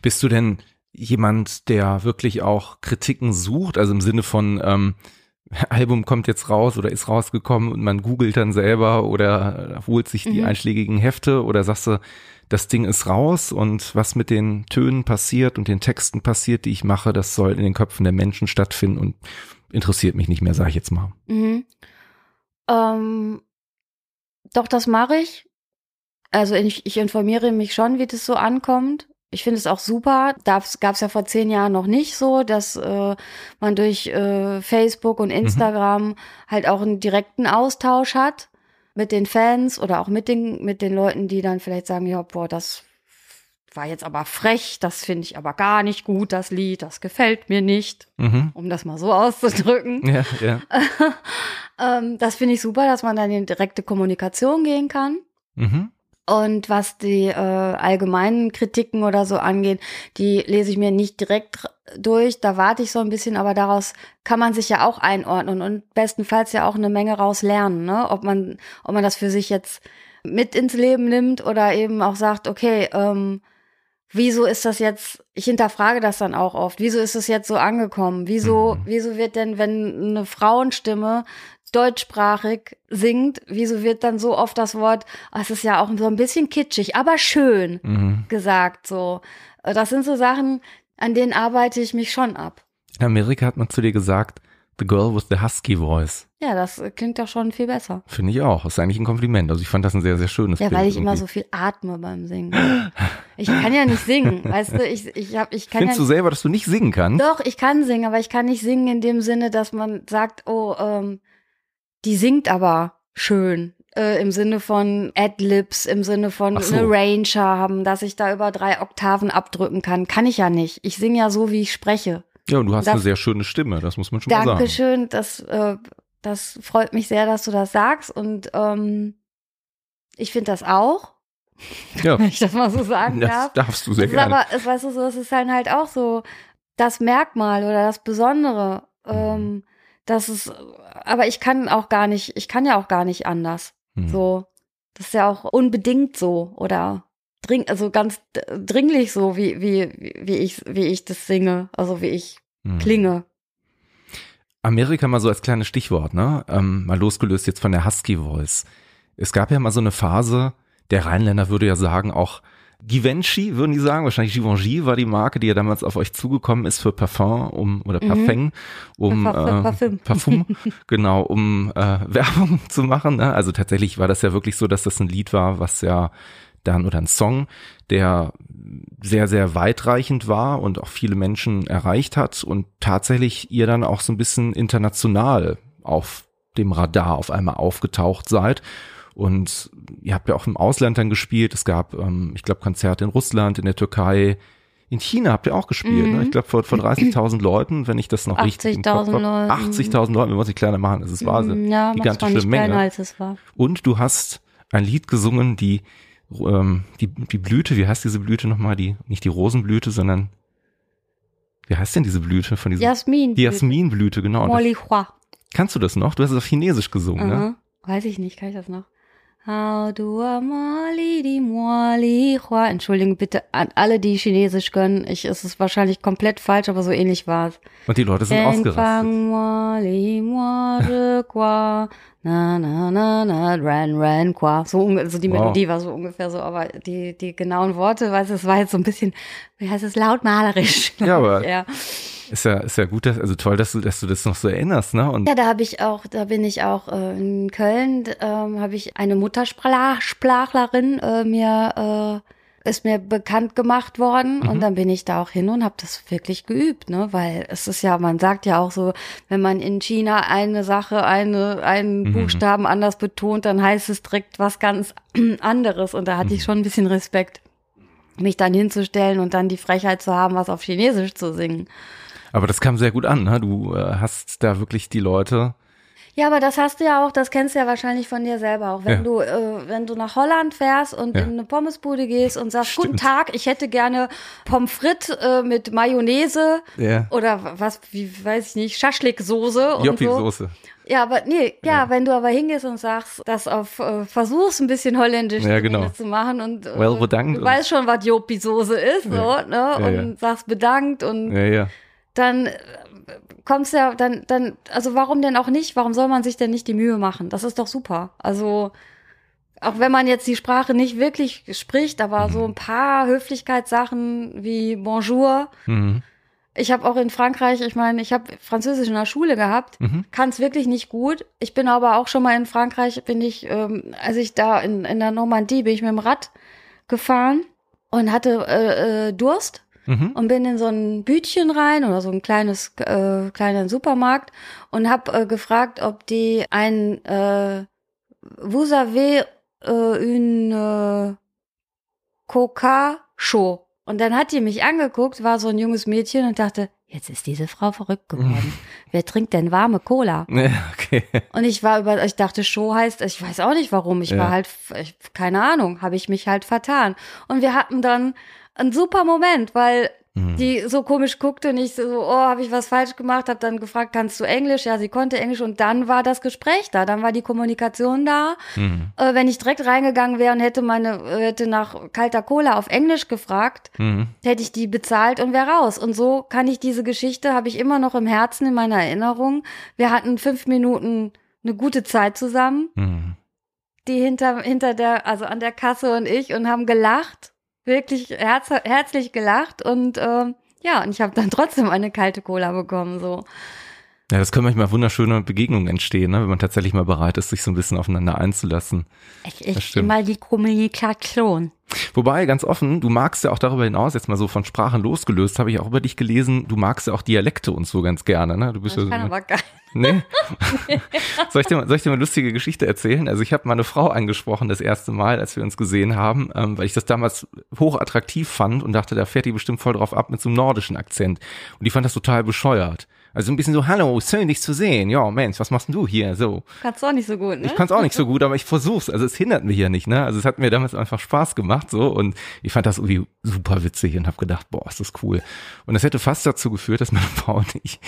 Bist du denn jemand, der wirklich auch Kritiken sucht, also im Sinne von ähm, Album kommt jetzt raus oder ist rausgekommen und man googelt dann selber oder holt sich die Mhm. einschlägigen Hefte oder sagst du, das Ding ist raus und was mit den Tönen passiert und den Texten passiert, die ich mache, das soll in den Köpfen der Menschen stattfinden und interessiert mich nicht mehr, sage ich jetzt mal. Mhm. Ähm, doch, das mache ich. Also ich, ich informiere mich schon, wie das so ankommt. Ich finde es auch super. Gab es ja vor zehn Jahren noch nicht so, dass äh, man durch äh, Facebook und Instagram mhm. halt auch einen direkten Austausch hat mit den Fans oder auch mit den, mit den Leuten, die dann vielleicht sagen, ja, boah, das war jetzt aber frech, das finde ich aber gar nicht gut, das Lied, das gefällt mir nicht, mhm. um das mal so auszudrücken. Ja, ja. ähm, das finde ich super, dass man dann in direkte Kommunikation gehen kann. Mhm. Und was die äh, allgemeinen Kritiken oder so angeht, die lese ich mir nicht direkt durch. Da warte ich so ein bisschen, aber daraus kann man sich ja auch einordnen und bestenfalls ja auch eine Menge raus lernen, ne? Ob man, ob man das für sich jetzt mit ins Leben nimmt oder eben auch sagt, okay, ähm, wieso ist das jetzt, ich hinterfrage das dann auch oft, wieso ist es jetzt so angekommen? Wieso, mhm. wieso wird denn, wenn eine Frauenstimme deutschsprachig singt, wieso wird dann so oft das Wort, oh, es ist ja auch so ein bisschen kitschig, aber schön mhm. gesagt, so. Das sind so Sachen, an denen arbeite ich mich schon ab. In Amerika hat man zu dir gesagt, The Girl with the Husky Voice. Ja, das klingt doch schon viel besser. Finde ich auch. Das ist eigentlich ein Kompliment. Also ich fand das ein sehr, sehr schönes Ja, Bild weil ich irgendwie. immer so viel atme beim Singen. Ich kann ja nicht singen, weißt du? Ich, ich, hab, ich kann Findest ja du selber, dass du nicht singen kannst? Doch, ich kann singen, aber ich kann nicht singen in dem Sinne, dass man sagt, oh, ähm, die singt aber schön. Äh, Im Sinne von Adlibs, im Sinne von so. eine Range haben, dass ich da über drei Oktaven abdrücken kann. Kann ich ja nicht. Ich singe ja so, wie ich spreche. Ja, und du hast das, eine sehr schöne Stimme, das muss man schon mal sagen. Dankeschön, das, äh, das freut mich sehr, dass du das sagst. Und ähm, ich finde das auch. Ja. Wenn ich das mal so sagen das darf. darfst du sehr das gerne. aber, es, weißt du, so, es ist dann halt auch so das Merkmal oder das Besondere. Ähm. Das ist, aber ich kann auch gar nicht, ich kann ja auch gar nicht anders. Mhm. So, das ist ja auch unbedingt so oder dring, also ganz dringlich so, wie, wie, wie ich, wie ich das singe, also wie ich mhm. klinge. Amerika mal so als kleines Stichwort, ne? Ähm, mal losgelöst jetzt von der Husky Voice. Es gab ja mal so eine Phase, der Rheinländer würde ja sagen, auch Givenchy, würden die sagen, wahrscheinlich Givenchy war die Marke, die ja damals auf euch zugekommen ist für Parfum um oder mhm. Parfum, um äh, Parfüm, Parfum genau, um äh, Werbung zu machen. Ne? Also tatsächlich war das ja wirklich so, dass das ein Lied war, was ja dann oder ein Song, der sehr, sehr weitreichend war und auch viele Menschen erreicht hat und tatsächlich ihr dann auch so ein bisschen international auf dem Radar auf einmal aufgetaucht seid. Und ihr habt ja auch im Ausland dann gespielt. Es gab, ähm, ich glaube, Konzerte in Russland, in der Türkei, in China habt ihr auch gespielt, ne? mhm. ne? Ich glaube vor, vor 30.000 Leuten, wenn ich das noch richtig im Kopf habe. 80.000 Leuten, wenn man sich kleiner machen, das ist Wahnsinn. Ja, gigantische Menge. Kleiner, als es war. Und du hast ein Lied gesungen, die ähm, die, die Blüte, wie heißt diese Blüte nochmal? Die, nicht die Rosenblüte, sondern wie heißt denn diese Blüte von diesem? Jasmin. Die Jasminblüte, genau. Molihua. Kannst du das noch? Du hast es auf Chinesisch gesungen, uh -huh. ne? Weiß ich nicht, kann ich das noch? Entschuldigung bitte an alle, die Chinesisch können. Ich, es ist wahrscheinlich komplett falsch, aber so ähnlich war es. Und die Leute sind ausgerastet. na na na na ran ran qua so also die wow. Melodie war so ungefähr so aber die die genauen Worte weiß es war jetzt so ein bisschen wie heißt es lautmalerisch ja aber ja. Ist ja, ist ja gut, dass, also toll, dass du, dass du das noch so erinnerst, ne? Und ja, da habe ich auch, da bin ich auch äh, in Köln, ähm, habe ich eine Muttersprachlerin äh, mir äh, ist mir bekannt gemacht worden mhm. und dann bin ich da auch hin und habe das wirklich geübt, ne, weil es ist ja, man sagt ja auch so, wenn man in China eine Sache, eine einen mhm. Buchstaben anders betont, dann heißt es direkt was ganz anderes und da hatte mhm. ich schon ein bisschen Respekt, mich dann hinzustellen und dann die Frechheit zu haben, was auf Chinesisch zu singen. Aber das kam sehr gut an, ne? Du äh, hast da wirklich die Leute ja, aber das hast du ja auch, das kennst du ja wahrscheinlich von dir selber auch. Wenn ja. du, äh, wenn du nach Holland fährst und ja. in eine Pommesbude gehst und sagst, Stimmt. guten Tag, ich hätte gerne Pommes frites äh, mit Mayonnaise ja. oder was, wie weiß ich nicht, Schaschliksoße und Joppi-Soße. So. Ja, aber nee, ja, ja, wenn du aber hingehst und sagst, das auf äh, versuchst ein bisschen holländisch ja, genau. zu machen und äh, well, bedankt du weißt schon, was Jopi-Soße ist, so, ne? und sagst bedankt und dann kommst ja dann, dann, also warum denn auch nicht? Warum soll man sich denn nicht die Mühe machen? Das ist doch super. Also, auch wenn man jetzt die Sprache nicht wirklich spricht, aber mhm. so ein paar Höflichkeitssachen wie Bonjour. Mhm. Ich habe auch in Frankreich, ich meine, ich habe Französisch in der Schule gehabt, mhm. kann es wirklich nicht gut. Ich bin aber auch schon mal in Frankreich, bin ich, ähm, als ich da in, in der Normandie bin ich mit dem Rad gefahren und hatte äh, äh, Durst Mhm. und bin in so ein Bütchen rein oder so ein kleines äh, kleinen Supermarkt und hab äh, gefragt, ob die ein äh, vous avez äh, une äh, Coca Show und dann hat die mich angeguckt, war so ein junges Mädchen und dachte, jetzt ist diese Frau verrückt geworden. Wer trinkt denn warme Cola? Ja, okay. Und ich war über, ich dachte, Show heißt, ich weiß auch nicht warum. Ich Ja. war halt, ich, keine Ahnung, habe ich mich halt vertan. Und wir hatten dann einen super Moment, weil Mhm. die so komisch guckte und ich so, oh, habe ich was falsch gemacht, habe dann gefragt, kannst du Englisch? Ja, sie konnte Englisch und dann war das Gespräch da, dann war die Kommunikation da. Mhm. Äh, wenn ich direkt reingegangen wäre und hätte meine, äh, hätte nach kalter Cola auf Englisch gefragt, Mhm. hätte ich die bezahlt und wäre raus. Und so kann ich diese Geschichte, habe ich immer noch im Herzen, in meiner Erinnerung. Wir hatten fünf Minuten eine gute Zeit zusammen, Mhm. die hinter, hinter der, also an der Kasse und ich und haben gelacht, wirklich herz, herzlich gelacht und ähm, ja, und ich habe dann trotzdem eine kalte Cola bekommen, so. Ja, das können manchmal wunderschöne Begegnungen entstehen, ne? wenn man tatsächlich mal bereit ist, sich so ein bisschen aufeinander einzulassen. Ich, ich mal die Kommunikation. Wobei, ganz offen, du magst ja auch darüber hinaus, jetzt mal so von Sprachen losgelöst, habe ich auch über dich gelesen, du magst ja auch Dialekte und so ganz gerne, ne? Du bist Das ja kann so, aber geil. Nee. soll, ich dir mal, soll ich dir mal eine lustige Geschichte erzählen? Also ich habe meine Frau angesprochen das erste Mal, als wir uns gesehen haben, ähm, weil ich das damals hoch attraktiv fand und dachte, da fährt die bestimmt voll drauf ab mit so einem nordischen Akzent. Und die fand das total bescheuert. Also ein bisschen so, hallo, schön dich zu sehen. Ja, Mensch, was machst denn du hier? So. Kannst du auch nicht so gut, ne? Ich kann es auch nicht so gut, aber ich versuch's. Also es hindert mich ja nicht, ne? Also es hat mir damals einfach Spaß gemacht so und ich fand das irgendwie super witzig und habe gedacht, boah, ist das cool. Und das hätte fast dazu geführt, dass meine Frau und ich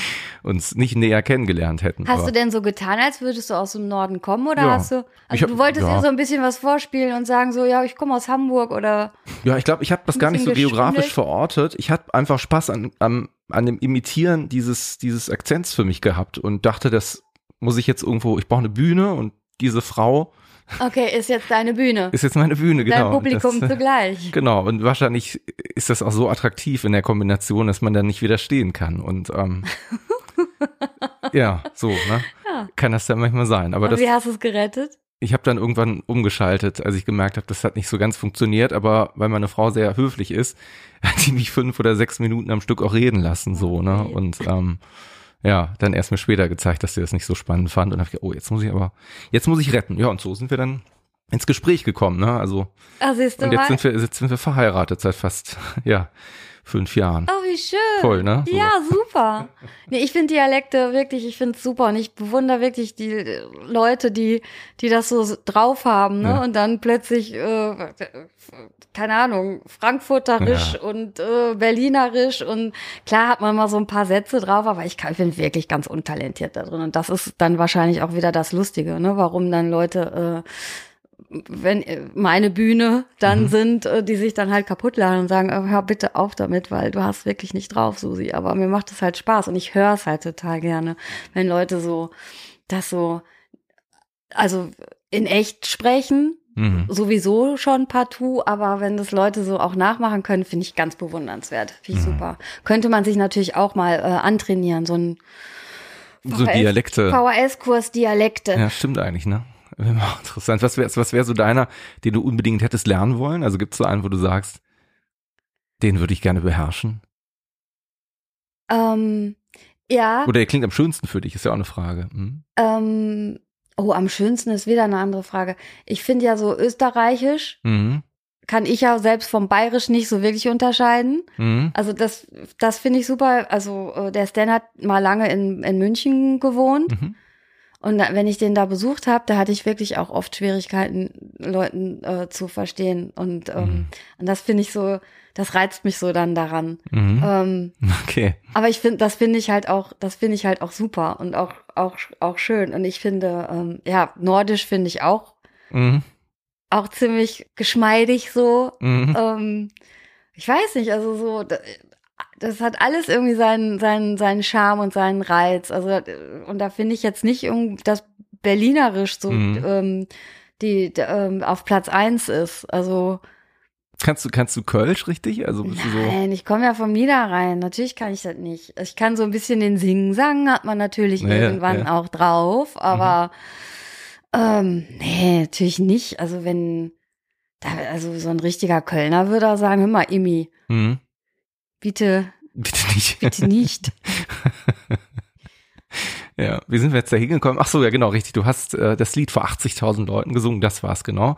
uns nicht näher kennengelernt hätten. Hast aber du denn so getan, als würdest du aus dem Norden kommen oder Ja. hast du, also hab- du wolltest ja. ihr so ein bisschen was vorspielen und sagen so, ja, ich komme aus Hamburg oder ja, ich glaube, ich habe das gar nicht so geografisch verortet. Ich hatte einfach Spaß an, am, an dem Imitieren dieses, dieses Akzents für mich gehabt und dachte, das muss ich jetzt irgendwo, ich brauche eine Bühne und diese Frau okay, ist jetzt deine Bühne. ist jetzt meine Bühne, genau. Dein Publikum das, zugleich. Genau, und wahrscheinlich ist das auch so attraktiv in der Kombination, dass man da nicht widerstehen kann. Und ähm, ja, so, ne? Ja. Kann das dann manchmal sein. Aber und das, wie hast du es gerettet? Ich habe dann irgendwann umgeschaltet, als ich gemerkt habe, das hat nicht so ganz funktioniert, aber weil meine Frau sehr höflich ist, hat die mich fünf oder sechs Minuten am Stück auch reden lassen, so, ne? Und ähm, ja, dann erst mir später gezeigt, dass sie das nicht so spannend fand und habe gedacht, oh, jetzt muss ich aber, jetzt muss ich retten. Ja, und so sind wir dann ins Gespräch gekommen, ne? Also du und jetzt mal. sind wir, jetzt sind wir verheiratet seit fast, ja, fünf Jahren. Oh, wie schön. Voll, ne? So. Ja, super. Nee, ich finde Dialekte wirklich, ich finde es super und ich bewundere wirklich die äh, Leute, die, die das so drauf haben, ne? Ja. Und dann plötzlich, äh, keine Ahnung, Frankfurterisch Ja. und äh, Berlinerisch und klar hat man mal so ein paar Sätze drauf, aber ich, kann- ich bin wirklich ganz untalentiert da drin und das ist dann wahrscheinlich auch wieder das Lustige, ne? Warum dann Leute äh, wenn äh, meine Bühne dann Mhm. sind, äh, die sich dann halt kaputt lachen und sagen, äh, hör bitte auf damit, weil du hast wirklich nicht drauf, Susi. Aber mir macht es halt Spaß und ich höre es halt total gerne, wenn Leute so das so, also in echt sprechen, Mhm. sowieso schon partout, aber wenn das Leute so auch nachmachen können, finde ich ganz bewundernswert. Finde ich Mhm. super. Könnte man sich natürlich auch mal äh, antrainieren, so ein So Dialekte. VHS-Kurs Dialekte. Ja, stimmt eigentlich, ne? Interessant. Was wäre was wär so deiner, den du unbedingt hättest lernen wollen? Also gibt es so einen, wo du sagst, den würde ich gerne beherrschen? Ähm, ja. Oder der klingt am schönsten für dich, ist ja auch eine Frage. Hm? Ähm, oh, am schönsten ist wieder eine andere Frage. Ich finde ja so österreichisch, Mhm. kann ich ja selbst vom bayerisch nicht so wirklich unterscheiden. Mhm. Also das, das finde ich super. Also äh, der Stan hat mal lange in, in München gewohnt. Mhm. Und wenn ich den da besucht habe, da hatte ich wirklich auch oft Schwierigkeiten, Leuten äh, zu verstehen. Und, ähm, Mhm. und das finde ich so, das reizt mich so dann daran. Mhm. Ähm, Okay. aber ich finde, das finde ich halt auch, das finde ich halt auch super und auch, auch, auch schön. Und ich finde, ähm, ja, Nordisch finde ich auch, Mhm. auch ziemlich geschmeidig so. Mhm. Ähm, ich weiß nicht, also so, das hat alles irgendwie seinen, seinen, seinen Charme und seinen Reiz. Also, und da finde ich jetzt nicht das Berlinerisch so, Mhm. ähm, die, ähm, auf Platz eins ist. Also, Kannst du, kannst du Kölsch richtig? Also bist du so. Nein, ich komme ja vom Niederrhein. Natürlich kann ich das nicht. Ich kann so ein bisschen den Singen-Sang, hat man natürlich Ja, irgendwann ja. Mhm. auch drauf, aber ähm, nee, natürlich nicht. Also wenn Da, also so ein richtiger Kölner würde auch sagen, hör mal, Imi, Mhm. Bitte, Bitte nicht. bitte nicht. Ja, wie sind wir jetzt da hingekommen? Ach so, ja genau, richtig. Du hast äh, das Lied vor 80.000 Leuten gesungen, das war's genau.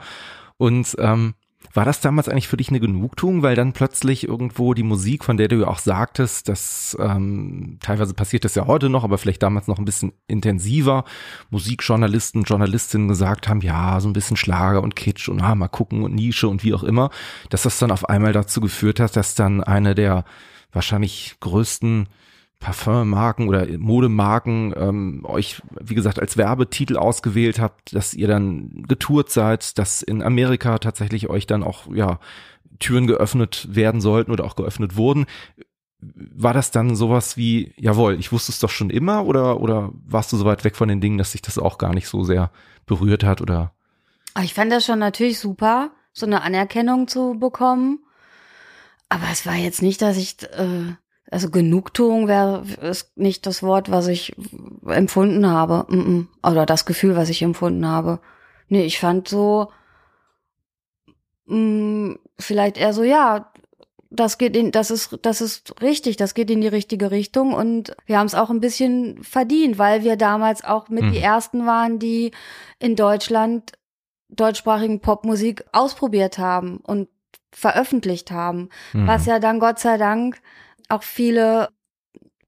Und ähm, war das damals eigentlich für dich eine Genugtuung, weil dann plötzlich irgendwo die Musik, von der du ja auch sagtest, dass ähm, teilweise passiert das ja heute noch, aber vielleicht damals noch ein bisschen intensiver, Musikjournalisten, Journalistinnen gesagt haben, ja, so ein bisschen Schlager und Kitsch und ah, mal gucken und Nische und wie auch immer, dass das dann auf einmal dazu geführt hat, dass dann eine der wahrscheinlich größten Parfummarken oder Modemarken ähm, euch, wie gesagt, als Werbetitel ausgewählt habt, dass ihr dann getourt seid, dass in Amerika tatsächlich euch dann auch, ja, Türen geöffnet werden sollten oder auch geöffnet wurden. War das dann sowas wie, jawohl, ich wusste es doch schon immer oder, oder warst du so weit weg von den Dingen, dass sich das auch gar nicht so sehr berührt hat oder? Aber ich fand das schon natürlich super, so eine Anerkennung zu bekommen. Aber es war jetzt nicht, dass ich, äh, also Genugtuung wäre ist nicht das Wort, was ich empfunden habe. Mm -mm. Oder das Gefühl, was ich empfunden habe. Nee, ich fand so, mh, vielleicht eher so, ja, das geht in, das ist, das ist richtig, das geht in die richtige Richtung und wir haben es auch ein bisschen verdient, weil wir damals auch mit Mhm. die ersten waren, die in Deutschland deutschsprachigen Popmusik ausprobiert haben und veröffentlicht haben, Mhm. was ja dann Gott sei Dank auch viele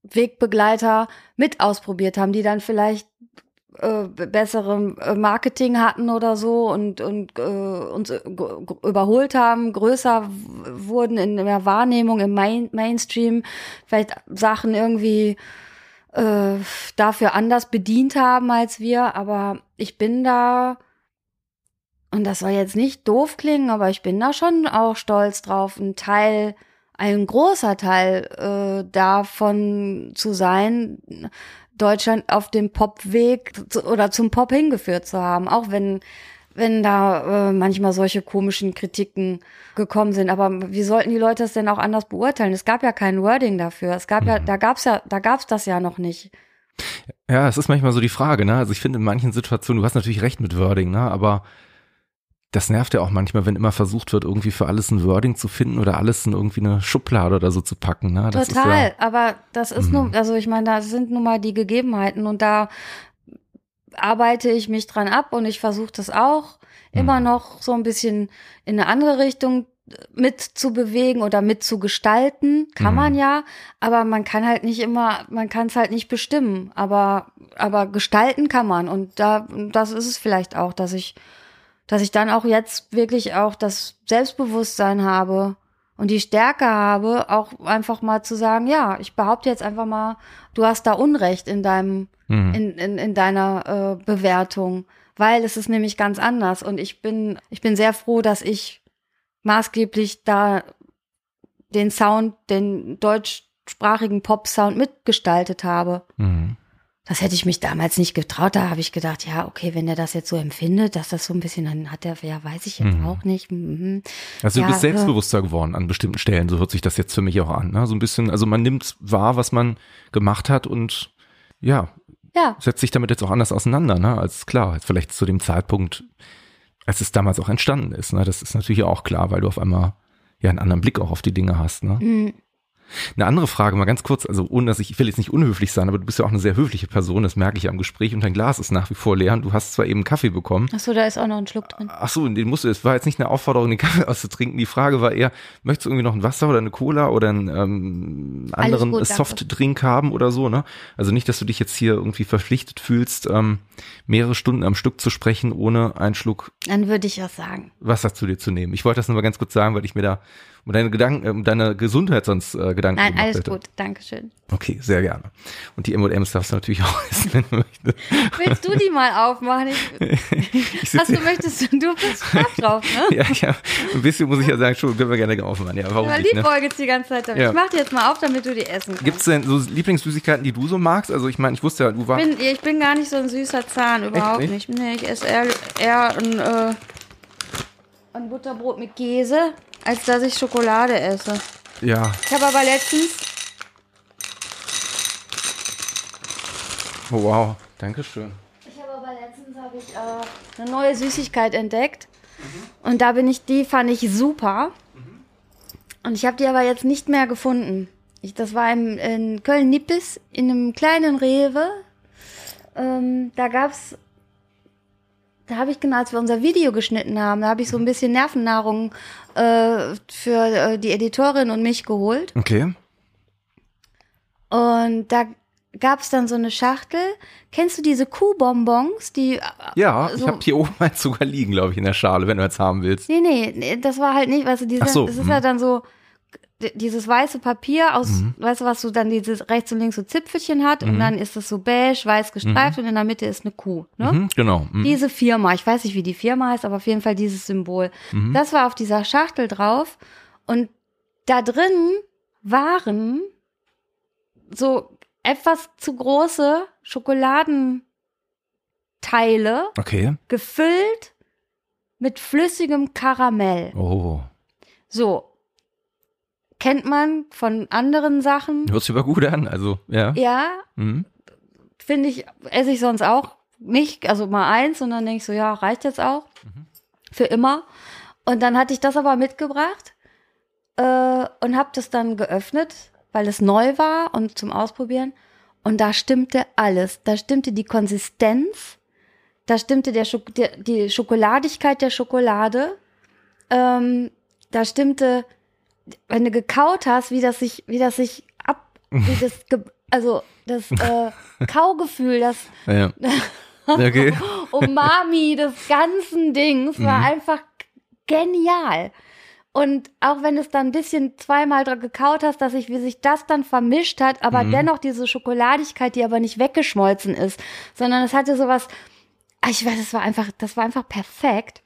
Wegbegleiter mit ausprobiert haben, die dann vielleicht äh, bessere äh, Marketing hatten oder so und und äh, uns äh, überholt haben, größer wurden in der Wahrnehmung im Main Mainstream, vielleicht Sachen irgendwie äh, dafür anders bedient haben als wir, aber ich bin da und das soll jetzt nicht doof klingen, aber ich bin da schon auch stolz drauf, ein Teil, ein großer Teil äh, davon zu sein, Deutschland auf dem Popweg zu, oder zum Pop hingeführt zu haben, auch wenn wenn da äh, manchmal solche komischen Kritiken gekommen sind. Aber wie sollten die Leute es denn auch anders beurteilen? Es gab ja kein Wording dafür. Es gab ja, Mhm. da gab's ja, da gab's das ja noch nicht. Ja, es ist manchmal so die Frage, ne? Also ich finde in manchen Situationen, du hast natürlich recht mit Wording, ne? Aber das nervt ja auch manchmal, wenn immer versucht wird, irgendwie für alles ein Wording zu finden oder alles in irgendwie eine Schublade oder so zu packen, ne? Das Total, ja, aber das ist Mhm. nun, also ich meine, da sind nun mal die Gegebenheiten und da arbeite ich mich dran ab und ich versuche das auch immer Mhm. noch so ein bisschen in eine andere Richtung mit zu bewegen oder mit zu gestalten, kann Mhm. man ja, aber man kann halt nicht immer, man kann es halt nicht bestimmen, aber aber gestalten kann man und da das ist es vielleicht auch, dass ich dass ich dann auch jetzt wirklich auch das Selbstbewusstsein habe und die Stärke habe, auch einfach mal zu sagen, ja, ich behaupte jetzt einfach mal, du hast da Unrecht in deinem, Mhm. in, in, in deiner äh, Bewertung, weil es ist nämlich ganz anders und ich bin, ich bin sehr froh, dass ich maßgeblich da den Sound, den deutschsprachigen Pop-Sound mitgestaltet habe. Mhm. Das hätte ich mich damals nicht getraut. Da habe ich gedacht, ja, okay, wenn der das jetzt so empfindet, dass das so ein bisschen, dann hat er, ja, weiß ich jetzt Mhm. auch nicht. Mhm. Also du Ja, bist selbstbewusster geworden an bestimmten Stellen, so hört sich das jetzt für mich auch an. Ne? So ein bisschen, also man nimmt wahr, was man gemacht hat und ja, Ja, setzt sich damit jetzt auch anders auseinander, ne? Als klar, als vielleicht zu dem Zeitpunkt, als es damals auch entstanden ist. Ne? Das ist natürlich auch klar, weil du auf einmal ja einen anderen Blick auch auf die Dinge hast. Ne? mhm. Eine andere Frage, mal ganz kurz, also ohne dass ich, ich will jetzt nicht unhöflich sein, aber du bist ja auch eine sehr höfliche Person, das merke ich am Gespräch und dein Glas ist nach wie vor leer und du hast zwar eben Kaffee bekommen. Ach so, da ist auch noch ein Schluck drin. Ach so, den musst du, es war jetzt nicht eine Aufforderung, den Kaffee auszutrinken. Die Frage war eher, möchtest du irgendwie noch ein Wasser oder eine Cola oder einen ähm, anderen gut, danke. Softdrink haben oder so, ne? Also nicht, dass du dich jetzt hier irgendwie verpflichtet fühlst, ähm, mehrere Stunden am Stück zu sprechen, ohne einen Schluck Dann würde ich was sagen. Wasser zu dir zu nehmen. Ich wollte das nur mal ganz kurz sagen, weil ich mir da um deine Gedanken, um deine Gesundheit sonst äh, Gedanken Nein, alles hätte. gut. Dankeschön. Okay, sehr gerne. Und die M&M's darfst du natürlich auch essen, wenn du möchtest. Willst du die mal aufmachen? Ich, Ich hast du möchtest du, du bist scharf drauf, ne? ja, ja, ein bisschen muss ich ja sagen, schon können wir gerne aufmachen. Ja, warum Aber nicht, ne? die ganze Zeit damit. Ja. Ich mach die jetzt mal auf, damit du die essen kannst. Gibt's denn so Lieblingssüßigkeiten, die du so magst? Also ich meine, ich wusste ja, du Ich warst. bin, ich bin gar nicht so ein süßer Zahn, überhaupt nicht? nicht? Nee, ich esse eher, eher ein, äh, ein Butterbrot mit Käse, als dass ich Schokolade esse. Ja, Ich habe aber letztens, oh, wow, Dankeschön. ich habe aber letztens habe ich äh, eine neue Süßigkeit entdeckt. Und da bin ich, die fand ich super. Und ich habe die aber jetzt nicht mehr gefunden. Ich, das war im, in Köln-Nippes in einem kleinen Rewe. Ähm, da gab's, da habe ich genau, als wir unser Video geschnitten haben, da habe ich so ein bisschen Nervennahrung äh, für äh, die Editorin und mich geholt. Okay. Und da gab's dann so eine Schachtel. Kennst du diese Kuhbonbons, die Ja, ich so- habe hier oben eins sogar liegen, glaube ich, in der Schale, wenn du jetzt haben willst. Nee, nee, nee, das war halt nicht, weißt du, diese, Ach so, es ist mhm. halt dann so dieses weiße Papier aus, weißt du, was so dann dieses rechts und links so Zipfelchen hat und dann ist es so beige, weiß gestreift und in der Mitte ist eine Kuh, ne? Mhm, genau. Mhm. Diese Firma, ich weiß nicht, wie die Firma heißt, aber auf jeden Fall dieses Symbol. Mhm. Das war auf dieser Schachtel drauf und da drin waren so etwas zu große Schokoladenteile, Okay. gefüllt mit flüssigem Karamell. Oh. So. Kennt man von anderen Sachen. Hört sich aber gut an, also, ja. Ja, Mhm. finde ich, esse ich sonst auch nicht, also mal eins und dann denke ich so, ja, reicht jetzt auch. Für immer. Und dann hatte ich das aber mitgebracht äh, und habe das dann geöffnet, weil es neu war und zum Ausprobieren. Und da stimmte alles. Da stimmte die Konsistenz, da stimmte der Schok der, die Schokoladigkeit der Schokolade, ähm, da stimmte, wenn du gekaut hast, wie das sich, wie das sich ab, wie das, also das äh, Kaugefühl, das Ja. Okay. Umami des ganzen Dings war Mhm. einfach genial. Und auch wenn es dann ein bisschen zweimal dran gekaut hast, dass sich, wie sich das dann vermischt hat, aber Mhm. dennoch diese Schokoladigkeit, die aber nicht weggeschmolzen ist, sondern es hatte sowas, ah, ich weiß, es war einfach, das war einfach perfekt.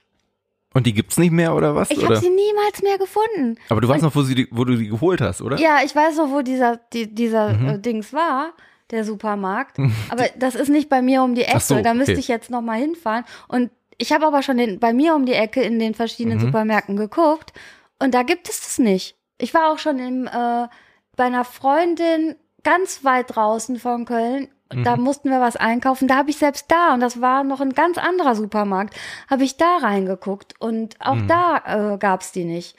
Und die gibt's nicht mehr oder was? Ich habe sie niemals mehr gefunden. aber du weißt noch, wo, sie die, wo du die geholt hast, oder? Ja, ich weiß noch, wo dieser, die, dieser Mhm. äh, Dings war, der Supermarkt. Aber das ist nicht bei mir um die Ecke. So, da müsste okay. ich jetzt noch mal hinfahren. Und ich habe aber schon den, bei mir um die Ecke in den verschiedenen Mhm. Supermärkten geguckt. Und da gibt es das nicht. Ich war auch schon im, äh, bei einer Freundin ganz weit draußen von Köln. Da Mhm. mussten wir was einkaufen. Da habe ich selbst da, und das war noch ein ganz anderer Supermarkt, habe ich da reingeguckt. Und auch Mhm. da äh, gab's die nicht.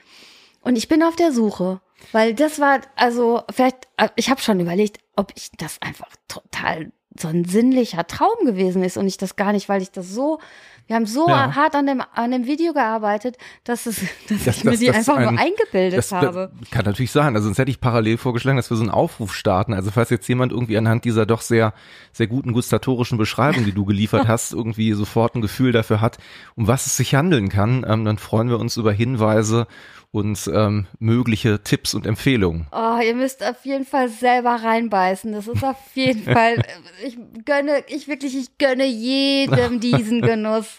Und ich bin auf der Suche, weil das war, also vielleicht, äh, ich habe schon überlegt, ob ich das einfach total so ein sinnlicher Traum gewesen ist und ich das gar nicht, weil ich das so, wir haben so Ja. hart an dem, an dem Video gearbeitet, dass, es, dass Das- ich mir das- die das einfach ein- nur eingebildet Das, habe. kann natürlich sein. Also sonst hätte ich parallel vorgeschlagen, dass wir so einen Aufruf starten. Also falls jetzt jemand irgendwie anhand dieser doch sehr, sehr guten gustatorischen Beschreibung, die du geliefert hast, irgendwie sofort ein Gefühl dafür hat, um was es sich handeln kann, ähm, dann freuen wir uns über Hinweise und ähm, mögliche Tipps und Empfehlungen. Oh, ihr müsst auf jeden Fall selber reinbeißen. Das ist auf jeden Fall, ich gönne, ich wirklich, ich gönne jedem diesen Genuss.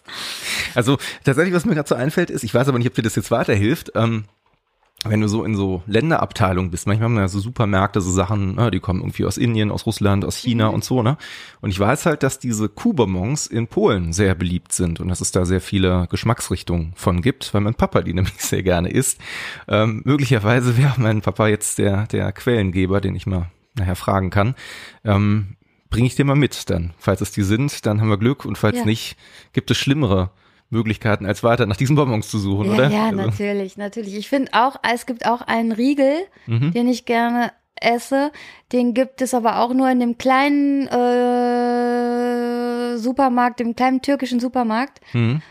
Also tatsächlich, was mir gerade so einfällt, ist, ich weiß aber nicht, ob dir das jetzt weiterhilft, ähm, wenn du so in so Länderabteilungen bist, manchmal haben wir ja so Supermärkte, so Sachen, ne, die kommen irgendwie aus Indien, aus Russland, aus China und so, ne? Und ich weiß halt, dass diese Kuhbonbons in Polen sehr beliebt sind und dass es da sehr viele Geschmacksrichtungen von gibt, weil mein Papa die nämlich sehr gerne isst. Ähm, möglicherweise wäre mein Papa jetzt der, der Quellengeber, den ich mal nachher fragen kann. Ähm, Bringe ich dir mal mit dann. Falls es die sind, dann haben wir Glück und falls Ja. nicht, gibt es schlimmere Möglichkeiten, als weiter nach diesen Bonbons zu suchen, Ja, oder? ja, Also, natürlich, natürlich. Ich finde auch, es gibt auch einen Riegel, Mhm. den ich gerne esse. Den gibt es aber auch nur in dem kleinen äh, Supermarkt, dem kleinen türkischen Supermarkt. Mhm.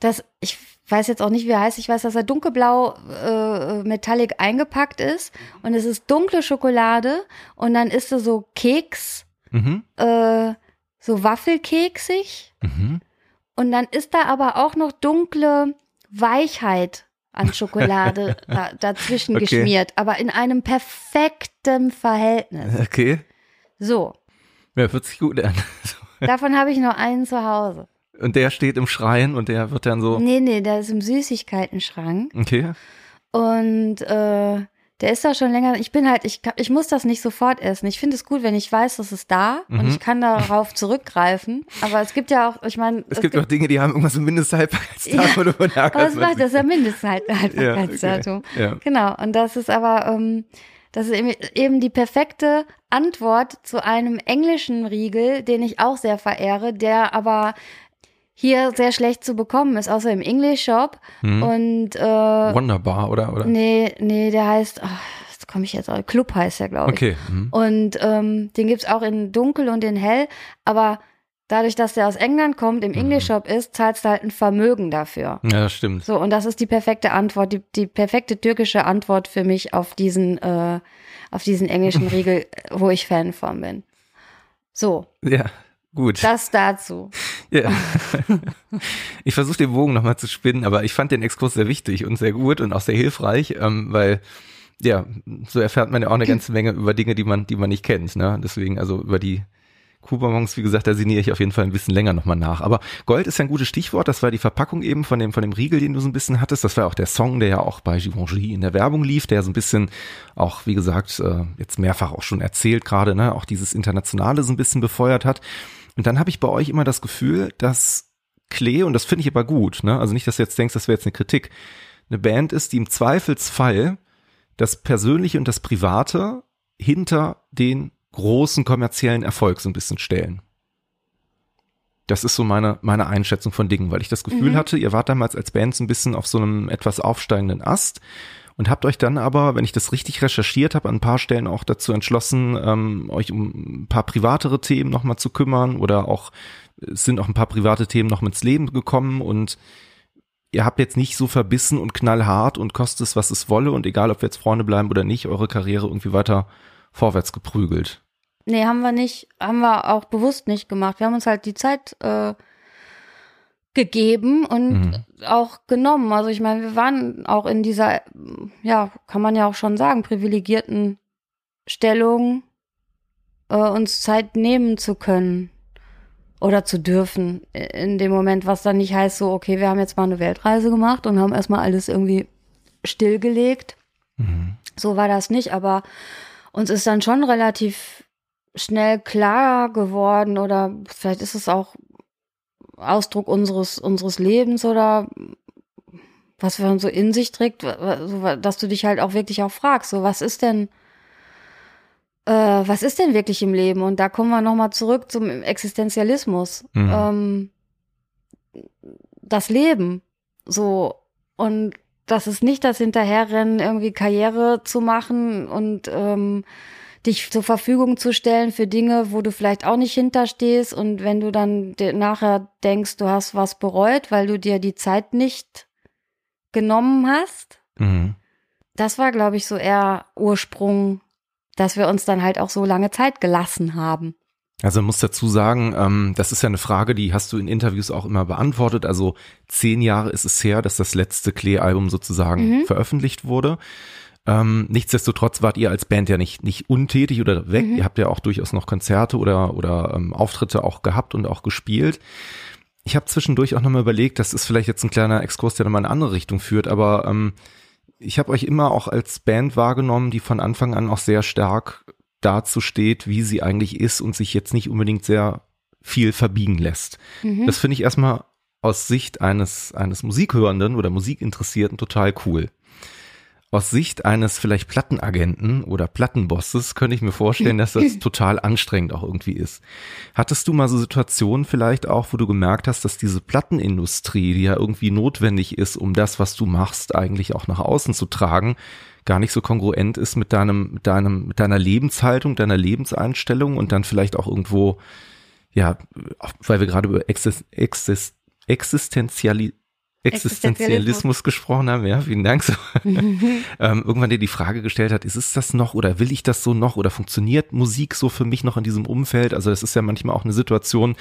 Das, ich weiß jetzt auch nicht, wie er heißt. Ich weiß, dass er dunkelblau äh, metallic eingepackt ist. Und es ist dunkle Schokolade. Und dann ist er so Keks, Mhm. äh, so waffelkeksig. Mhm. Und dann ist da aber auch noch dunkle Weichheit an Schokolade da, dazwischen Okay. geschmiert, aber in einem perfekten Verhältnis. Okay. So, Ja, hört sich gut an. davon habe ich nur einen zu Hause. Und der steht im Schrein und der wird dann so, Nee, nee, der ist im Süßigkeitenschrank okay. und äh, der ist da schon länger. Ich bin halt, ich, ich muss das nicht sofort essen. Ich finde es gut, wenn ich weiß, dass es da und Mhm. ich kann darauf zurückgreifen. Aber es gibt ja auch, ich meine, Es gibt auch Dinge, die haben irgendwas im Mindesthaltbarkeitstag Ja, oder von aber das macht das ja Mindesthaltbarkeitsdatum. Ja, okay. Genau, und das ist aber, ähm, das ist eben, eben die perfekte Antwort zu einem englischen Riegel, den ich auch sehr verehre, der aber hier sehr schlecht zu bekommen ist, außer im English Shop. Hm. Und äh, Wonderbar, oder? oder? nee, nee, der heißt, ach, jetzt komme ich jetzt, auch- Club heißt der, glaube ich. Okay. Hm. Und ähm, den gibt's auch in dunkel und in hell, aber dadurch, dass der aus England kommt, im Mhm. English Shop ist, zahlst du halt ein Vermögen dafür. Ja, das stimmt. So, und das ist die perfekte Antwort, die, die perfekte türkische Antwort für mich auf diesen, äh, auf diesen englischen Riegel, wo ich Fan von bin. So, Ja, gut. das dazu. Ja. Ich versuche den Bogen nochmal zu spinnen, aber ich fand den Exkurs sehr wichtig und sehr gut und auch sehr hilfreich, ähm, weil ja, so erfährt man ja auch eine ganze Menge über Dinge, die man, die man nicht kennt. Ne? Deswegen, also über die Kuhbonbons, wie gesagt, da sinniere ich auf jeden Fall ein bisschen länger nochmal nach. Aber Gold ist ja ein gutes Stichwort. Das war die Verpackung eben von dem, von dem Riegel, den du so ein bisschen hattest. Das war auch der Song, der ja auch bei Givenchy in der Werbung lief, der so ein bisschen auch, wie gesagt, äh, jetzt mehrfach auch schon erzählt gerade, ne, auch dieses Internationale so ein bisschen befeuert hat. Und dann habe ich bei euch immer das Gefühl, dass Klee, und das finde ich aber gut, ne, also nicht, dass du jetzt denkst, das wäre jetzt eine Kritik, eine Band ist, die im Zweifelsfall das Persönliche und das Private hinter den großen kommerziellen Erfolg so ein bisschen stellen. Das ist so meine, meine Einschätzung von Dingen, weil ich das Gefühl Mhm. hatte, ihr wart damals als Band so ein bisschen auf so einem etwas aufsteigenden Ast und habt euch dann aber, wenn ich das richtig recherchiert habe, an ein paar Stellen auch dazu entschlossen, ähm, euch um ein paar privatere Themen nochmal zu kümmern oder auch es sind auch ein paar private Themen noch ins Leben gekommen und ihr habt jetzt nicht so verbissen und knallhart und kostet es, was es wolle und egal, ob wir jetzt Freunde bleiben oder nicht, eure Karriere irgendwie weiter vorwärts geprügelt. Nee, haben wir nicht, haben wir auch bewusst nicht gemacht. Wir haben uns halt die Zeit äh, gegeben und Mhm. auch genommen. Also ich meine, wir waren auch in dieser, ja, kann man ja auch schon sagen, privilegierten Stellung, äh, uns Zeit nehmen zu können oder zu dürfen in dem Moment, was dann nicht heißt, so, okay, wir haben jetzt mal eine Weltreise gemacht und haben erstmal alles irgendwie stillgelegt. Mhm. So war das nicht, aber uns ist dann schon relativ schnell klar geworden oder vielleicht ist es auch Ausdruck unseres unseres Lebens oder was man so in sich trägt, so, dass du dich halt auch wirklich auch fragst, so was ist denn äh, was ist denn wirklich im Leben? Und da kommen wir nochmal zurück zum Existenzialismus. Mhm. Ähm, das Leben. So. Und das ist nicht das Hinterherrennen, irgendwie Karriere zu machen und ähm, dich zur Verfügung zu stellen für Dinge, wo du vielleicht auch nicht hinterstehst. Und wenn du dann nachher denkst, du hast was bereut, weil du dir die Zeit nicht genommen hast, Mhm. das war, glaube ich, so eher Ursprung, dass wir uns dann halt auch so lange Zeit gelassen haben. Also man muss dazu sagen, ähm, das ist ja eine Frage, die hast du in Interviews auch immer beantwortet. Also zehn Jahre ist es her, dass das letzte Klee-Album sozusagen Mhm. veröffentlicht wurde. Ähm, nichtsdestotrotz wart ihr als Band ja nicht, nicht untätig oder weg. Mhm. Ihr habt ja auch durchaus noch Konzerte oder, oder ähm, Auftritte auch gehabt und auch gespielt. Ich habe zwischendurch auch nochmal überlegt, das ist vielleicht jetzt ein kleiner Exkurs, der nochmal in eine andere Richtung führt, aber ähm, ich habe euch immer auch als Band wahrgenommen, die von Anfang an auch sehr stark dazu steht, wie sie eigentlich ist und sich jetzt nicht unbedingt sehr viel verbiegen lässt. Mhm. Das finde ich erstmal aus Sicht eines, eines Musikhörenden oder Musikinteressierten total cool. Aus Sicht eines vielleicht Plattenagenten oder Plattenbosses könnte ich mir vorstellen, dass das total anstrengend auch irgendwie ist. Hattest du mal so Situationen vielleicht auch, wo du gemerkt hast, dass diese Plattenindustrie, die ja irgendwie notwendig ist, um das, was du machst, eigentlich auch nach außen zu tragen, gar nicht so kongruent ist mit deinem, mit deinem, mit deiner Lebenshaltung, deiner Lebenseinstellung und dann vielleicht auch irgendwo, ja, weil wir gerade über Exis, Exis, Existenziali Existenzialismus gesprochen haben, ja, vielen Dank. So, ähm, irgendwann dir die Frage gestellt hat, ist es das noch oder will ich das so noch oder funktioniert Musik so für mich noch in diesem Umfeld? Also das ist ja manchmal auch eine Situation,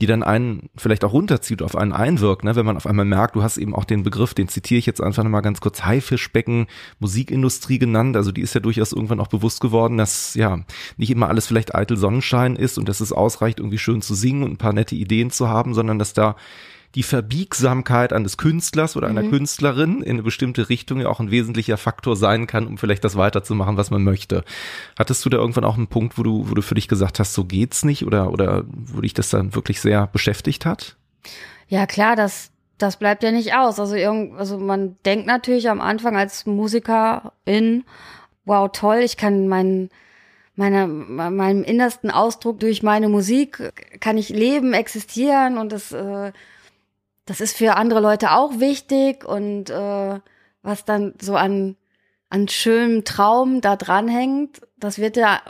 die dann einen vielleicht auch runterzieht, auf einen einwirkt, ne? wenn man auf einmal merkt, du hast eben auch den Begriff, den zitiere ich jetzt einfach nochmal ganz kurz, Haifischbecken, Musikindustrie genannt, also die ist ja durchaus irgendwann auch bewusst geworden, dass ja nicht immer alles vielleicht eitel Sonnenschein ist und dass es ausreicht, irgendwie schön zu singen und ein paar nette Ideen zu haben, sondern dass da die Verbiegsamkeit eines Künstlers oder einer Mhm. Künstlerin in eine bestimmte Richtung ja auch ein wesentlicher Faktor sein kann, um vielleicht das weiterzumachen, was man möchte. Hattest du da irgendwann auch einen Punkt, wo du, wo du für dich gesagt hast, so geht's nicht oder, oder wo dich das dann wirklich sehr beschäftigt hat? Ja, klar, das, das bleibt ja nicht aus. Also, irgend, also man denkt natürlich am Anfang als Musikerin, wow, toll, ich kann meinen meine, meinem innersten Ausdruck durch meine Musik kann ich leben, existieren und das, äh, das ist für andere Leute auch wichtig und äh, was dann so an, an schönem Traum da dranhängt, das wird ja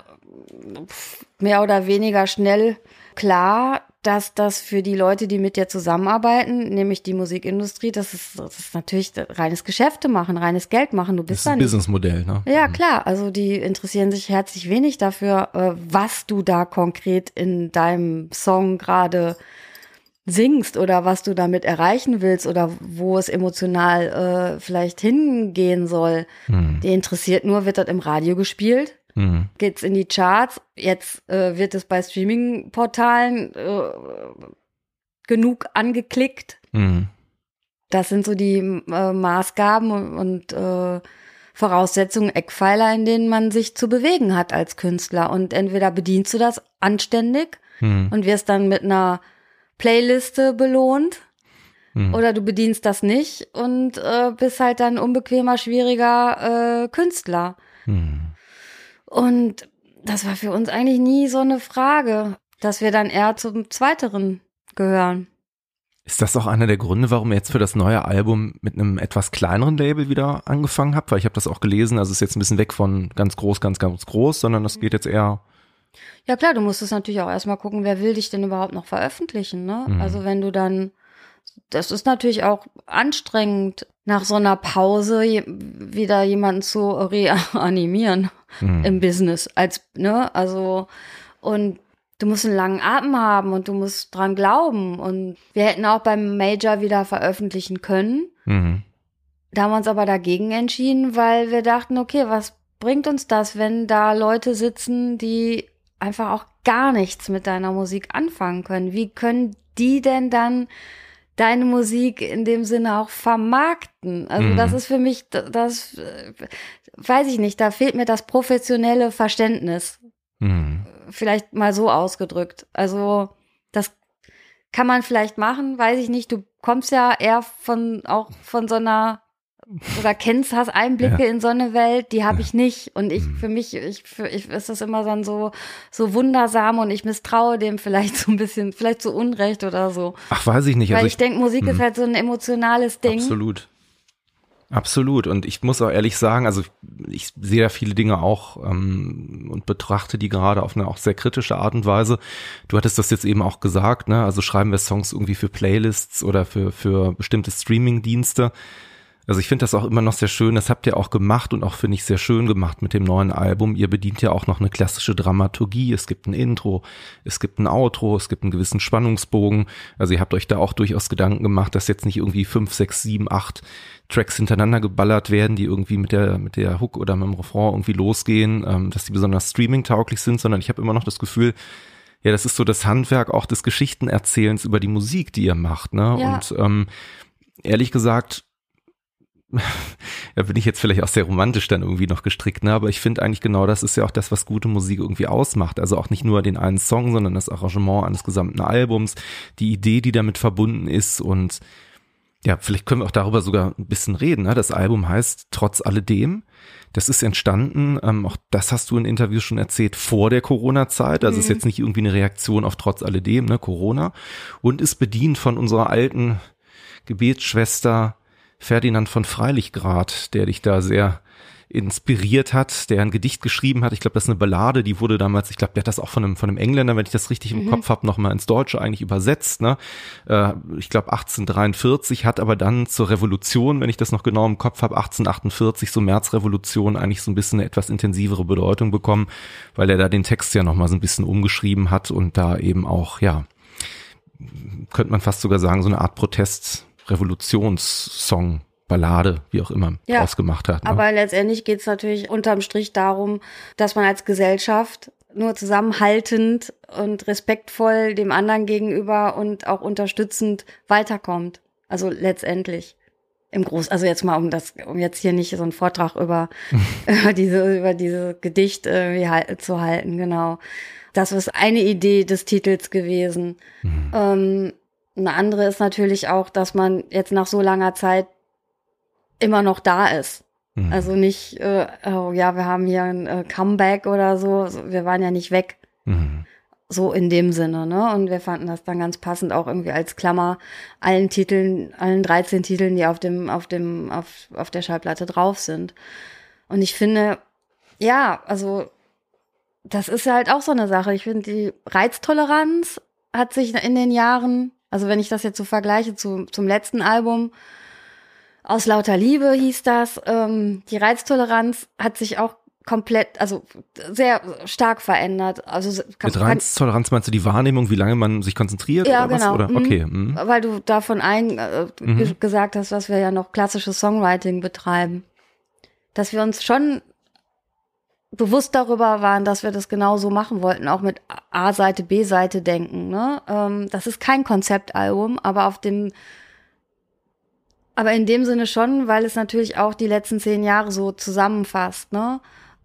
mehr oder weniger schnell klar, dass das für die Leute, die mit dir zusammenarbeiten, nämlich die Musikindustrie, das ist, das ist natürlich reines Geschäfte machen, reines Geld machen. Du bist das ist ein Businessmodell, ne? ja, klar. Also die interessieren sich herzlich wenig dafür, äh, was du da konkret in deinem Song gerade singst oder was du damit erreichen willst oder wo es emotional äh, vielleicht hingehen soll. Hm. Die interessiert nur, wird das im Radio gespielt? Hm. Geht's in die Charts? Jetzt äh, wird es bei Streaming-Portalen äh, genug angeklickt. Hm. Das sind so die äh, Maßgaben und, und äh, Voraussetzungen, Eckpfeiler, in denen man sich zu bewegen hat als Künstler. Und entweder bedienst du das anständig Hm. und wirst dann mit einer Playliste belohnt. Hm. Oder du bedienst das nicht und äh, bist halt dann unbequemer, schwieriger äh, Künstler. Hm. Und das war für uns eigentlich nie so eine Frage, dass wir dann eher zum Zweiteren gehören. Ist das auch einer der Gründe, warum ihr jetzt für das neue Album mit einem etwas kleineren Label wieder angefangen habt? Weil ich habe das auch gelesen, also es ist jetzt ein bisschen weg von ganz groß, ganz, ganz groß, sondern das geht jetzt eher. Ja klar, du musst es natürlich auch erstmal gucken, wer will dich denn überhaupt noch veröffentlichen, ne? Mhm. Also wenn du dann, das ist natürlich auch anstrengend, nach so einer Pause je, wieder jemanden zu reanimieren Hm. im Business, als, ne? Also, und du musst einen langen Atem haben und du musst dran glauben und wir hätten auch beim Major wieder veröffentlichen können. Mhm. Da haben wir uns aber dagegen entschieden, weil wir dachten, okay, was bringt uns das, wenn da Leute sitzen, die einfach auch gar nichts mit deiner Musik anfangen können? Wie können die denn dann deine Musik in dem Sinne auch vermarkten? Also Mhm. das ist für mich, das, äh, weiß ich nicht, da fehlt mir das professionelle Verständnis Mhm. vielleicht mal so ausgedrückt. Also das kann man vielleicht machen, weiß ich nicht. Du kommst ja eher von auch von so einer oder kennst, hast Einblicke in so eine Welt, die habe Ja. ich nicht. Und ich, Mhm. für mich, ich, für ich ist das immer dann so, so wundersam und ich misstraue dem vielleicht so ein bisschen, vielleicht zu Unrecht oder so. Ach, weiß ich nicht. Weil Also ich denke, Musik ist Mhm. halt so ein emotionales Ding. Absolut. Absolut. Und ich muss auch ehrlich sagen, also ich sehe ja viele Dinge auch ähm, und betrachte die gerade auf eine auch sehr kritische Art und Weise. Du hattest das jetzt eben auch gesagt, ne? Also schreiben wir Songs irgendwie für Playlists oder für, für bestimmte Streaming-Dienste. Also ich finde das auch immer noch sehr schön, das habt ihr auch gemacht und auch finde ich sehr schön gemacht mit dem neuen Album. Ihr bedient ja auch noch eine klassische Dramaturgie. Es gibt ein Intro, es gibt ein Outro, es gibt einen gewissen Spannungsbogen. Also ihr habt euch da auch durchaus Gedanken gemacht, dass jetzt nicht irgendwie fünf, sechs, sieben, acht Tracks hintereinander geballert werden, die irgendwie mit der, mit der Hook oder mit dem Refrain irgendwie losgehen, ähm, dass die besonders streaming-tauglich sind, sondern ich habe immer noch das Gefühl, ja, das ist so das Handwerk auch des Geschichtenerzählens über die Musik, die ihr macht, ne? Ja. Und ähm, ehrlich gesagt, da bin ich jetzt vielleicht auch sehr romantisch dann irgendwie noch gestrickt, ne? Aber ich finde eigentlich genau das ist ja auch das, was gute Musik irgendwie ausmacht. Also auch nicht nur den einen Song, sondern das Arrangement eines gesamten Albums, die Idee, die damit verbunden ist und ja, vielleicht können wir auch darüber sogar ein bisschen reden. Ne? Das Album heißt Trotz alledem. Das ist entstanden, ähm, auch das hast du in Interviews schon erzählt, vor der Corona-Zeit. Also Mhm. ist jetzt nicht irgendwie eine Reaktion auf Trotz alledem, ne, Corona. Und ist bedient von unserer alten Gebetsschwester Ferdinand von Freilichgrad, der dich da sehr inspiriert hat, der ein Gedicht geschrieben hat. Ich glaube, das ist eine Ballade, die wurde damals, ich glaube, der hat das auch von einem, von einem Engländer, wenn ich das richtig im Mhm. Kopf habe, nochmal ins Deutsche eigentlich übersetzt. Ne? Äh, ich glaube 1843, hat aber dann zur Revolution, wenn ich das noch genau im Kopf habe, 1848, so Märzrevolution, eigentlich so ein bisschen eine etwas intensivere Bedeutung bekommen, weil er da den Text ja nochmal so ein bisschen umgeschrieben hat und da eben auch, ja, könnte man fast sogar sagen, so eine Art Protest, Revolutionssong, Ballade, wie auch immer, Ja, draus gemacht hat. Ne? Aber letztendlich geht es natürlich unterm Strich darum, dass man als Gesellschaft nur zusammenhaltend und respektvoll dem anderen gegenüber und auch unterstützend weiterkommt. Also letztendlich. Im Groß, also jetzt mal, um das, um jetzt hier nicht so einen Vortrag über, über diese, über diese Gedicht irgendwie halt, zu halten, genau. Das ist eine Idee des Titels gewesen. Mhm. Ähm, eine andere ist natürlich auch, dass man jetzt nach so langer Zeit immer noch da ist. Mhm. Also nicht, äh, oh ja, wir haben hier ein äh, Comeback oder so. Wir waren ja nicht weg. Mhm. so in dem Sinne, ne? Und wir fanden das dann ganz passend auch irgendwie als Klammer allen Titeln, allen 13 Titeln, die auf dem, auf dem, auf, auf der Schallplatte drauf sind. Und ich finde, ja, also das ist halt auch so eine Sache. Ich finde, die Reiztoleranz hat sich in den Jahren, also wenn ich das jetzt so vergleiche zu, zum letzten Album, aus lauter Liebe hieß das, ähm, die Reiztoleranz hat sich auch komplett, also sehr stark verändert. Also kann, mit Reiztoleranz meinst du die Wahrnehmung, wie lange man sich konzentriert ja, oder genau. was? Oder? Mhm. Okay. Mhm. Weil du davon ein äh, mhm. gesagt hast, dass wir ja noch klassisches Songwriting betreiben. Dass wir uns schon bewusst darüber waren, dass wir das genau so machen wollten, auch mit A-Seite, B-Seite denken. Ne? Ähm, das ist kein Konzeptalbum, aber auf dem aber in dem Sinne schon, weil es natürlich auch die letzten zehn Jahre so zusammenfasst, ne?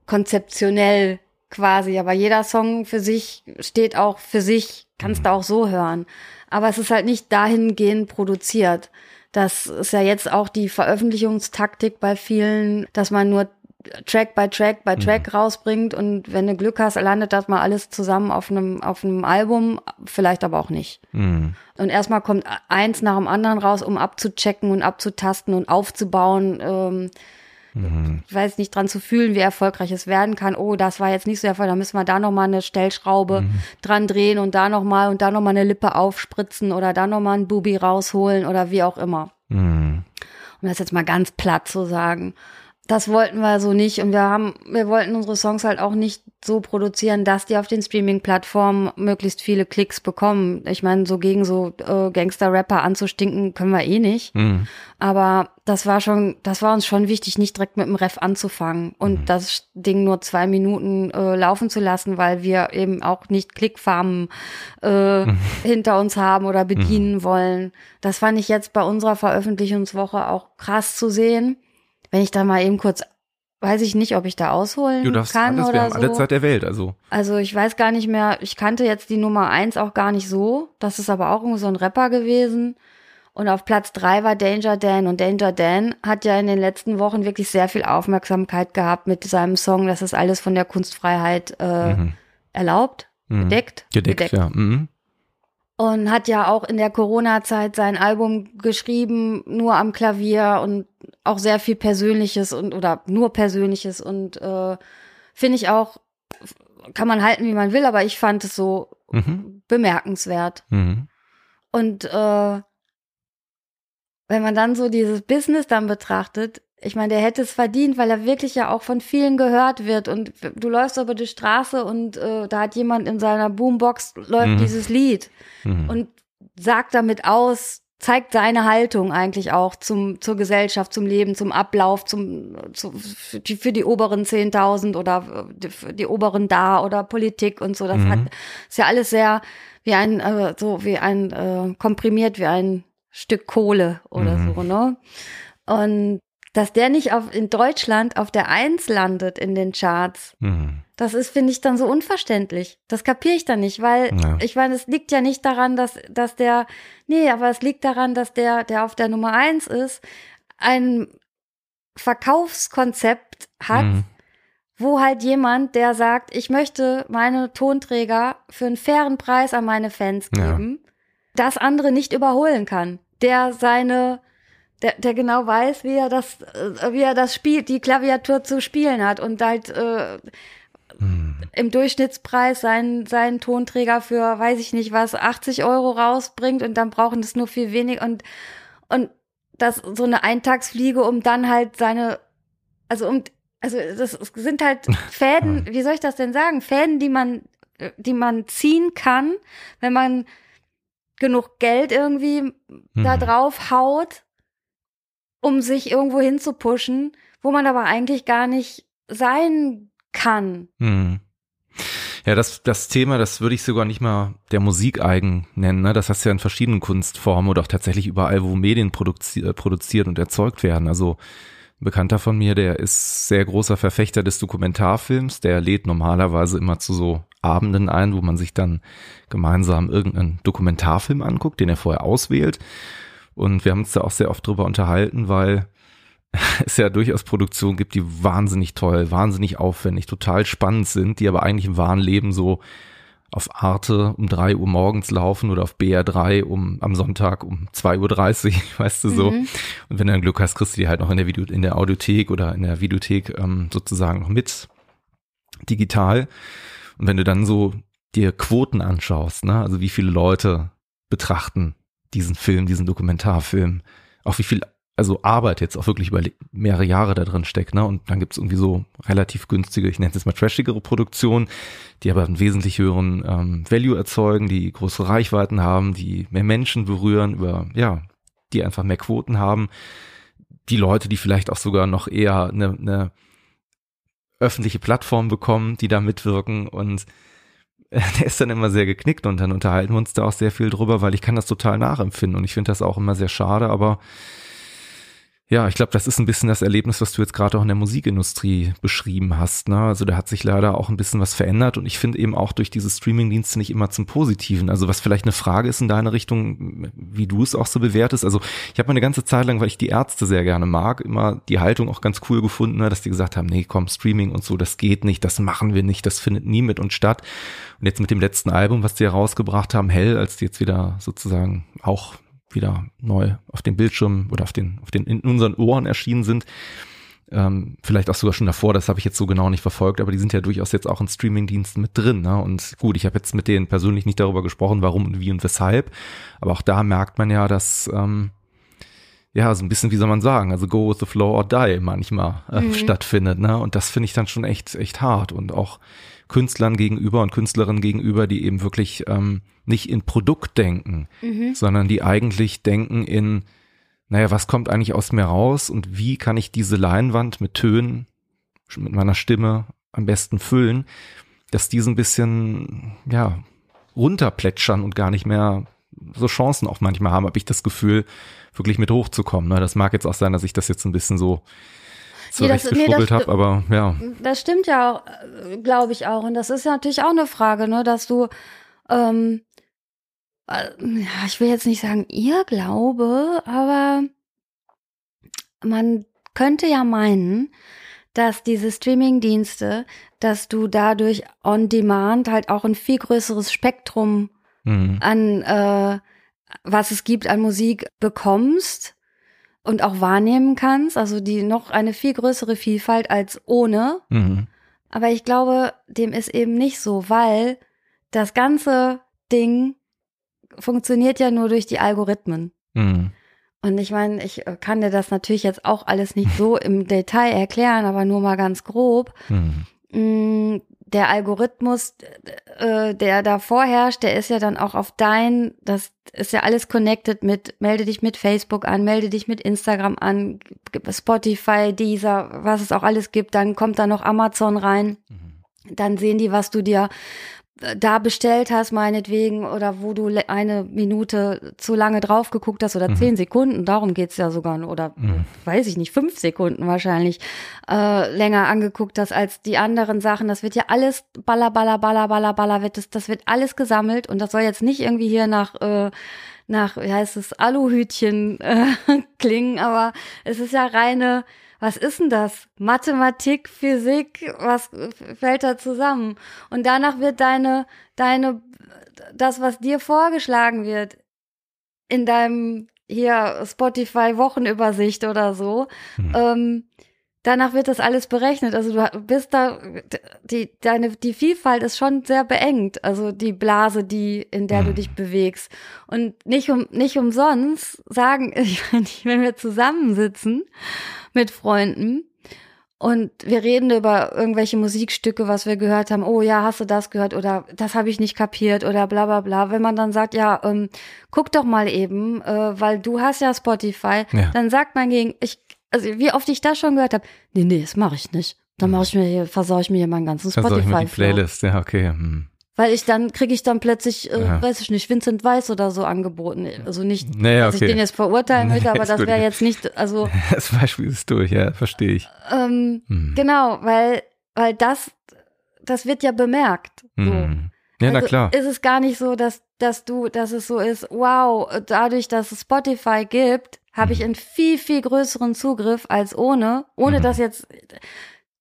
konzeptionell quasi, aber jeder Song für sich steht auch für sich, kannst du auch so hören. Aber es ist halt nicht dahingehend produziert. Das ist ja jetzt auch die Veröffentlichungstaktik bei vielen, dass man nur Track by Track by Track mhm. rausbringt und wenn du Glück hast, landet das mal alles zusammen auf einem auf einem Album, vielleicht aber auch nicht. Mhm. Und erstmal kommt eins nach dem anderen raus, um abzuchecken und abzutasten und aufzubauen. Ähm, Mhm. Ich weiß nicht dran zu fühlen, wie erfolgreich es werden kann. Oh, das war jetzt nicht so erfolgreich, da müssen wir da nochmal eine Stellschraube mhm. dran drehen und da nochmal und da nochmal eine Lippe aufspritzen oder da nochmal ein Bubi rausholen oder wie auch immer. Mhm. Um das jetzt mal ganz platt zu sagen das wollten wir so nicht und wir haben, wir wollten unsere Songs halt auch nicht so produzieren, dass die auf den Streaming-Plattformen möglichst viele Klicks bekommen. Ich meine, so gegen so äh, Gangster-Rapper anzustinken können wir eh nicht. Mhm. Aber das war schon, das war uns schon wichtig, nicht direkt mit dem Ref anzufangen und mhm. das Ding nur zwei Minuten äh, laufen zu lassen, weil wir eben auch nicht Klickfarmen äh, mhm. hinter uns haben oder bedienen mhm. wollen. Das fand ich jetzt bei unserer Veröffentlichungswoche auch krass zu sehen wenn ich da mal eben kurz, weiß ich nicht, ob ich da ausholen du darfst kann alles, oder wir haben so. alle Zeit der Welt, also. Also ich weiß gar nicht mehr, ich kannte jetzt die Nummer eins auch gar nicht so. Das ist aber auch irgendwie so ein Rapper gewesen. Und auf Platz drei war Danger Dan. Und Danger Dan hat ja in den letzten Wochen wirklich sehr viel Aufmerksamkeit gehabt mit seinem Song. Das ist alles von der Kunstfreiheit äh, mhm. erlaubt, mhm. gedeckt. Gedeckt, gedeckt. ja. Mhm und hat ja auch in der Corona-Zeit sein Album geschrieben, nur am Klavier und auch sehr viel Persönliches und oder nur Persönliches und äh, finde ich auch, kann man halten, wie man will, aber ich fand es so mhm. bemerkenswert. Mhm. Und äh, wenn man dann so dieses Business dann betrachtet, ich meine, der hätte es verdient, weil er wirklich ja auch von vielen gehört wird. Und du läufst über die Straße und äh, da hat jemand in seiner Boombox läuft mhm. dieses Lied mhm. und sagt damit aus, zeigt seine Haltung eigentlich auch zum, zur Gesellschaft, zum Leben, zum Ablauf, zum, zu, für, die, für die oberen 10.000 oder die, für die oberen da oder Politik und so. Das mhm. hat, ist ja alles sehr wie ein, äh, so wie ein, äh, komprimiert wie ein Stück Kohle oder mhm. so, ne? Und dass der nicht auf, in Deutschland auf der Eins landet in den Charts. Mhm. Das ist, finde ich, dann so unverständlich. Das kapiere ich dann nicht, weil ja. ich meine, es liegt ja nicht daran, dass, dass der, nee, aber es liegt daran, dass der, der auf der Nummer eins ist, ein Verkaufskonzept hat, mhm. wo halt jemand, der sagt, ich möchte meine Tonträger für einen fairen Preis an meine Fans geben, ja. das andere nicht überholen kann. Der seine der, der genau weiß, wie er das, äh, wie er das spielt, die Klaviatur zu spielen hat und halt äh, hm. im Durchschnittspreis seinen, seinen Tonträger für, weiß ich nicht was, 80 Euro rausbringt und dann brauchen das nur viel wenig und, und das so eine Eintagsfliege, um dann halt seine, also um, also das sind halt Fäden, wie soll ich das denn sagen? Fäden, die man, die man ziehen kann, wenn man genug Geld irgendwie mhm. da drauf haut um sich irgendwo hinzupushen, wo man aber eigentlich gar nicht sein kann. Hm. Ja, das, das Thema, das würde ich sogar nicht mal der Musik eigen nennen. Ne? Das hast du ja in verschiedenen Kunstformen oder auch tatsächlich überall, wo Medien produzi äh, produziert und erzeugt werden. Also ein Bekannter von mir, der ist sehr großer Verfechter des Dokumentarfilms. Der lädt normalerweise immer zu so Abenden ein, wo man sich dann gemeinsam irgendeinen Dokumentarfilm anguckt, den er vorher auswählt. Und wir haben uns da auch sehr oft drüber unterhalten, weil es ja durchaus Produktionen gibt, die wahnsinnig toll, wahnsinnig aufwendig, total spannend sind, die aber eigentlich im wahren Leben so auf Arte um drei Uhr morgens laufen oder auf BR3 um am Sonntag um 2.30 Uhr, weißt du so. Mhm. Und wenn du dann Glück hast, kriegst du die halt noch in der Video, in der Audiothek oder in der Videothek ähm, sozusagen noch mit digital. Und wenn du dann so dir Quoten anschaust, ne, also wie viele Leute betrachten diesen Film, diesen Dokumentarfilm, auch wie viel also Arbeit jetzt auch wirklich über mehrere Jahre da drin steckt, ne? Und dann gibt's irgendwie so relativ günstige, ich nenne es jetzt mal trashigere Produktionen, die aber einen wesentlich höheren ähm, Value erzeugen, die größere Reichweiten haben, die mehr Menschen berühren, über, ja, die einfach mehr Quoten haben. Die Leute, die vielleicht auch sogar noch eher eine, eine öffentliche Plattform bekommen, die da mitwirken und der ist dann immer sehr geknickt und dann unterhalten wir uns da auch sehr viel drüber, weil ich kann das total nachempfinden und ich finde das auch immer sehr schade, aber ja, ich glaube, das ist ein bisschen das Erlebnis, was du jetzt gerade auch in der Musikindustrie beschrieben hast. Ne? Also da hat sich leider auch ein bisschen was verändert und ich finde eben auch durch diese Streamingdienste nicht immer zum Positiven. Also was vielleicht eine Frage ist in deine Richtung, wie du es auch so bewertest. Also ich habe eine ganze Zeit lang, weil ich die Ärzte sehr gerne mag, immer die Haltung auch ganz cool gefunden, ne? dass die gesagt haben, nee, komm, Streaming und so, das geht nicht, das machen wir nicht, das findet nie mit uns statt. Und jetzt mit dem letzten Album, was die herausgebracht haben, Hell, als die jetzt wieder sozusagen auch wieder neu auf dem Bildschirm oder auf den, auf den in unseren Ohren erschienen sind. Ähm, vielleicht auch sogar schon davor, das habe ich jetzt so genau nicht verfolgt, aber die sind ja durchaus jetzt auch in Streamingdiensten mit drin. Ne? Und gut, ich habe jetzt mit denen persönlich nicht darüber gesprochen, warum und wie und weshalb, aber auch da merkt man ja, dass ähm, ja, so ein bisschen, wie soll man sagen, also go with the flow or die manchmal äh, mhm. stattfindet, ne? Und das finde ich dann schon echt, echt hart und auch Künstlern gegenüber und Künstlerinnen gegenüber, die eben wirklich ähm, nicht in Produkt denken, mhm. sondern die eigentlich denken in, naja, was kommt eigentlich aus mir raus und wie kann ich diese Leinwand mit Tönen, mit meiner Stimme am besten füllen, dass die so ein bisschen, ja, runterplätschern und gar nicht mehr so Chancen auch manchmal haben, habe ich das Gefühl, wirklich mit hochzukommen. Ne? Das mag jetzt auch sein, dass ich das jetzt ein bisschen so zurechtgeschrubbelt nee, habe, aber ja. Das stimmt ja auch, glaube ich auch. Und das ist ja natürlich auch eine Frage, ne, dass du, ähm, äh, ja, ich will jetzt nicht sagen ihr Glaube, aber man könnte ja meinen, dass diese Streaming-Dienste, dass du dadurch on demand halt auch ein viel größeres Spektrum mhm. an äh, was es gibt an Musik bekommst und auch wahrnehmen kannst, also die noch eine viel größere Vielfalt als ohne. Mhm. Aber ich glaube, dem ist eben nicht so, weil das ganze Ding funktioniert ja nur durch die Algorithmen. Mhm. Und ich meine, ich äh, kann dir das natürlich jetzt auch alles nicht so im Detail erklären, aber nur mal ganz grob. Mhm. Mm, der Algorithmus, äh, der da vorherrscht, der ist ja dann auch auf dein, das ist ja alles connected mit, melde dich mit Facebook an, melde dich mit Instagram an, Spotify, Deezer, was es auch alles gibt, dann kommt da noch Amazon rein. Mhm. Dann sehen die, was du dir da bestellt hast, meinetwegen, oder wo du eine Minute zu lange drauf geguckt hast oder mhm. zehn Sekunden, darum geht's ja sogar, oder mhm. weiß ich nicht, fünf Sekunden wahrscheinlich äh, länger angeguckt hast als die anderen Sachen. Das wird ja alles baller, baller, baller, baller, baller, wird das, das wird alles gesammelt und das soll jetzt nicht irgendwie hier nach äh, nach, wie heißt es, Aluhütchen äh, klingen, aber es ist ja reine was ist denn das? Mathematik, Physik, was fällt da zusammen? Und danach wird deine, deine, das, was dir vorgeschlagen wird, in deinem hier Spotify Wochenübersicht oder so, hm. ähm, danach wird das alles berechnet. Also du bist da, die, deine, die Vielfalt ist schon sehr beengt. Also die Blase, die, in der du dich bewegst. Und nicht um, nicht umsonst sagen, wenn wir zusammensitzen mit Freunden und wir reden über irgendwelche Musikstücke, was wir gehört haben. Oh ja, hast du das gehört oder das habe ich nicht kapiert oder bla bla bla. Wenn man dann sagt, ja, ähm, guck doch mal eben, äh, weil du hast ja Spotify, ja. dann sagt man gegen, ich, also wie oft ich das schon gehört habe, nee, nee, das mache ich nicht. Dann mache ich mir hier, versau ich mir hier meinen ganzen Spotify. Versau ich mir die Playlist, ja, okay. Hm. Weil ich dann kriege ich dann plötzlich, äh, ja. weiß ich nicht, Vincent Weiss oder so angeboten. Also nicht, naja, dass okay. ich den jetzt verurteilen möchte, aber das wäre jetzt nicht, also. Das Beispiel ist durch, ja, verstehe ich. Ähm, hm. Genau, weil, weil das, das wird ja bemerkt. So. Hm. Ja, also na klar. Ist es gar nicht so, dass, dass du, dass es so ist, wow, dadurch, dass es Spotify gibt, habe ich hm. einen viel, viel größeren Zugriff als ohne, ohne hm. dass jetzt,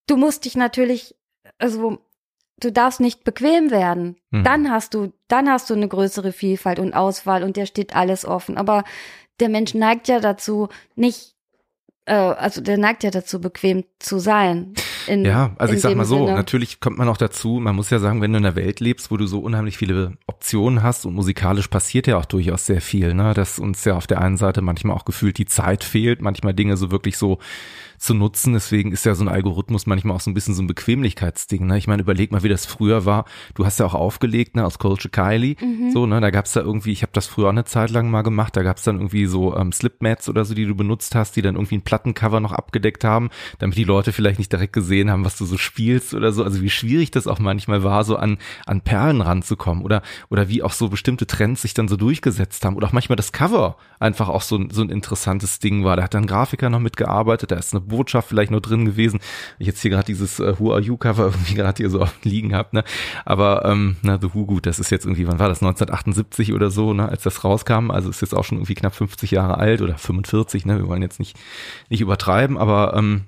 du musst dich natürlich, also du darfst nicht bequem werden. Mhm. Dann hast du, dann hast du eine größere Vielfalt und Auswahl und dir steht alles offen. Aber der Mensch neigt ja dazu, nicht, äh, also der neigt ja dazu, bequem zu sein. In, Ja, also ich sag mal so, Sinne. natürlich kommt man auch dazu, man muss ja sagen, wenn du in einer Welt lebst, wo du so unheimlich viele Optionen hast und musikalisch passiert ja auch durchaus sehr viel, ne, dass uns ja auf der einen Seite manchmal auch gefühlt die Zeit fehlt, manchmal Dinge so wirklich so zu nutzen, deswegen ist ja so ein Algorithmus manchmal auch so ein bisschen so ein Bequemlichkeitsding, ne, ich meine, überleg mal, wie das früher war, du hast ja auch aufgelegt, ne, aus Colche Kylie, Mhm. so, ne, da gab's da irgendwie, ich habe das früher auch eine Zeit lang mal gemacht, da gab's dann irgendwie so ähm, Slipmats oder so, die du benutzt hast, die dann irgendwie ein Plattencover noch abgedeckt haben, damit die Leute vielleicht nicht direkt gesehen haben, was du so spielst oder so. Also wie schwierig das auch manchmal war, so an, an Perlen ranzukommen oder, oder wie auch so bestimmte Trends sich dann so durchgesetzt haben oder auch manchmal das Cover einfach auch so, ein- so ein interessantes Ding war. Da hat dann Grafiker noch mitgearbeitet, da ist eine Botschaft vielleicht noch drin gewesen. Ich jetzt hier gerade dieses äh, Who Are You Cover irgendwie gerade hier so liegen hab, ne? Aber ähm, na, The Who, gut, das ist jetzt irgendwie, wann war das? 1978 oder so, ne, als das rauskam. Also ist jetzt auch schon irgendwie knapp 50 Jahre alt oder 45, ne? Wir wollen jetzt nicht, nicht übertreiben, aber ähm,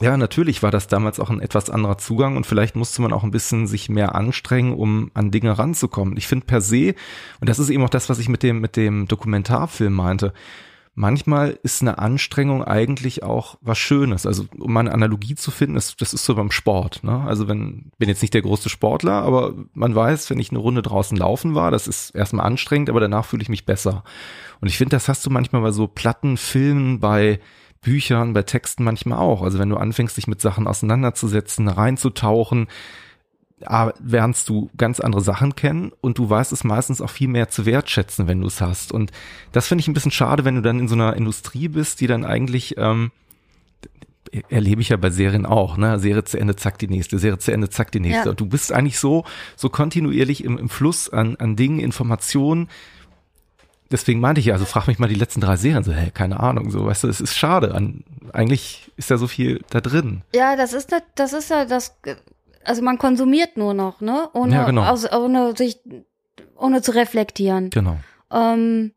ja, natürlich war das damals auch ein etwas anderer Zugang und vielleicht musste man auch ein bisschen sich mehr anstrengen, um an Dinge ranzukommen. Ich finde per se, und das ist eben auch das, was ich mit dem, mit dem Dokumentarfilm meinte, manchmal ist eine Anstrengung eigentlich auch was Schönes. Also um mal eine Analogie zu finden, das, das ist so beim Sport. Ne? Also wenn, bin jetzt nicht der größte Sportler, aber man weiß, wenn ich eine Runde draußen laufen war, das ist erstmal anstrengend, aber danach fühle ich mich besser. Und ich finde, das hast du manchmal bei so Platten, Filmen, bei Büchern, bei Texten manchmal auch. Also wenn du anfängst, dich mit Sachen auseinanderzusetzen, reinzutauchen, ah, lernst du ganz andere Sachen kennen und du weißt es meistens auch viel mehr zu wertschätzen, wenn du es hast. Und das finde ich ein bisschen schade, wenn du dann in so einer Industrie bist, die dann eigentlich, ähm, erlebe ich ja bei Serien auch, ne? Serie zu Ende, zack, die nächste, Serie zu Ende, zack, die nächste. Ja. Und du bist eigentlich so, so kontinuierlich im, im Fluss an, an Dingen, Informationen. Deswegen meinte ich ja, also frag mich mal die letzten drei Serien, so, hey, keine Ahnung, so, weißt du, es ist schade. An, eigentlich ist ja so viel da drin. Ja, das ist das ist ja das, also man konsumiert nur noch, ne? Ohne, Ja, genau. aus, ohne sich, ohne zu reflektieren. Genau. Ähm,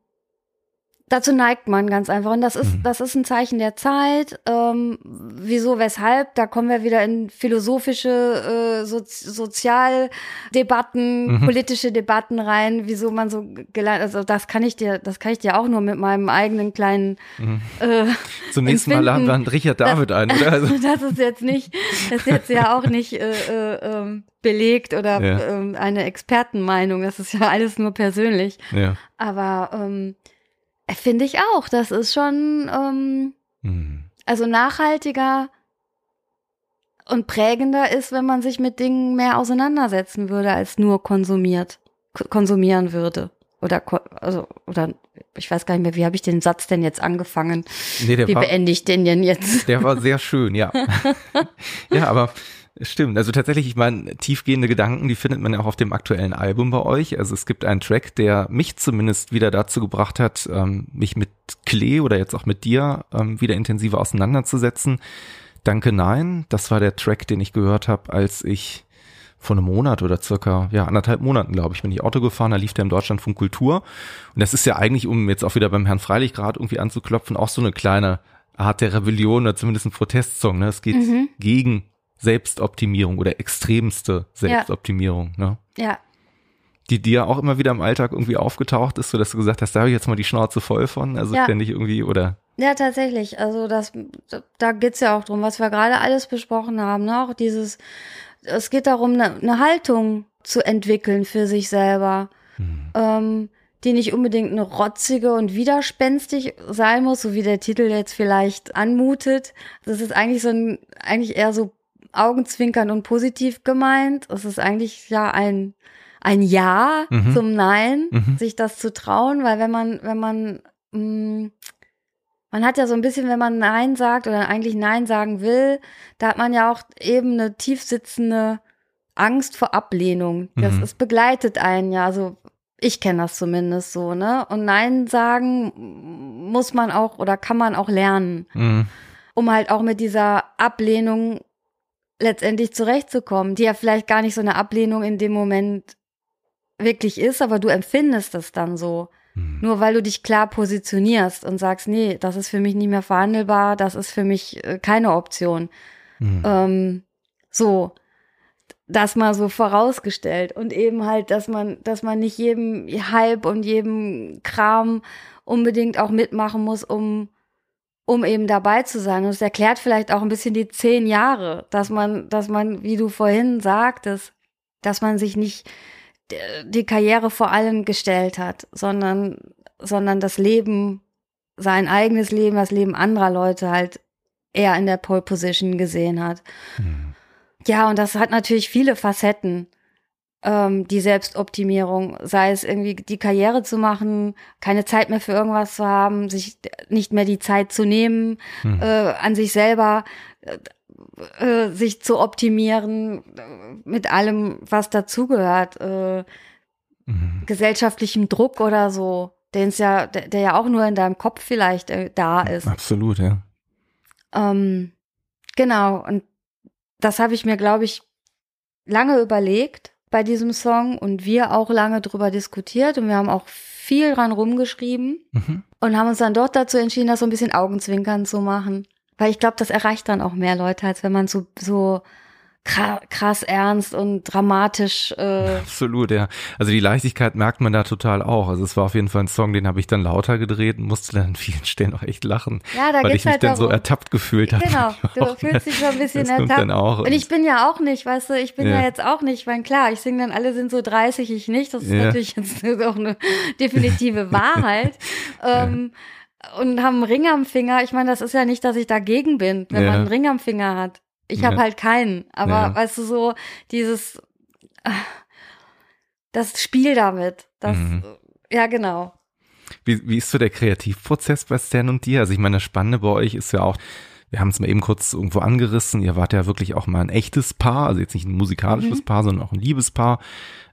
dazu neigt man ganz einfach. Und das ist, Mhm. das ist ein Zeichen der Zeit. Ähm, wieso, weshalb? Da kommen wir wieder in philosophische, äh, so, Sozialdebatten, Mhm. politische Debatten rein, wieso man so gelernt, also das kann ich dir, das kann ich dir auch nur mit meinem eigenen kleinen, Mhm. äh, Zunächst mal Empfinden, laden wir einen Richard David ein, oder? Also, das ist jetzt nicht, das ist jetzt ja auch nicht äh, äh, ähm, belegt oder Ja. ähm, eine Expertenmeinung. Das ist ja alles nur persönlich. ja. Aber ähm, finde ich auch. Das ist schon ähm, Mhm. also nachhaltiger und prägender ist, wenn man sich mit Dingen mehr auseinandersetzen würde, als nur konsumiert, konsumieren würde. Oder also oder ich weiß gar nicht mehr, wie habe ich den Satz denn jetzt angefangen? Nee, der Wie war, beende ich den denn jetzt? der war sehr schön, ja. ja, aber stimmt. Also tatsächlich, ich meine, tiefgehende Gedanken, die findet man ja auch auf dem aktuellen Album bei euch. Also es gibt einen Track, der mich zumindest wieder dazu gebracht hat, ähm, mich mit Klee oder jetzt auch mit dir ähm, wieder intensiver auseinanderzusetzen. Danke, nein. Das war der Track, den ich gehört habe, als ich vor einem Monat oder circa, ja, anderthalb Monaten, glaube ich, bin ich Auto gefahren, da lief der im Deutschlandfunk Kultur. Und das ist ja eigentlich, um jetzt auch wieder beim Herrn Freilich gerade irgendwie anzuklopfen, auch so eine kleine Art der Rebellion oder zumindest ein Protestsong. Ne? Es geht Mhm. gegen Selbstoptimierung oder extremste Selbstoptimierung. Ne? Ja, Die dir auch immer wieder im Alltag irgendwie aufgetaucht ist, so dass du gesagt hast, da habe ich jetzt mal die Schnauze voll von. Also Ja. ständig irgendwie oder Ja, tatsächlich. Also das, da geht's ja auch drum, was wir gerade alles besprochen haben. Ne? Auch dieses, es geht darum, eine, eine Haltung zu entwickeln für sich selber, hm, ähm, die nicht unbedingt eine rotzige und widerspenstig sein muss, so wie der Titel jetzt vielleicht anmutet. Das ist eigentlich so ein, eigentlich eher so Augenzwinkern und positiv gemeint. Es ist eigentlich ja ein, ein Ja Mhm. zum Nein, Mhm. sich das zu trauen, weil wenn man, wenn man, mh, man hat ja so ein bisschen, wenn man Nein sagt oder eigentlich Nein sagen will, da hat man ja auch eben eine tiefsitzende Angst vor Ablehnung. Das Mhm. es begleitet einen ja, also ich kenne das zumindest so, ne? Und Nein sagen muss man auch oder kann man auch lernen, Mhm. um halt auch mit dieser Ablehnung letztendlich zurechtzukommen, die ja vielleicht gar nicht so eine Ablehnung in dem Moment wirklich ist, aber du empfindest es dann so. Mhm. Nur weil du dich klar positionierst und sagst, nee, das ist für mich nicht mehr verhandelbar, das ist für mich äh, keine Option. Mhm. Ähm, so. das mal so vorausgestellt und eben halt, dass man, dass man nicht jedem Hype und jedem Kram unbedingt auch mitmachen muss, um um eben dabei zu sein. Und es erklärt vielleicht auch ein bisschen die zehn Jahre, dass man, dass man, wie du vorhin sagtest, dass man sich nicht die Karriere vor allem gestellt hat, sondern, sondern das Leben, sein eigenes Leben, das Leben anderer Leute halt eher in der Pole Position gesehen hat. Mhm. Ja, und das hat natürlich viele Facetten ähm, die Selbstoptimierung, sei es irgendwie die Karriere zu machen, keine Zeit mehr für irgendwas zu haben, sich nicht mehr die Zeit zu nehmen, hm. äh, an sich selber äh, äh sich zu optimieren mit allem, was dazugehört, äh, mhm. gesellschaftlichem Druck oder so, den es ja, der, der, ja auch nur in deinem Kopf vielleicht äh, da ist. Absolut, ja. Ähm, genau, und das habe ich mir, glaube ich, lange überlegt bei diesem Song und wir auch lange drüber diskutiert und wir haben auch viel dran rumgeschrieben mhm. und haben uns dann dort dazu entschieden, das so ein bisschen Augenzwinkern zu machen. Weil ich glaube, das erreicht dann auch mehr Leute, als wenn man so, so krass ernst und dramatisch. Äh Absolut, ja. Also die Leichtigkeit merkt man da total auch. Also es war auf jeden Fall ein Song, den habe ich dann lauter gedreht und musste dann an vielen Stellen auch echt lachen. Ja, da weil ich mich halt dann darum. so ertappt gefühlt habe. Genau, du fühlst dich so ein bisschen ertappt. Auch und ich bin ja auch nicht, weißt du, ich bin ja, ja jetzt auch nicht, weil klar, ich singe dann, alle sind so 30, ich nicht. Das ist ja. natürlich jetzt auch eine definitive Wahrheit. ähm, und haben einen Ring am Finger. Ich meine, das ist ja nicht, dass ich dagegen bin, wenn man einen Ring am Finger hat. Ich habe halt keinen. Aber ja. weißt du, so dieses das Spiel damit. Das, mhm. ja, genau. Wie, wie ist so der Kreativprozess bei Stan und dir? Also ich meine, das Spannende bei euch ist ja auch, wir haben es mal eben kurz irgendwo angerissen, ihr wart ja wirklich auch mal ein echtes Paar, also jetzt nicht ein musikalisches mhm. Paar, sondern auch ein Liebespaar.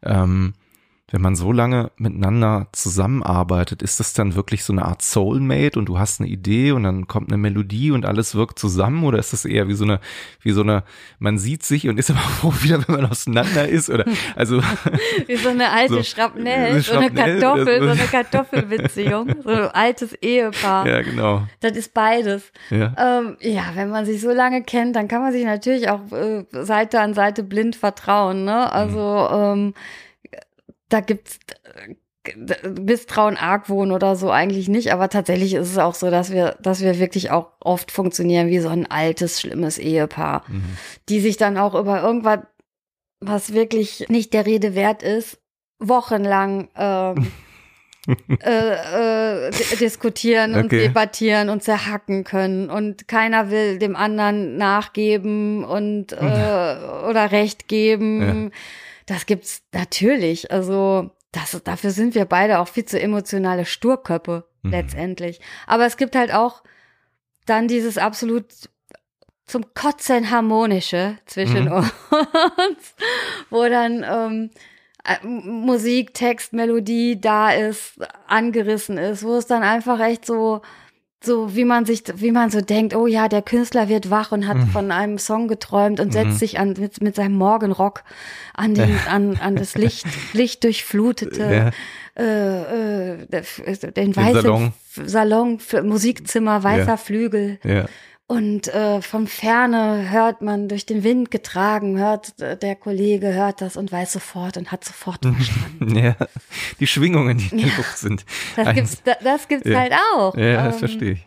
Ähm, wenn man so lange miteinander zusammenarbeitet, ist das dann wirklich so eine Art Soulmate und du hast eine Idee und dann kommt eine Melodie und alles wirkt zusammen oder ist das eher wie so eine, wie so eine, man sieht sich und ist aber froh wieder, wenn man auseinander ist oder, also. wie so eine alte so, Schrapnell, so eine Kartoffel, so eine Kartoffelbeziehung, so ein altes Ehepaar. Ja, genau. Das ist beides. Ja. Ähm, ja, wenn man sich so lange kennt, dann kann man sich natürlich auch äh, Seite an Seite blind vertrauen, ne? Also, mhm. ähm, da gibt's äh, Misstrauen, Argwohn oder so eigentlich nicht, aber tatsächlich ist es auch so, dass wir, dass wir wirklich auch oft funktionieren wie so ein altes, schlimmes Ehepaar, mhm. die sich dann auch über irgendwas, was wirklich nicht der Rede wert ist, wochenlang ähm, äh, äh, diskutieren okay. und debattieren und zerhacken können und keiner will dem anderen nachgeben und äh, oder Recht geben. Ja das gibt's natürlich. Also das, dafür sind wir beide auch viel zu emotionale Sturköpfe mhm. letztendlich. Aber es gibt halt auch dann dieses absolut zum Kotzen harmonische zwischen mhm. uns, wo dann ähm, äh, Musik, Text, Melodie da ist, angerissen ist, wo es dann einfach echt so so wie man sich, wie man so denkt, oh ja, der Künstler wird wach und hat mhm. von einem Song geträumt und mhm. setzt sich an mit, mit seinem Morgenrock an den, an, an das Licht, Licht durchflutete, ja. äh, äh, den weißen Salon, Salon Musikzimmer, weißer ja. Flügel. Ja. Und äh, von Ferne hört man durch den Wind getragen, hört der Kollege, hört das und weiß sofort und hat sofort verstanden. ja, die Schwingungen, die in der Luft sind. Das gibt's, das, das gibt's ja. halt auch. Ja, das ähm, verstehe ich.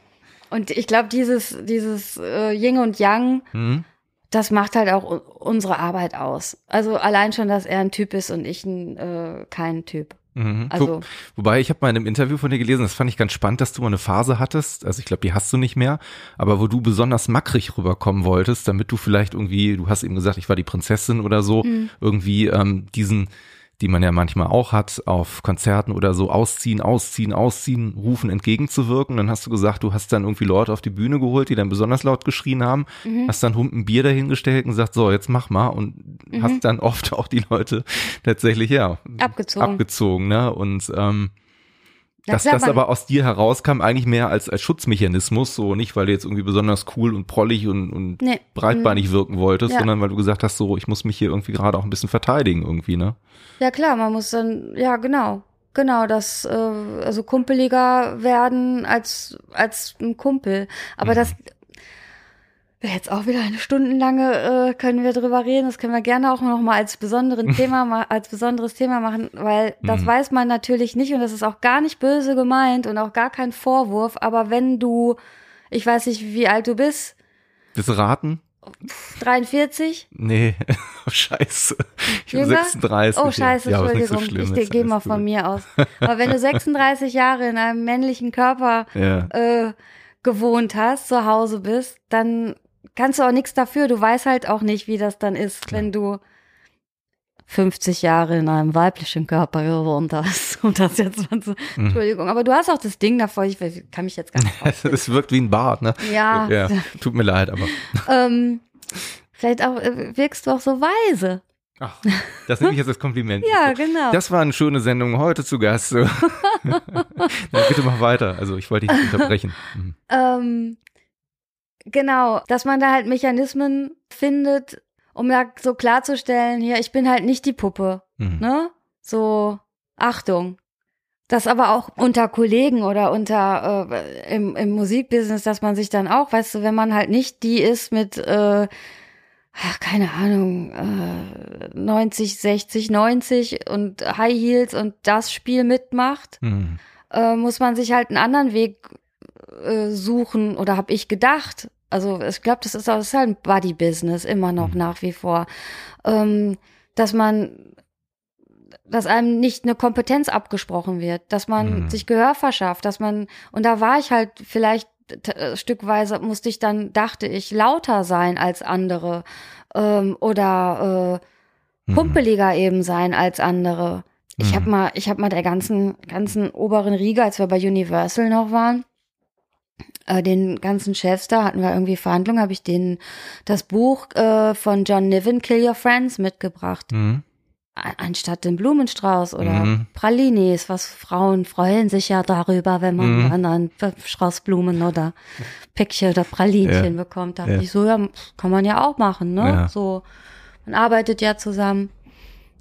Und ich glaube, dieses, dieses äh, Yin und Yang, mhm. das macht halt auch unsere Arbeit aus. Also allein schon, dass er ein Typ ist und ich ein, äh, kein Typ. Mhm. Also, Wo, wobei ich habe mal in einem Interview von dir gelesen, das fand ich ganz spannend, dass du mal eine Phase hattest, also ich glaube, die hast du nicht mehr, aber wo du besonders mackrig rüberkommen wolltest, damit du vielleicht irgendwie, du hast eben gesagt, ich war die Prinzessin oder so, mhm. irgendwie ähm, diesen die man ja manchmal auch hat, auf Konzerten oder so ausziehen, ausziehen, ausziehen, rufen, entgegenzuwirken. Dann hast du gesagt, du hast dann irgendwie Leute auf die Bühne geholt, die dann besonders laut geschrien haben, mhm. hast dann Humpen Bier dahingestellt und gesagt, so, jetzt mach mal und mhm. hast dann oft auch die Leute tatsächlich, ja, abgezogen, abgezogen ne? Und ähm, dass das aber aus dir herauskam, eigentlich mehr als, als Schutzmechanismus, so nicht, weil du jetzt irgendwie besonders cool und prollig und, und nee. breitbeinig mhm. wirken wolltest, ja. sondern weil du gesagt hast, so, ich muss mich hier irgendwie gerade auch ein bisschen verteidigen irgendwie, ne? Ja klar, man muss dann, ja genau, genau, das, äh, also kumpeliger werden als, als ein Kumpel. Aber mhm. das, Jetzt auch wieder eine stundenlange äh, können wir drüber reden. Das können wir gerne auch noch mal als besonderen Thema ma als besonderes Thema machen, weil das Mhm. weiß man natürlich nicht und das ist auch gar nicht böse gemeint und auch gar kein Vorwurf. Aber wenn du, ich weiß nicht, wie alt du bist, Willst du raten? 43? Nee, oh, scheiße. Ich bin Jünger? 36. Oh scheiße, ja, Entschuldigung. so schlimm, ich gehe mal von mir aus. Aber wenn du 36 Jahre in einem männlichen Körper Ja. äh, gewohnt hast, zu Hause bist, dann kannst du auch nichts dafür. Du weißt halt auch nicht, wie das dann ist, Klar. wenn du 50 Jahre in einem weiblichen Körper gewohnt hast. Und das jetzt mal so, Mhm. Entschuldigung, aber du hast auch das Ding davor, ich kann mich jetzt gar nicht Das wirkt wie ein Bart, ne? Ja, Ja, tut mir leid, aber. ähm, vielleicht auch, äh, wirkst du auch so weise. Ach, das nehme ich jetzt als Kompliment. Ja, genau. Das war eine schöne Sendung heute zu Gast. Na, bitte mach weiter. Also ich wollte dich nicht unterbrechen. Mhm. Ähm, genau, dass man da halt Mechanismen findet, um da so klarzustellen, hier, ich bin halt nicht die Puppe, Mhm. ne? So, Achtung. Das aber auch unter Kollegen oder unter äh, im, im Musikbusiness, dass man sich dann auch, weißt du, wenn man halt nicht die ist mit, äh, ach, keine Ahnung, äh, 90, 60, 90 und High Heels und das Spiel mitmacht, Mhm. äh, muss man sich halt einen anderen Weg äh, suchen oder habe ich gedacht. Also ich glaube, das ist, das ist halt ein Buddy-Business immer noch Mhm. nach wie vor, ähm, dass man, dass einem nicht eine Kompetenz abgesprochen wird, dass man Mhm. sich Gehör verschafft, dass man und da war ich halt vielleicht äh, stückweise musste ich dann dachte ich lauter sein als andere ähm, oder äh, Mhm. pumpeliger eben sein als andere. Ich Mhm. habe mal, ich habe mal der ganzen ganzen oberen Riege, als wir bei Universal noch waren, den ganzen Chefs da hatten wir irgendwie Verhandlungen, habe ich denen das Buch äh, von John Niven Kill Your Friends mitgebracht, Mhm. An- anstatt den Blumenstrauß oder Mhm. Pralinis, was Frauen freuen sich ja darüber, wenn man Mhm. dann einen Strauß Blumen oder Päckchen oder Pralinchen Ja. bekommt. Da Ja. ich so, ja, kann man ja auch machen, ne? Ja. So, man arbeitet ja zusammen.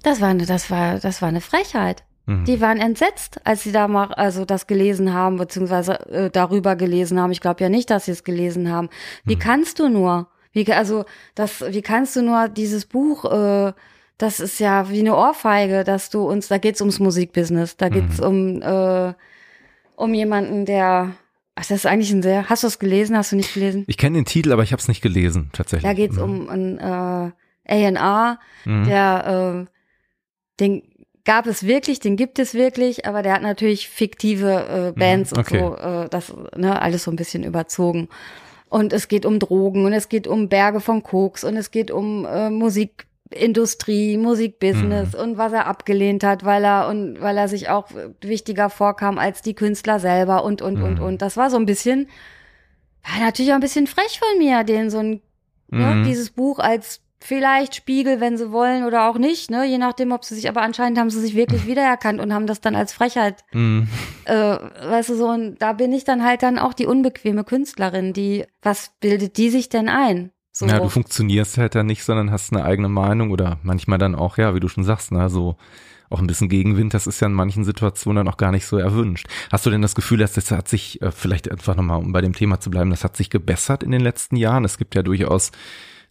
Das war eine, das war, das war eine Frechheit. Mhm. Die waren entsetzt, als sie da mal, also das gelesen haben, beziehungsweise äh, darüber gelesen haben. Ich glaube ja nicht, dass sie es gelesen haben. Wie Hm. kannst du nur? Wie, also, das, wie kannst du nur dieses Buch, äh, das ist ja wie eine Ohrfeige, dass du uns, da geht's ums Musikbusiness, da geht's um, äh, um jemanden, der, ach, das ist eigentlich ein sehr, hast du es gelesen, hast du nicht gelesen? Ich kenne den Titel, aber ich habe es nicht gelesen, tatsächlich. Da geht's Mhm. um ein äh, A&R, Mhm. der, äh, den gab es wirklich, den gibt es wirklich, aber der hat natürlich fiktive äh, Bands Mhm, okay. und so, äh, das, ne, alles so ein bisschen überzogen. Und es geht um Drogen und es geht um Berge von Koks und es geht um äh, Musikindustrie, Musikbusiness Mhm. und was er abgelehnt hat, weil er und weil er sich auch wichtiger vorkam als die Künstler selber und und und Mhm. und. Das war so ein bisschen, war natürlich auch ein bisschen frech von mir, den so ein ne, Mhm. dieses Buch als vielleicht Spiegel, wenn sie wollen oder auch nicht, ne, je nachdem, ob sie sich, aber anscheinend haben sie sich wirklich wiedererkannt und haben das dann als Frechheit, Mhm. äh, weißt du so, und da bin ich dann halt dann auch die unbequeme Künstlerin, die, was bildet die sich denn ein? So. Ja, du funktionierst halt da nicht, sondern hast eine eigene Meinung oder manchmal dann auch, ja, wie du schon sagst, ne, so auch ein bisschen Gegenwind, das ist ja in manchen Situationen dann auch gar nicht so erwünscht. Hast du denn das Gefühl, dass das hat sich, äh, vielleicht einfach nochmal, um bei dem Thema zu bleiben, das hat sich gebessert in den letzten Jahren? Es gibt ja durchaus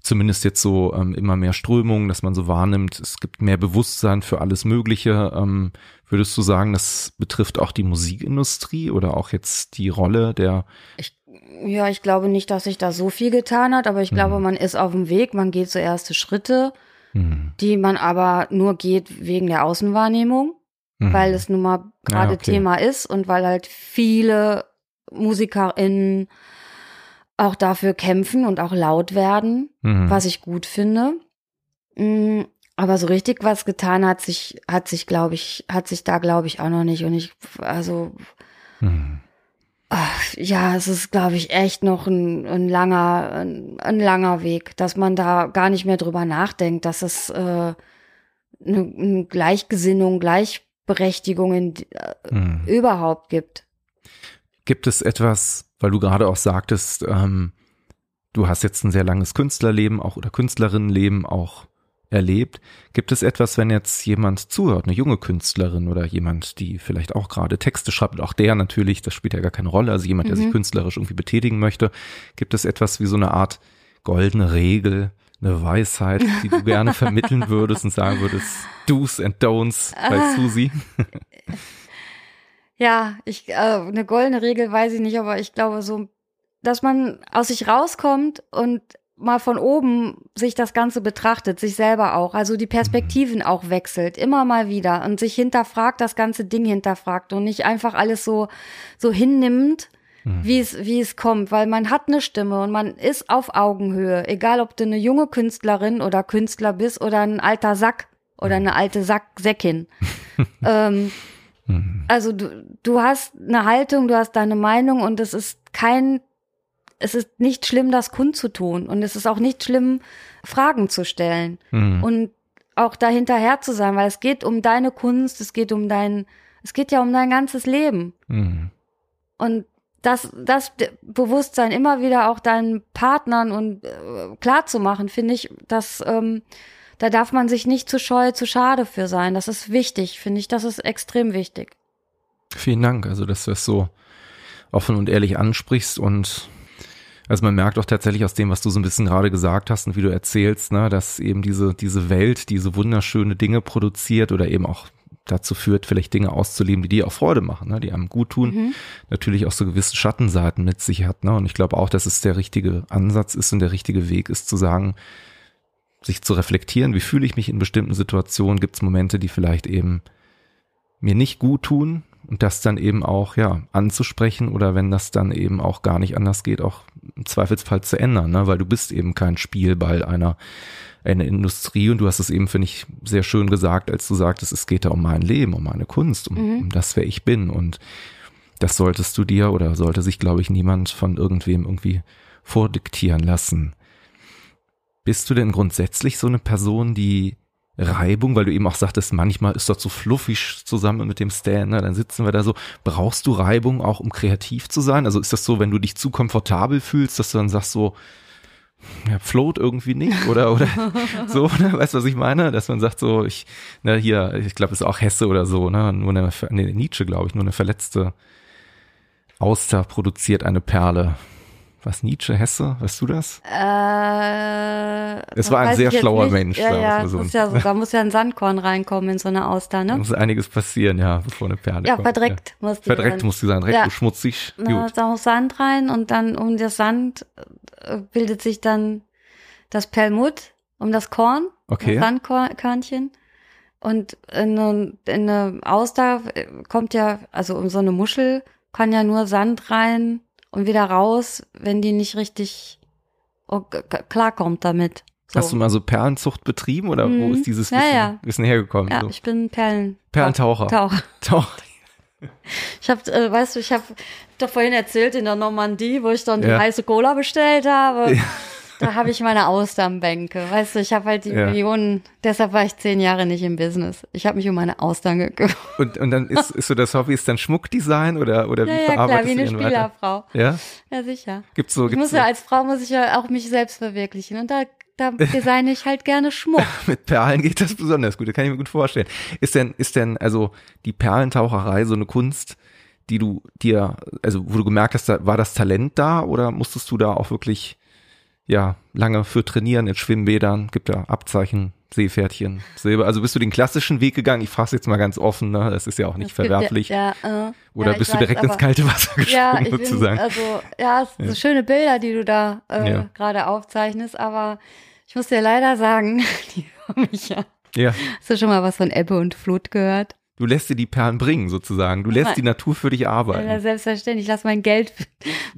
zumindest jetzt so ähm, immer mehr Strömungen, dass man so wahrnimmt, es gibt mehr Bewusstsein für alles Mögliche. Ähm, würdest du sagen, das betrifft auch die Musikindustrie oder auch jetzt die Rolle der ich, ja, ich glaube nicht, dass sich da so viel getan hat, aber ich glaube, Mhm. man ist auf dem Weg, man geht so erste Schritte, hm, die man aber nur geht wegen der Außenwahrnehmung. hm, weil es nun mal gerade Ja, okay. Thema ist und weil halt viele MusikerInnen auch dafür kämpfen und auch laut werden, hm, was ich gut finde. Mm, Aber so richtig was getan hat sich, hat sich, glaube ich, hat sich da, glaube ich, auch noch nicht. Und ich, also, hm. ach, ja, es ist, glaube ich, echt noch ein, ein langer, ein, ein langer Weg, dass man da gar nicht mehr drüber nachdenkt, dass es äh, eine, eine Gleichgesinnung, Gleichberechtigung in, äh, Hm. überhaupt gibt. Gibt es etwas, weil du gerade auch sagtest, ähm, du hast jetzt ein sehr langes Künstlerleben auch oder Künstlerinnenleben auch erlebt. Gibt es etwas, wenn jetzt jemand zuhört, eine junge Künstlerin oder jemand, die vielleicht auch gerade Texte schreibt, auch der natürlich, das spielt ja gar keine Rolle, also jemand, der Mhm. sich künstlerisch irgendwie betätigen möchte, gibt es etwas wie so eine Art goldene Regel, eine Weisheit, die du gerne vermitteln würdest und sagen würdest, Do's and Don'ts bei Ah. Susi? Ja, ich äh, eine goldene Regel weiß ich nicht, aber ich glaube so, dass man aus sich rauskommt und mal von oben sich das Ganze betrachtet, sich selber auch, also die Perspektiven auch wechselt, immer mal wieder und sich hinterfragt, das ganze Ding hinterfragt und nicht einfach alles so so hinnimmt, wie es wie es kommt, weil man hat eine Stimme und man ist auf Augenhöhe, egal ob du eine junge Künstlerin oder Künstler bist oder ein alter Sack oder eine alte Sack Säckin. ähm, also du, du hast eine Haltung, du hast deine Meinung und es ist kein, es ist nicht schlimm, das kundzutun und es ist auch nicht schlimm, Fragen zu stellen Mhm. und auch dahinterher zu sein, weil es geht um deine Kunst, es geht um dein, es geht ja um dein ganzes Leben Mhm. und das, das Bewusstsein immer wieder auch deinen Partnern und äh, klar zu machen, finde ich, dass ähm, da darf man sich nicht zu scheu, zu schade für sein. Das ist wichtig, finde ich. Das ist extrem wichtig. Vielen Dank, also dass du es so offen und ehrlich ansprichst und also man merkt auch tatsächlich aus dem, was du so ein bisschen gerade gesagt hast und wie du erzählst, ne, dass eben diese, diese Welt, diese wunderschöne Dinge produziert oder eben auch dazu führt, vielleicht Dinge auszuleben, die dir auch Freude machen, ne, die einem gut tun, natürlich auch so gewisse Schattenseiten mit sich hat. Ne? Und ich glaube auch, dass es der richtige Ansatz ist und der richtige Weg ist, zu sagen, sich zu reflektieren, wie fühle ich mich in bestimmten Situationen, gibt es Momente, die vielleicht eben mir nicht gut tun und das dann eben auch ja anzusprechen oder wenn das dann eben auch gar nicht anders geht, auch im Zweifelsfall zu ändern, ne? weil du bist eben kein Spielball einer einer Industrie und du hast es eben finde ich sehr schön gesagt, als du sagtest, es geht da um mein Leben, um meine Kunst, um, um das wer ich bin und das solltest du dir oder sollte sich glaube ich niemand von irgendwem irgendwie vordiktieren lassen. Bist du denn grundsätzlich so eine Person, die Reibung, weil du eben auch sagtest, manchmal ist das so fluffig zusammen mit dem Stan, ne? dann sitzen wir da so. Brauchst du Reibung auch, um kreativ zu sein? Also ist das so, wenn du dich zu komfortabel fühlst, dass du dann sagst so, ja, float irgendwie nicht oder oder so, ne? weißt du, was ich meine? Dass man sagt so, ich, ne, hier, ich glaube, ist auch Hesse oder so, ne? Nur eine, nee, Nietzsche, glaube ich, nur eine verletzte Auster produziert eine Perle. Was Nietzsche, Hesse, weißt du das? Äh, Es war ein sehr schlauer nicht. Mensch, Ja, ja, mal so. ist ja so, da muss ja ein Sandkorn reinkommen in so eine Auster, Da ne? muss einiges passieren, ja, bevor eine Perle Ja, kommt. verdreckt muss die Verdreckt sein. muss die sein, direkt Ja. schmutzig. Na, Gut. da muss Sand rein und dann um das Sand äh, bildet sich dann das Perlmutt um das Korn, Okay. das Sandkörnchen. Und in eine, in eine Auster äh, kommt ja, also um so eine Muschel kann ja nur Sand rein und wieder raus, wenn die nicht richtig oh, klarkommt damit. So. Hast du mal so Perlenzucht betrieben oder wo Mhm. ist dieses Ja, Wissen, ja. Wissen hergekommen? ja, so. ich bin Perlen. Perlentaucher. Taucher. Tauch. Ich habe, äh, weißt du, ich habe doch vorhin erzählt in der Normandie, wo ich dann die Ja. heiße Cola bestellt habe. Ja. Da habe ich meine Austernbänke. Weißt du, ich habe halt die Ja. Millionen, deshalb war ich zehn Jahre nicht im Business. Ich habe mich um meine Austern gekümmert. Und, und dann ist, ist so das Hobby ist dann Schmuckdesign oder, oder wie Ja, ja, klar, verarbeitest wie eine weiter? Spielerfrau. Ja? Ja, sicher. Gibt's so, Ich gibt's muss so ja als Frau muss ich ja auch mich selbst verwirklichen. Und da, da designe ich halt gerne Schmuck. mit Perlen geht das besonders gut, das kann ich mir gut vorstellen. Ist denn, ist denn also die Perlentaucherei so eine Kunst, die du dir, also wo du gemerkt hast, da war das Talent da oder musstest du da auch wirklich ja lange für trainieren in Schwimmbädern? Gibt ja Abzeichen, Seepferdchen, Silber. Also bist du den klassischen Weg gegangen? Ich frage jetzt mal ganz offen, ne? Das ist ja auch nicht verwerflich. Ja, ja, äh, oder ja, bist du weiß, direkt ins kalte Wasser Ja, gesprungen ich bin, sozusagen? also, ja, es sind so schöne Bilder, die du da äh, Ja. gerade aufzeichnest, aber ich muss dir leider sagen, liebe Micha, ja. hast du schon mal was von Ebbe und Flut gehört? Du lässt dir die Perlen bringen sozusagen. Du lässt die Natur für dich Ja, arbeiten. selbstverständlich, ich lass mein Geld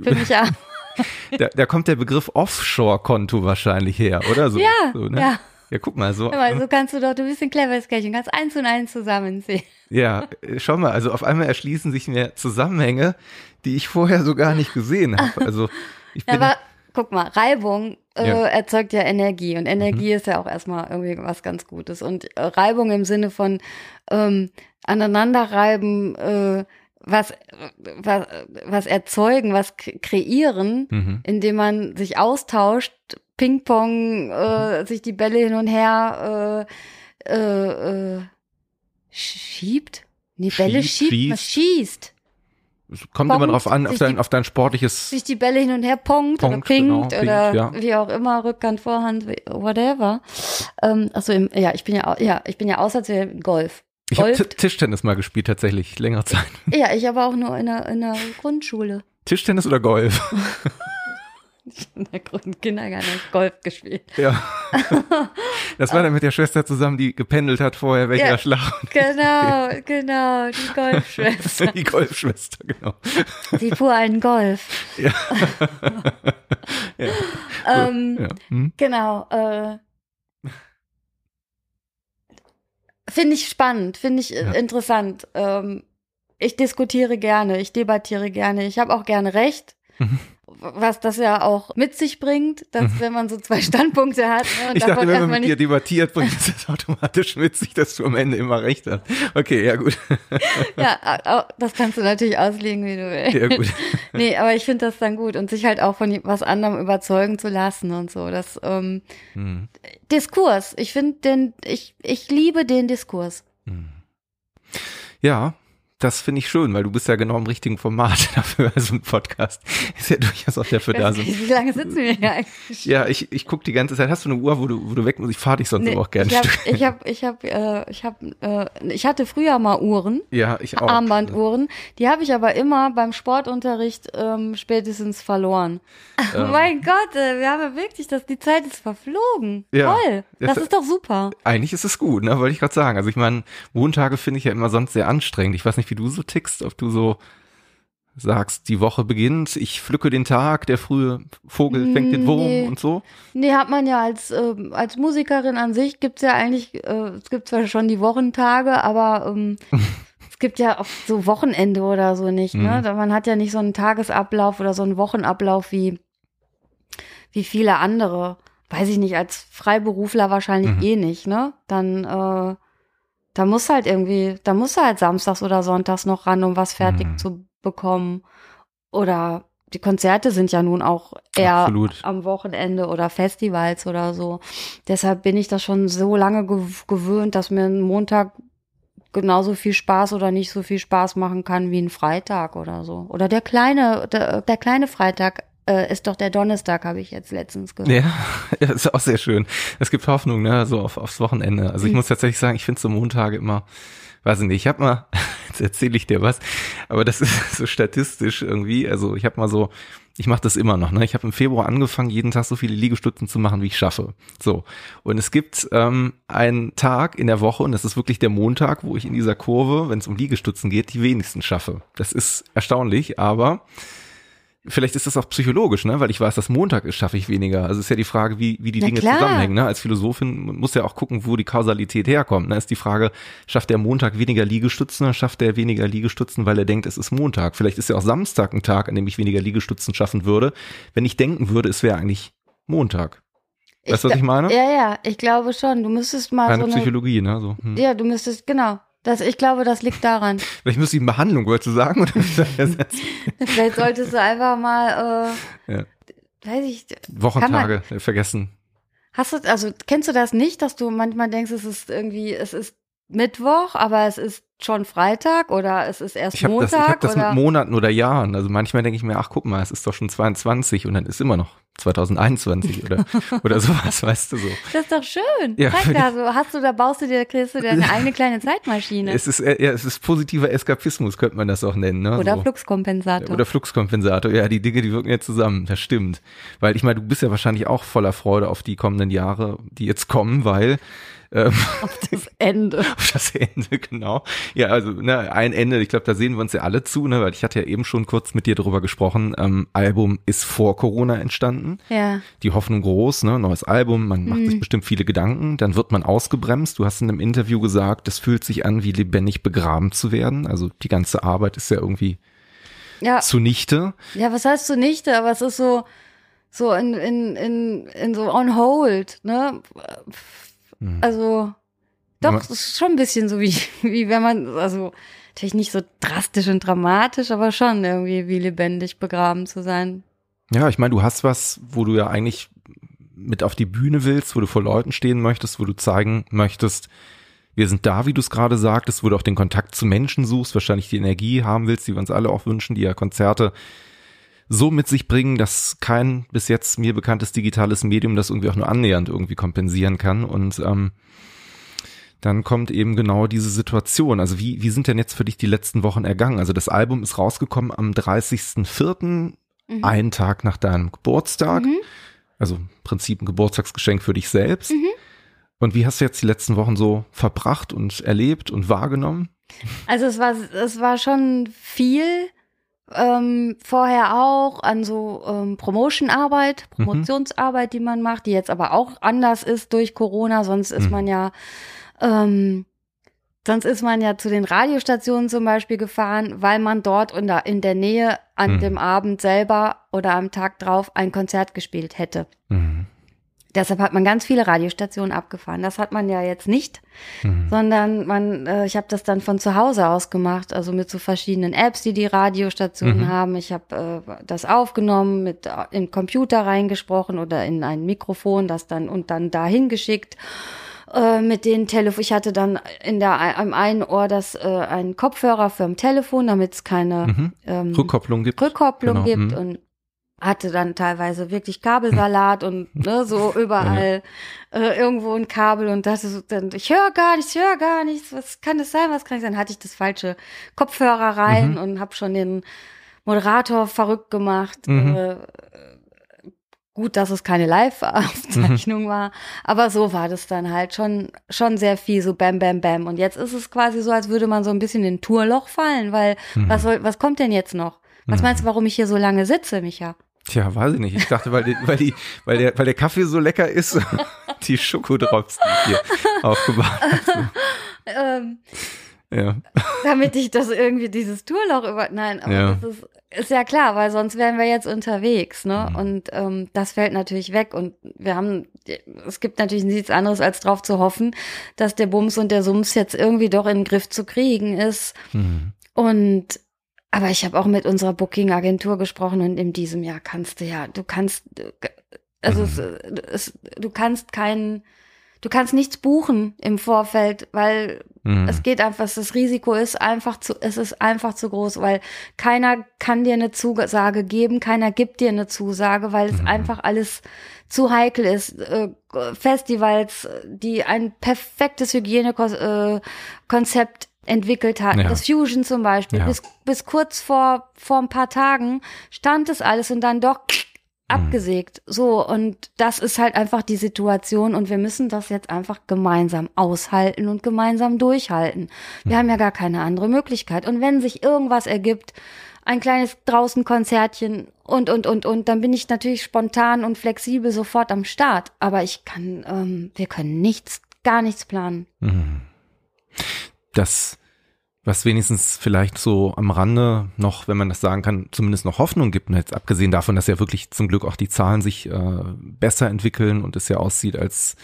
für, mich ab. Da, da kommt der Begriff Offshore-Konto wahrscheinlich her, oder so? Ja, so, ne? ja. Ja, guck mal, so. Aber so kannst du doch, du bist ein cleveres Kerlchen, kannst eins und eins zusammenziehen. Ja, schau mal, also auf einmal erschließen sich mir Zusammenhänge, die ich vorher so gar nicht gesehen habe. Also ich bin, aber guck mal, Reibung äh, Ja. Mhm. erzeugt ja Energie und Energie ist ja auch erstmal irgendwie was ganz Gutes. Und äh, Reibung im Sinne von ähm, aneinanderreiben, äh, was, was, was erzeugen, was kreieren, Mhm. indem man sich austauscht, Ping-Pong, äh, sich die Bälle hin und her äh, äh, schiebt? Nee, Belle Schiebt, schiebt, man schießt. schießt. kommt Pongt, immer drauf an, auf dein, die- auf dein sportliches. sich die Bälle hin und her ponkt, oder Ponkt, pinkt genau, pinkt, oder ja. wie auch immer, Rückhand, Vorhand, whatever. Ähm, achso, im, ja, ich bin ja, ja, ich bin ja außer im Golf. Ich habe? Tischtennis mal gespielt, tatsächlich, längere Zeit. Ja, ich aber auch nur in der, in der Grundschule. Tischtennis oder Golf? In der Grund Kindergarten habe ich Golf gespielt. Ja. Das war dann mit der Schwester zusammen, die gependelt hat vorher, welcher Ja. Schlag. Genau, genau, die Golfschwester. Die Golfschwester, genau. Sie fuhr einen Golf. Ja. ja. Ähm, ja. Hm? Genau. Äh, finde ich spannend, finde ich äh, Ja. interessant. Ähm, ich diskutiere gerne, ich debattiere gerne, ich habe auch gerne Recht. Mhm. Was das ja auch mit sich bringt, dass wenn man so zwei Standpunkte hat ne, und Ich dachte, wenn man mit dir debattiert, bringt es das automatisch mit sich, dass du am Ende immer recht hast. Okay, ja gut. ja, das kannst du natürlich auslegen, wie du willst. Ja gut. Nee, aber ich finde das dann gut und sich halt auch von was anderem überzeugen zu lassen und so. Das ähm, Hm. Diskurs. Ich finde den, ich, ich liebe den Diskurs. Hm. Ja, das finde ich schön, weil du bist ja genau im richtigen Format dafür. Also ein Podcast ist ja durchaus auch dafür da. Wie lange sitzen wir hier eigentlich? Ja, ich, ich guck die ganze Zeit. Hast du eine Uhr, wo du, wo du weg musst? Ich fahre dich sonst Nee, aber auch gerne ich habe, ich habe, äh, ich habe, äh, ich hatte früher mal Uhren, Ja, ich auch. Armbanduhren. Die habe ich aber immer beim Sportunterricht ähm, spätestens verloren. Oh Ähm. mein Gott, äh, wir haben ja wirklich, dass die Zeit ist verflogen. Ja. Toll, das Das- ist doch super. Eigentlich ist es gut, ne? Wollte ich gerade sagen. Also ich meine, Montage finde ich ja immer sonst sehr anstrengend. Ich weiß nicht, wie du so tickst, ob du so sagst, die Woche beginnt, ich pflücke den Tag, der frühe Vogel fängt den Wurm Nee. und so. Nee, hat man ja als, ähm, als Musikerin an sich gibt's ja eigentlich, äh, es gibt zwar schon die Wochentage, aber ähm, es gibt ja auch so Wochenende oder so nicht, ne? Mhm. Man hat ja nicht so einen Tagesablauf oder so einen Wochenablauf wie, wie viele andere. Weiß ich nicht, als Freiberufler wahrscheinlich Mhm. eh nicht, ne? Dann, äh, da muss halt irgendwie, da muss halt samstags oder sonntags noch ran, um was fertig Mhm. zu bekommen. Oder die Konzerte sind ja nun auch eher Absolut. am Wochenende oder Festivals oder so. Deshalb bin ich das schon so lange gew gewöhnt, dass mir ein Montag genauso viel Spaß oder nicht so viel Spaß machen kann wie ein Freitag oder so. Oder der kleine, der, der kleine Freitag äh, ist doch der Donnerstag, habe ich jetzt letztens gehört. Ja, ja, ist auch sehr schön. Es gibt Hoffnung, ne, so auf, aufs Wochenende. Also ich Mhm. muss tatsächlich sagen, ich finde so Montage immer, weiß ich nicht, ich habe mal, jetzt erzähle ich dir was, aber das ist so statistisch irgendwie, also ich habe mal so, ich mache das immer noch, ne? Ich habe im Februar angefangen, jeden Tag so viele Liegestützen zu machen, wie ich schaffe. So. Und es gibt ähm, einen Tag in der Woche, und das ist wirklich der Montag, wo ich in dieser Kurve, wenn es um Liegestützen geht, die wenigsten schaffe. Das ist erstaunlich, aber Vielleicht ist das auch psychologisch, ne? Weil ich weiß, dass Montag ist, schaffe ich weniger. Also ist ja die Frage, wie, wie die Na Dinge klar. zusammenhängen. Ne? Als Philosophin muss ja auch gucken, wo die Kausalität herkommt. Ne? Ist die Frage, schafft der Montag weniger Liegestützen oder schafft der weniger Liegestützen, weil er denkt, es ist Montag? Vielleicht ist ja auch Samstag ein Tag, an dem ich weniger Liegestützen schaffen würde, wenn ich denken würde, es wäre eigentlich Montag. Weißt du, was ich meine? Ja, ja, ich glaube schon. Du müsstest mal Keine so eine, Psychologie, ne? So, hm. ja, du müsstest, genau. Das, ich glaube, das liegt daran. Vielleicht müsste ich eine Behandlung, wolltest du sagen? Oder? Vielleicht solltest du einfach mal, äh, Ja. weiß ich, Wochentage äh, vergessen. Hast du, also kennst du das nicht, dass du manchmal denkst, es ist irgendwie, es ist Mittwoch, aber es ist schon Freitag oder es ist erst Ich habe das, ich Montag hab das mit Monaten oder Jahren. Also manchmal denke ich mir, ach guck mal, es ist doch schon 22 und dann ist immer noch 2021 oder oder sowas, weißt du so. das ist doch schön. Ja. Zeig da so, hast du da baust du dir kriegst du dir eine eigene kleine Zeitmaschine Es ist äh, ja, es ist positiver Eskapismus, könnte man das auch nennen, ne? oder so. Fluxkompensator. Oder Fluxkompensator, ja, die Dinge, die wirken ja zusammen, das stimmt. Weil ich meine, du bist ja wahrscheinlich auch voller Freude auf die kommenden Jahre, die jetzt kommen, weil ähm, auf das Ende. auf das Ende, genau. Ja, also ne, ein Ende, ich glaube, da sehen wir uns ja alle zu, ne, weil ich hatte ja eben schon kurz mit dir drüber gesprochen. Ähm, Album ist vor Corona entstanden. Ja. Die Hoffnung groß, ne, neues Album, man macht Mhm. sich bestimmt viele Gedanken, dann wird man ausgebremst. Du hast in einem Interview gesagt, es fühlt sich an, wie lebendig begraben zu werden. Also die ganze Arbeit ist ja irgendwie Ja, zunichte. ja, was heißt zunichte, aber es ist so so in in in in so on hold, ne? Hm. Also doch, es ist schon ein bisschen so wie wie wenn man also natürlich nicht so drastisch und dramatisch, aber schon irgendwie wie lebendig begraben zu sein. Ja, ich meine, du hast was, wo du ja eigentlich mit auf die Bühne willst, wo du vor Leuten stehen möchtest, wo du zeigen möchtest, wir sind da, wie du es gerade sagtest, wo du auch den Kontakt zu Menschen suchst, wahrscheinlich die Energie haben willst, die wir uns alle auch wünschen, die ja Konzerte so mit sich bringen, dass kein bis jetzt mir bekanntes digitales Medium das irgendwie auch nur annähernd irgendwie kompensieren kann. Und ähm, dann kommt eben genau diese Situation. Also wie, wie sind denn jetzt für dich die letzten Wochen ergangen? Also das Album ist rausgekommen am 30.04., mhm. einen Tag nach deinem Geburtstag. Mhm. Also im Prinzip ein Geburtstagsgeschenk für dich selbst. Mhm. Und wie hast du jetzt die letzten Wochen so verbracht und erlebt und wahrgenommen? Also es war, es war schon viel ähm, vorher auch an so ähm, Promotionarbeit, mhm. Promotionsarbeit, mhm. die man macht, die jetzt aber auch anders ist durch Corona. Sonst ist mhm. man ja, ähm, sonst ist man ja zu den Radiostationen zum Beispiel gefahren, weil man dort in der, in der Nähe an mhm. dem Abend selber oder am Tag drauf ein Konzert gespielt hätte. Mhm. Deshalb hat man ganz viele Radiostationen abgefahren. Das hat man ja jetzt nicht, mhm. sondern man, äh, ich habe das dann von zu Hause aus gemacht, also mit so verschiedenen Apps, die die Radiostationen mhm. haben. Ich habe äh, das aufgenommen, mit äh, in Computer reingesprochen oder in ein Mikrofon, das dann und dann dahin geschickt äh, mit den Telefon. Ich hatte dann in der am einen Ohr das äh, einen Kopfhörer für ein Telefon, damit es keine mhm. ähm, Rückkopplung gibt. Rückkopplung genau. gibt mhm. und hatte dann teilweise wirklich Kabelsalat und ne, so überall ja. äh, irgendwo ein Kabel und das ist dann, ich höre gar nichts, ich höre gar nichts, was kann das sein, was kann ich sein? Hatte ich das falsche Kopfhörer rein mhm. und habe schon den Moderator verrückt gemacht. Mhm. Äh, gut, dass es keine Live-Aufzeichnung mhm. war, aber so war das dann halt schon, schon sehr viel, so bam, bam, bam. Und jetzt ist es quasi so, als würde man so ein bisschen in ein Tourloch fallen, weil was mhm. soll, was kommt denn jetzt noch? Was meinst du, warum ich hier so lange sitze, Micha? Tja, weiß ich nicht. Ich dachte, weil, die, weil, die, weil, der, weil der Kaffee so lecker ist, die Schokodrops, die hier aufgebaut ähm, ja. Damit ich das irgendwie dieses Tourloch über. Nein, aber ja. das ist, ist ja klar, weil sonst wären wir jetzt unterwegs, ne? Mhm. Und ähm, das fällt natürlich weg. Und wir haben, es gibt natürlich nichts anderes, als darauf zu hoffen, dass der Bums und der Sums jetzt irgendwie doch in den Griff zu kriegen ist. Mhm. Und aber ich habe auch mit unserer Booking-Agentur gesprochen und in diesem Jahr kannst du ja, du kannst, also mhm. es, es, du kannst keinen, du kannst nichts buchen im Vorfeld, weil mhm. es geht einfach, das Risiko ist einfach zu, es ist einfach zu groß, weil keiner kann dir eine Zusage geben, keiner gibt dir eine Zusage, weil es mhm. einfach alles zu heikel ist. Äh, Festivals, die ein perfektes Hygienekonzept entwickelt hat. Ja. Das Fusion zum Beispiel. Ja. Bis, bis kurz vor, vor ein paar Tagen stand es alles und dann doch mhm. abgesägt. So, und das ist halt einfach die Situation und wir müssen das jetzt einfach gemeinsam aushalten und gemeinsam durchhalten. Wir mhm. haben ja gar keine andere Möglichkeit. Und wenn sich irgendwas ergibt, ein kleines draußen Konzertchen und, und, und, und, dann bin ich natürlich spontan und flexibel sofort am Start. Aber ich kann, ähm, wir können nichts, gar nichts planen. Mhm das, was wenigstens vielleicht so am Rande noch, wenn man das sagen kann, zumindest noch Hoffnung gibt. Jetzt abgesehen davon, dass ja wirklich zum Glück auch die Zahlen sich äh, besser entwickeln und es ja aussieht, als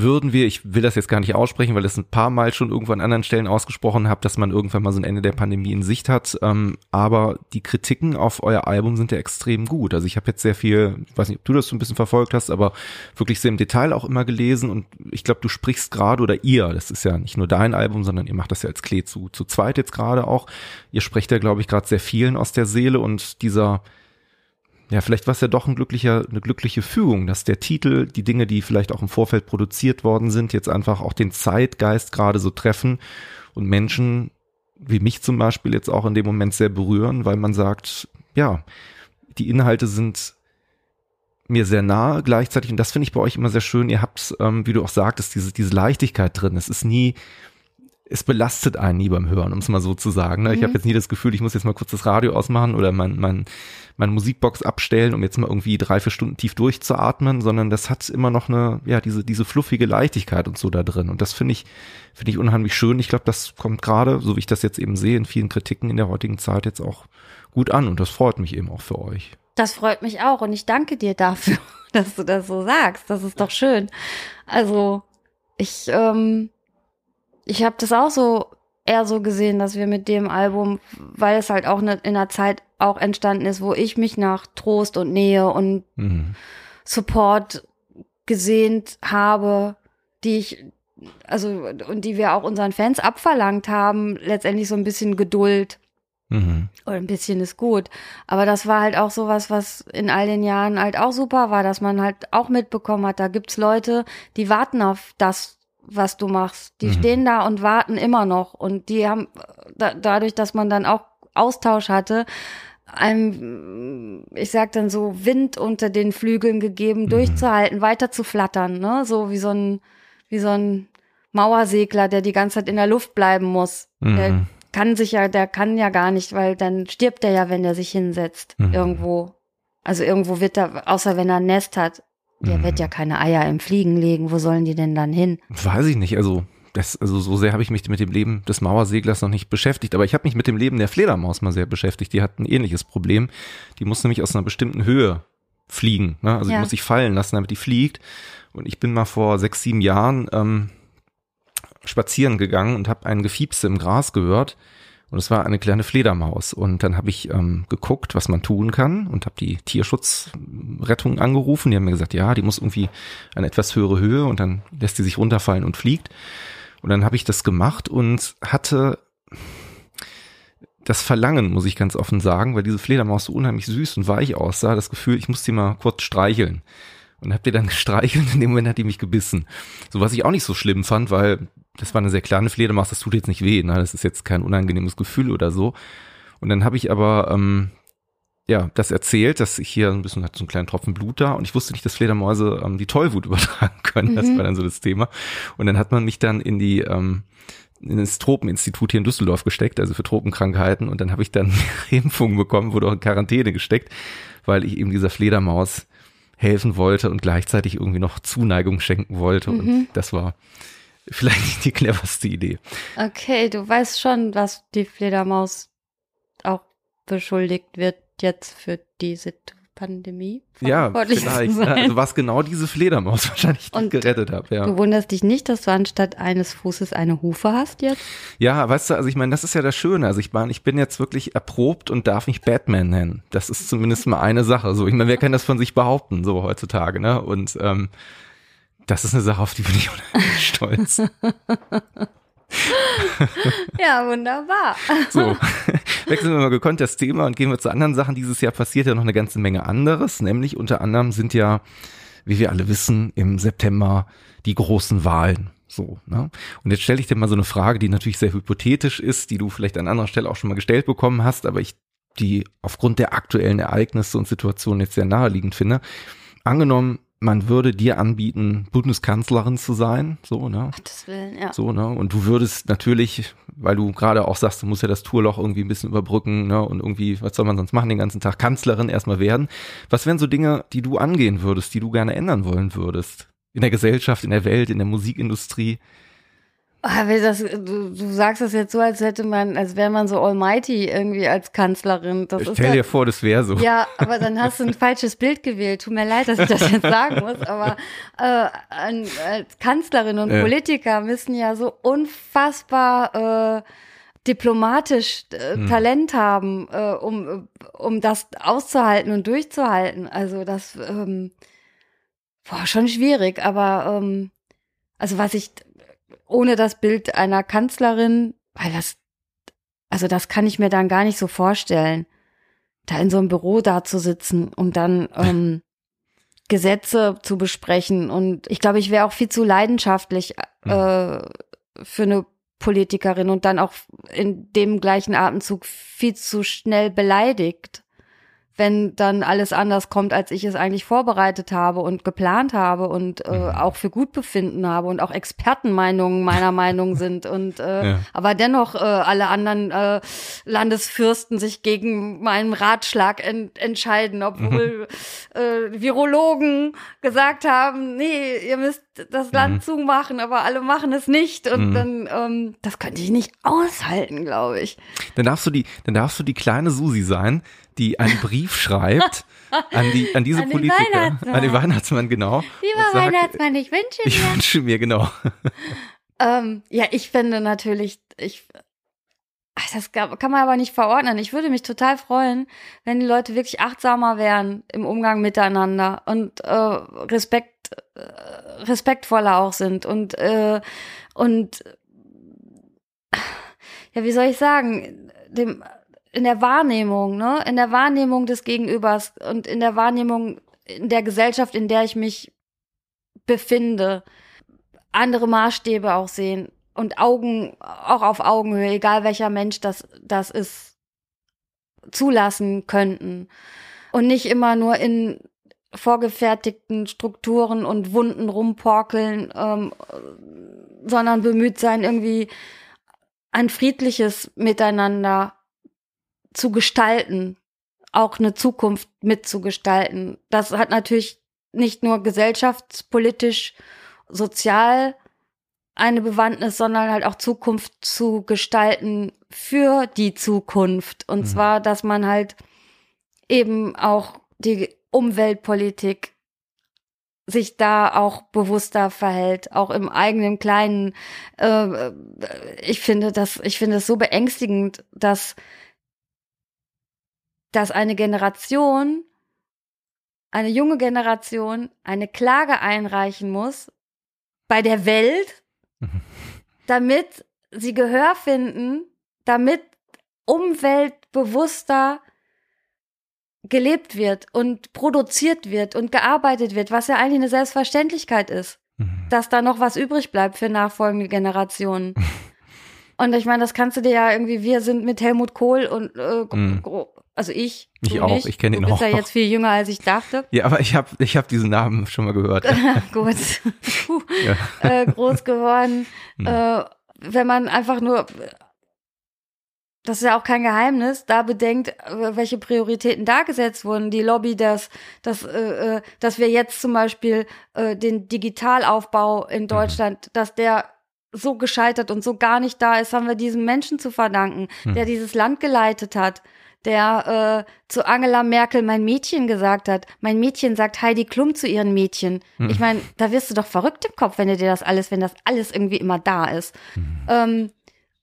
würden wir, ich will das jetzt gar nicht aussprechen, weil ich es ein paar Mal schon irgendwo an anderen Stellen ausgesprochen habe, dass man irgendwann mal so ein Ende der Pandemie in Sicht hat. Ähm, aber die Kritiken auf euer Album sind ja extrem gut. Also ich habe jetzt sehr viel, ich weiß nicht, ob du das so ein bisschen verfolgt hast, aber wirklich sehr im Detail auch immer gelesen und ich glaube, du sprichst gerade oder ihr, das ist ja nicht nur dein Album, sondern ihr macht das ja als Klee zu, zu zweit jetzt gerade auch. Ihr sprecht ja, glaube ich, gerade sehr vielen aus der Seele und dieser ja, vielleicht war es ja doch ein glücklicher, eine glückliche Fügung, dass der Titel, die Dinge, die vielleicht auch im Vorfeld produziert worden sind, jetzt einfach auch den Zeitgeist gerade so treffen und Menschen wie mich zum Beispiel jetzt auch in dem Moment sehr berühren, weil man sagt, ja, die Inhalte sind mir sehr nahe gleichzeitig und das finde ich bei euch immer sehr schön. Ihr habt, ähm, wie du auch sagtest, diese, diese Leichtigkeit drin. Es ist nie es belastet einen nie beim Hören, um es mal so zu sagen. Ne? Ich mhm. habe jetzt nie das Gefühl, ich muss jetzt mal kurz das Radio ausmachen oder mein, mein, meine Musikbox abstellen, um jetzt mal irgendwie drei, vier Stunden tief durchzuatmen, sondern das hat immer noch eine, ja, diese, diese fluffige Leichtigkeit und so da drin. Und das finde ich, finde ich unheimlich schön. Ich glaube, das kommt gerade, so wie ich das jetzt eben sehe, in vielen Kritiken in der heutigen Zeit jetzt auch gut an. Und das freut mich eben auch für euch. Das freut mich auch und ich danke dir dafür, dass du das so sagst. Das ist doch schön. Also ich, ähm, ich habe das auch so eher so gesehen, dass wir mit dem Album, weil es halt auch ne, in einer Zeit auch entstanden ist, wo ich mich nach Trost und Nähe und mhm. Support gesehnt habe, die ich also und die wir auch unseren Fans abverlangt haben, letztendlich so ein bisschen Geduld. Mhm. Oder ein bisschen ist gut. Aber das war halt auch sowas, was in all den Jahren halt auch super war, dass man halt auch mitbekommen hat, da gibt's Leute, die warten auf das, was du machst. Die mhm. stehen da und warten immer noch. Und die haben, da, dadurch, dass man dann auch Austausch hatte, einem, ich sag dann so, Wind unter den Flügeln gegeben, mhm. durchzuhalten, weiter zu flattern, ne? So wie so ein, wie so ein Mauersegler, der die ganze Zeit in der Luft bleiben muss. Mhm. Der kann sich ja, der kann ja gar nicht, weil dann stirbt er ja, wenn er sich hinsetzt. Mhm. Irgendwo. Also irgendwo wird er, außer wenn er ein Nest hat, der mhm. wird ja keine Eier im Fliegen legen. Wo sollen die denn dann hin? Weiß ich nicht. Also das, also so sehr habe ich mich mit dem Leben des Mauerseglers noch nicht beschäftigt, aber ich habe mich mit dem Leben der Fledermaus mal sehr beschäftigt. Die hat ein ähnliches Problem. Die muss nämlich aus einer bestimmten Höhe fliegen. Ne? Also ja. die muss sich fallen lassen, damit die fliegt. Und ich bin mal vor sechs, sieben Jahren ähm, spazieren gegangen und habe einen Gefiepse im Gras gehört. Und es war eine kleine Fledermaus. Und dann habe ich ähm, geguckt, was man tun kann und habe die Tierschutzrettung angerufen. Die haben mir gesagt, ja, die muss irgendwie eine etwas höhere Höhe und dann lässt sie sich runterfallen und fliegt. Und dann habe ich das gemacht und hatte das Verlangen, muss ich ganz offen sagen, weil diese Fledermaus so unheimlich süß und weich aussah, das Gefühl, ich muss sie mal kurz streicheln. Und hab die dann gestreichelt, in dem Moment hat die mich gebissen. So was ich auch nicht so schlimm fand, weil das war eine sehr kleine Fledermaus, das tut jetzt nicht weh, ne? das ist jetzt kein unangenehmes Gefühl oder so. Und dann habe ich aber ähm, ja, das erzählt, dass ich hier ein bisschen hat so einen kleinen Tropfen Blut da und ich wusste nicht, dass Fledermäuse ähm, die Tollwut übertragen können. Mhm. Das war dann so das Thema. Und dann hat man mich dann in die ähm, in das Tropeninstitut hier in Düsseldorf gesteckt, also für Tropenkrankheiten. Und dann habe ich dann Impfungen bekommen, wurde auch in Quarantäne gesteckt, weil ich eben dieser Fledermaus helfen wollte und gleichzeitig irgendwie noch Zuneigung schenken wollte. Mhm. Und das war vielleicht nicht die cleverste Idee. Okay, du weißt schon, was die Fledermaus auch beschuldigt wird jetzt für diese Pandemie ja, vielleicht. Sein. Also was genau diese Fledermaus wahrscheinlich und gerettet hat. Ja. Du wunderst dich nicht, dass du anstatt eines Fußes eine Hufe hast jetzt? Ja, weißt du, also ich meine, das ist ja das Schöne. Also ich meine, ich bin jetzt wirklich erprobt und darf mich Batman nennen. Das ist zumindest mal eine Sache. So, ich meine, wer kann das von sich behaupten, so heutzutage, ne? Und ähm, das ist eine Sache, auf die bin ich unheimlich stolz. ja, wunderbar. So, wechseln wir mal gekonnt das Thema und gehen wir zu anderen Sachen. Dieses Jahr passiert ja noch eine ganze Menge anderes, nämlich unter anderem sind ja, wie wir alle wissen, im September die großen Wahlen. So, ne? Und jetzt stelle ich dir mal so eine Frage, die natürlich sehr hypothetisch ist, die du vielleicht an anderer Stelle auch schon mal gestellt bekommen hast, aber ich die aufgrund der aktuellen Ereignisse und Situationen jetzt sehr naheliegend finde. Angenommen, man würde dir anbieten, Bundeskanzlerin zu sein, so, ne? Gottes Willen, ja. So, ne? Und du würdest natürlich, weil du gerade auch sagst, du musst ja das Tourloch irgendwie ein bisschen überbrücken, ne? Und irgendwie, was soll man sonst machen den ganzen Tag? Kanzlerin erstmal werden. Was wären so Dinge, die du angehen würdest, die du gerne ändern wollen würdest? In der Gesellschaft, in der Welt, in der Musikindustrie? Aber das, du, du sagst das jetzt so, als hätte man, als wäre man so almighty irgendwie als Kanzlerin. Das Stell dir vor, das wäre so. Ja, aber dann hast du ein falsches Bild gewählt. Tut mir leid, dass ich das jetzt sagen muss, aber äh, als Kanzlerin und ja. Politiker müssen ja so unfassbar äh, diplomatisch äh, hm. Talent haben, äh, um, um das auszuhalten und durchzuhalten. Also das ähm, war schon schwierig, aber ähm, also was ich ohne das Bild einer Kanzlerin, weil das, also das kann ich mir dann gar nicht so vorstellen, da in so einem Büro da zu sitzen und dann ähm, Gesetze zu besprechen. Und ich glaube, ich wäre auch viel zu leidenschaftlich mhm. äh, für eine Politikerin und dann auch in dem gleichen Atemzug viel zu schnell beleidigt wenn dann alles anders kommt, als ich es eigentlich vorbereitet habe und geplant habe und äh, mhm. auch für gut befinden habe und auch Expertenmeinungen meiner Meinung sind und äh, ja. aber dennoch äh, alle anderen äh, Landesfürsten sich gegen meinen Ratschlag ent entscheiden, obwohl mhm. äh, Virologen gesagt haben, nee, ihr müsst das Land mhm. zumachen, aber alle machen es nicht und mhm. dann ähm, das könnte ich nicht aushalten, glaube ich. Dann darfst du die, dann darfst du die kleine Susi sein, die einen Brief schreibt an die an diese an Politiker, an den Weihnachtsmann genau. Lieber sagt, Weihnachtsmann, ich wünsche mir. Ich wünsche mir genau. ähm, ja, ich finde natürlich, ich das kann man aber nicht verordnen. Ich würde mich total freuen, wenn die Leute wirklich achtsamer wären im Umgang miteinander und äh, Respekt, äh, respektvoller auch sind und äh, und ja, wie soll ich sagen, dem in der Wahrnehmung, ne, in der Wahrnehmung des Gegenübers und in der Wahrnehmung in der Gesellschaft, in der ich mich befinde, andere Maßstäbe auch sehen und Augen, auch auf Augenhöhe, egal welcher Mensch das, das ist, zulassen könnten. Und nicht immer nur in vorgefertigten Strukturen und Wunden rumporkeln, ähm, sondern bemüht sein, irgendwie ein friedliches Miteinander zu gestalten, auch eine Zukunft mitzugestalten. Das hat natürlich nicht nur gesellschaftspolitisch, sozial eine Bewandtnis, sondern halt auch Zukunft zu gestalten für die Zukunft. Und mhm. zwar, dass man halt eben auch die Umweltpolitik sich da auch bewusster verhält, auch im eigenen kleinen. Äh, ich finde das, ich finde es so beängstigend, dass dass eine Generation, eine junge Generation, eine Klage einreichen muss bei der Welt, mhm. damit sie Gehör finden, damit umweltbewusster gelebt wird und produziert wird und gearbeitet wird, was ja eigentlich eine Selbstverständlichkeit ist, mhm. dass da noch was übrig bleibt für nachfolgende Generationen. und ich meine, das kannst du dir ja irgendwie, wir sind mit Helmut Kohl und äh, mhm. Also ich. Ich auch, nicht. ich kenne ihn auch. Du bist ja jetzt viel jünger, als ich dachte. Ja, aber ich habe ich hab diesen Namen schon mal gehört. Gut. ja. äh, groß geworden. Mhm. Äh, wenn man einfach nur das ist ja auch kein Geheimnis, da bedenkt, äh, welche Prioritäten da gesetzt wurden. Die Lobby, dass, dass, äh, äh, dass wir jetzt zum Beispiel äh, den Digitalaufbau in mhm. Deutschland, mhm. dass der so gescheitert und so gar nicht da ist, haben wir diesem Menschen zu verdanken, mhm. der dieses Land geleitet hat, der äh, zu Angela Merkel mein Mädchen gesagt hat. Mein Mädchen sagt Heidi Klum zu ihren Mädchen. Mhm. Ich meine, da wirst du doch verrückt im Kopf, wenn du dir das alles, wenn das alles irgendwie immer da ist. Mhm. Ähm,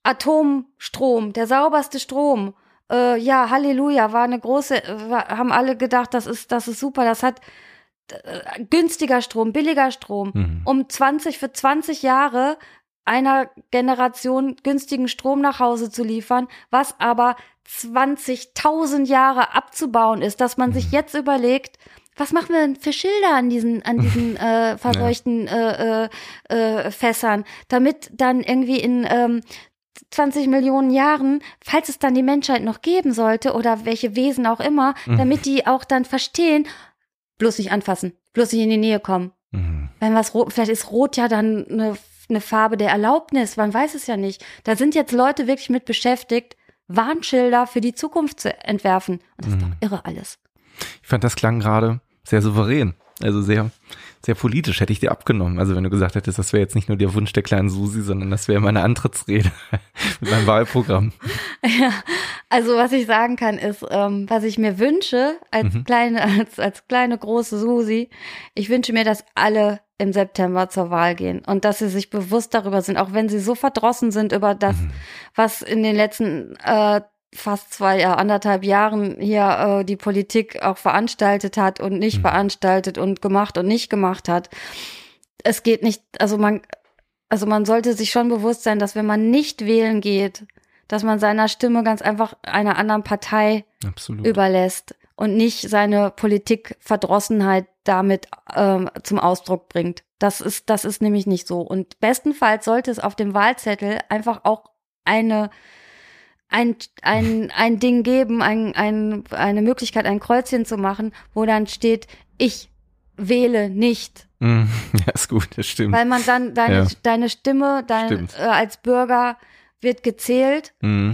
Atomstrom, der sauberste Strom. Äh, ja, Halleluja, war eine große, war, haben alle gedacht, das ist, das ist super, das hat äh, günstiger Strom, billiger Strom, mhm. um 20 für 20 Jahre einer Generation günstigen Strom nach Hause zu liefern, was aber 20.000 Jahre abzubauen ist, dass man sich mhm. jetzt überlegt, was machen wir denn für Schilder an diesen an diesen äh, verseuchten ja. äh, äh, äh, Fässern, damit dann irgendwie in ähm, 20 Millionen Jahren, falls es dann die Menschheit noch geben sollte oder welche Wesen auch immer, mhm. damit die auch dann verstehen, bloß nicht anfassen, bloß nicht in die Nähe kommen. Mhm. Wenn was rot, vielleicht ist rot ja dann eine, eine Farbe der Erlaubnis, man weiß es ja nicht. Da sind jetzt Leute wirklich mit beschäftigt, Warnschilder für die Zukunft zu entwerfen. Und das mhm. ist doch irre alles. Ich fand, das klang gerade sehr souverän. Also sehr, sehr politisch hätte ich dir abgenommen. Also wenn du gesagt hättest, das wäre jetzt nicht nur der Wunsch der kleinen Susi, sondern das wäre meine Antrittsrede mit meinem Wahlprogramm. Ja, also was ich sagen kann ist, ähm, was ich mir wünsche als mhm. kleine, als, als kleine große Susi, ich wünsche mir, dass alle im September zur Wahl gehen und dass sie sich bewusst darüber sind, auch wenn sie so verdrossen sind über das, mhm. was in den letzten äh, fast zwei, ja, anderthalb Jahren hier äh, die Politik auch veranstaltet hat und nicht mhm. veranstaltet und gemacht und nicht gemacht hat. Es geht nicht, also man, also man sollte sich schon bewusst sein, dass wenn man nicht wählen geht, dass man seiner Stimme ganz einfach einer anderen Partei Absolut. überlässt und nicht seine Politikverdrossenheit damit ähm, zum Ausdruck bringt. Das ist, das ist nämlich nicht so. Und bestenfalls sollte es auf dem Wahlzettel einfach auch eine ein, ein, ein Ding geben, ein, ein, eine Möglichkeit, ein Kreuzchen zu machen, wo dann steht, ich wähle nicht. Mm, ja, ist gut, das stimmt. Weil man dann deine, ja. deine Stimme dein, äh, als Bürger wird gezählt, mm.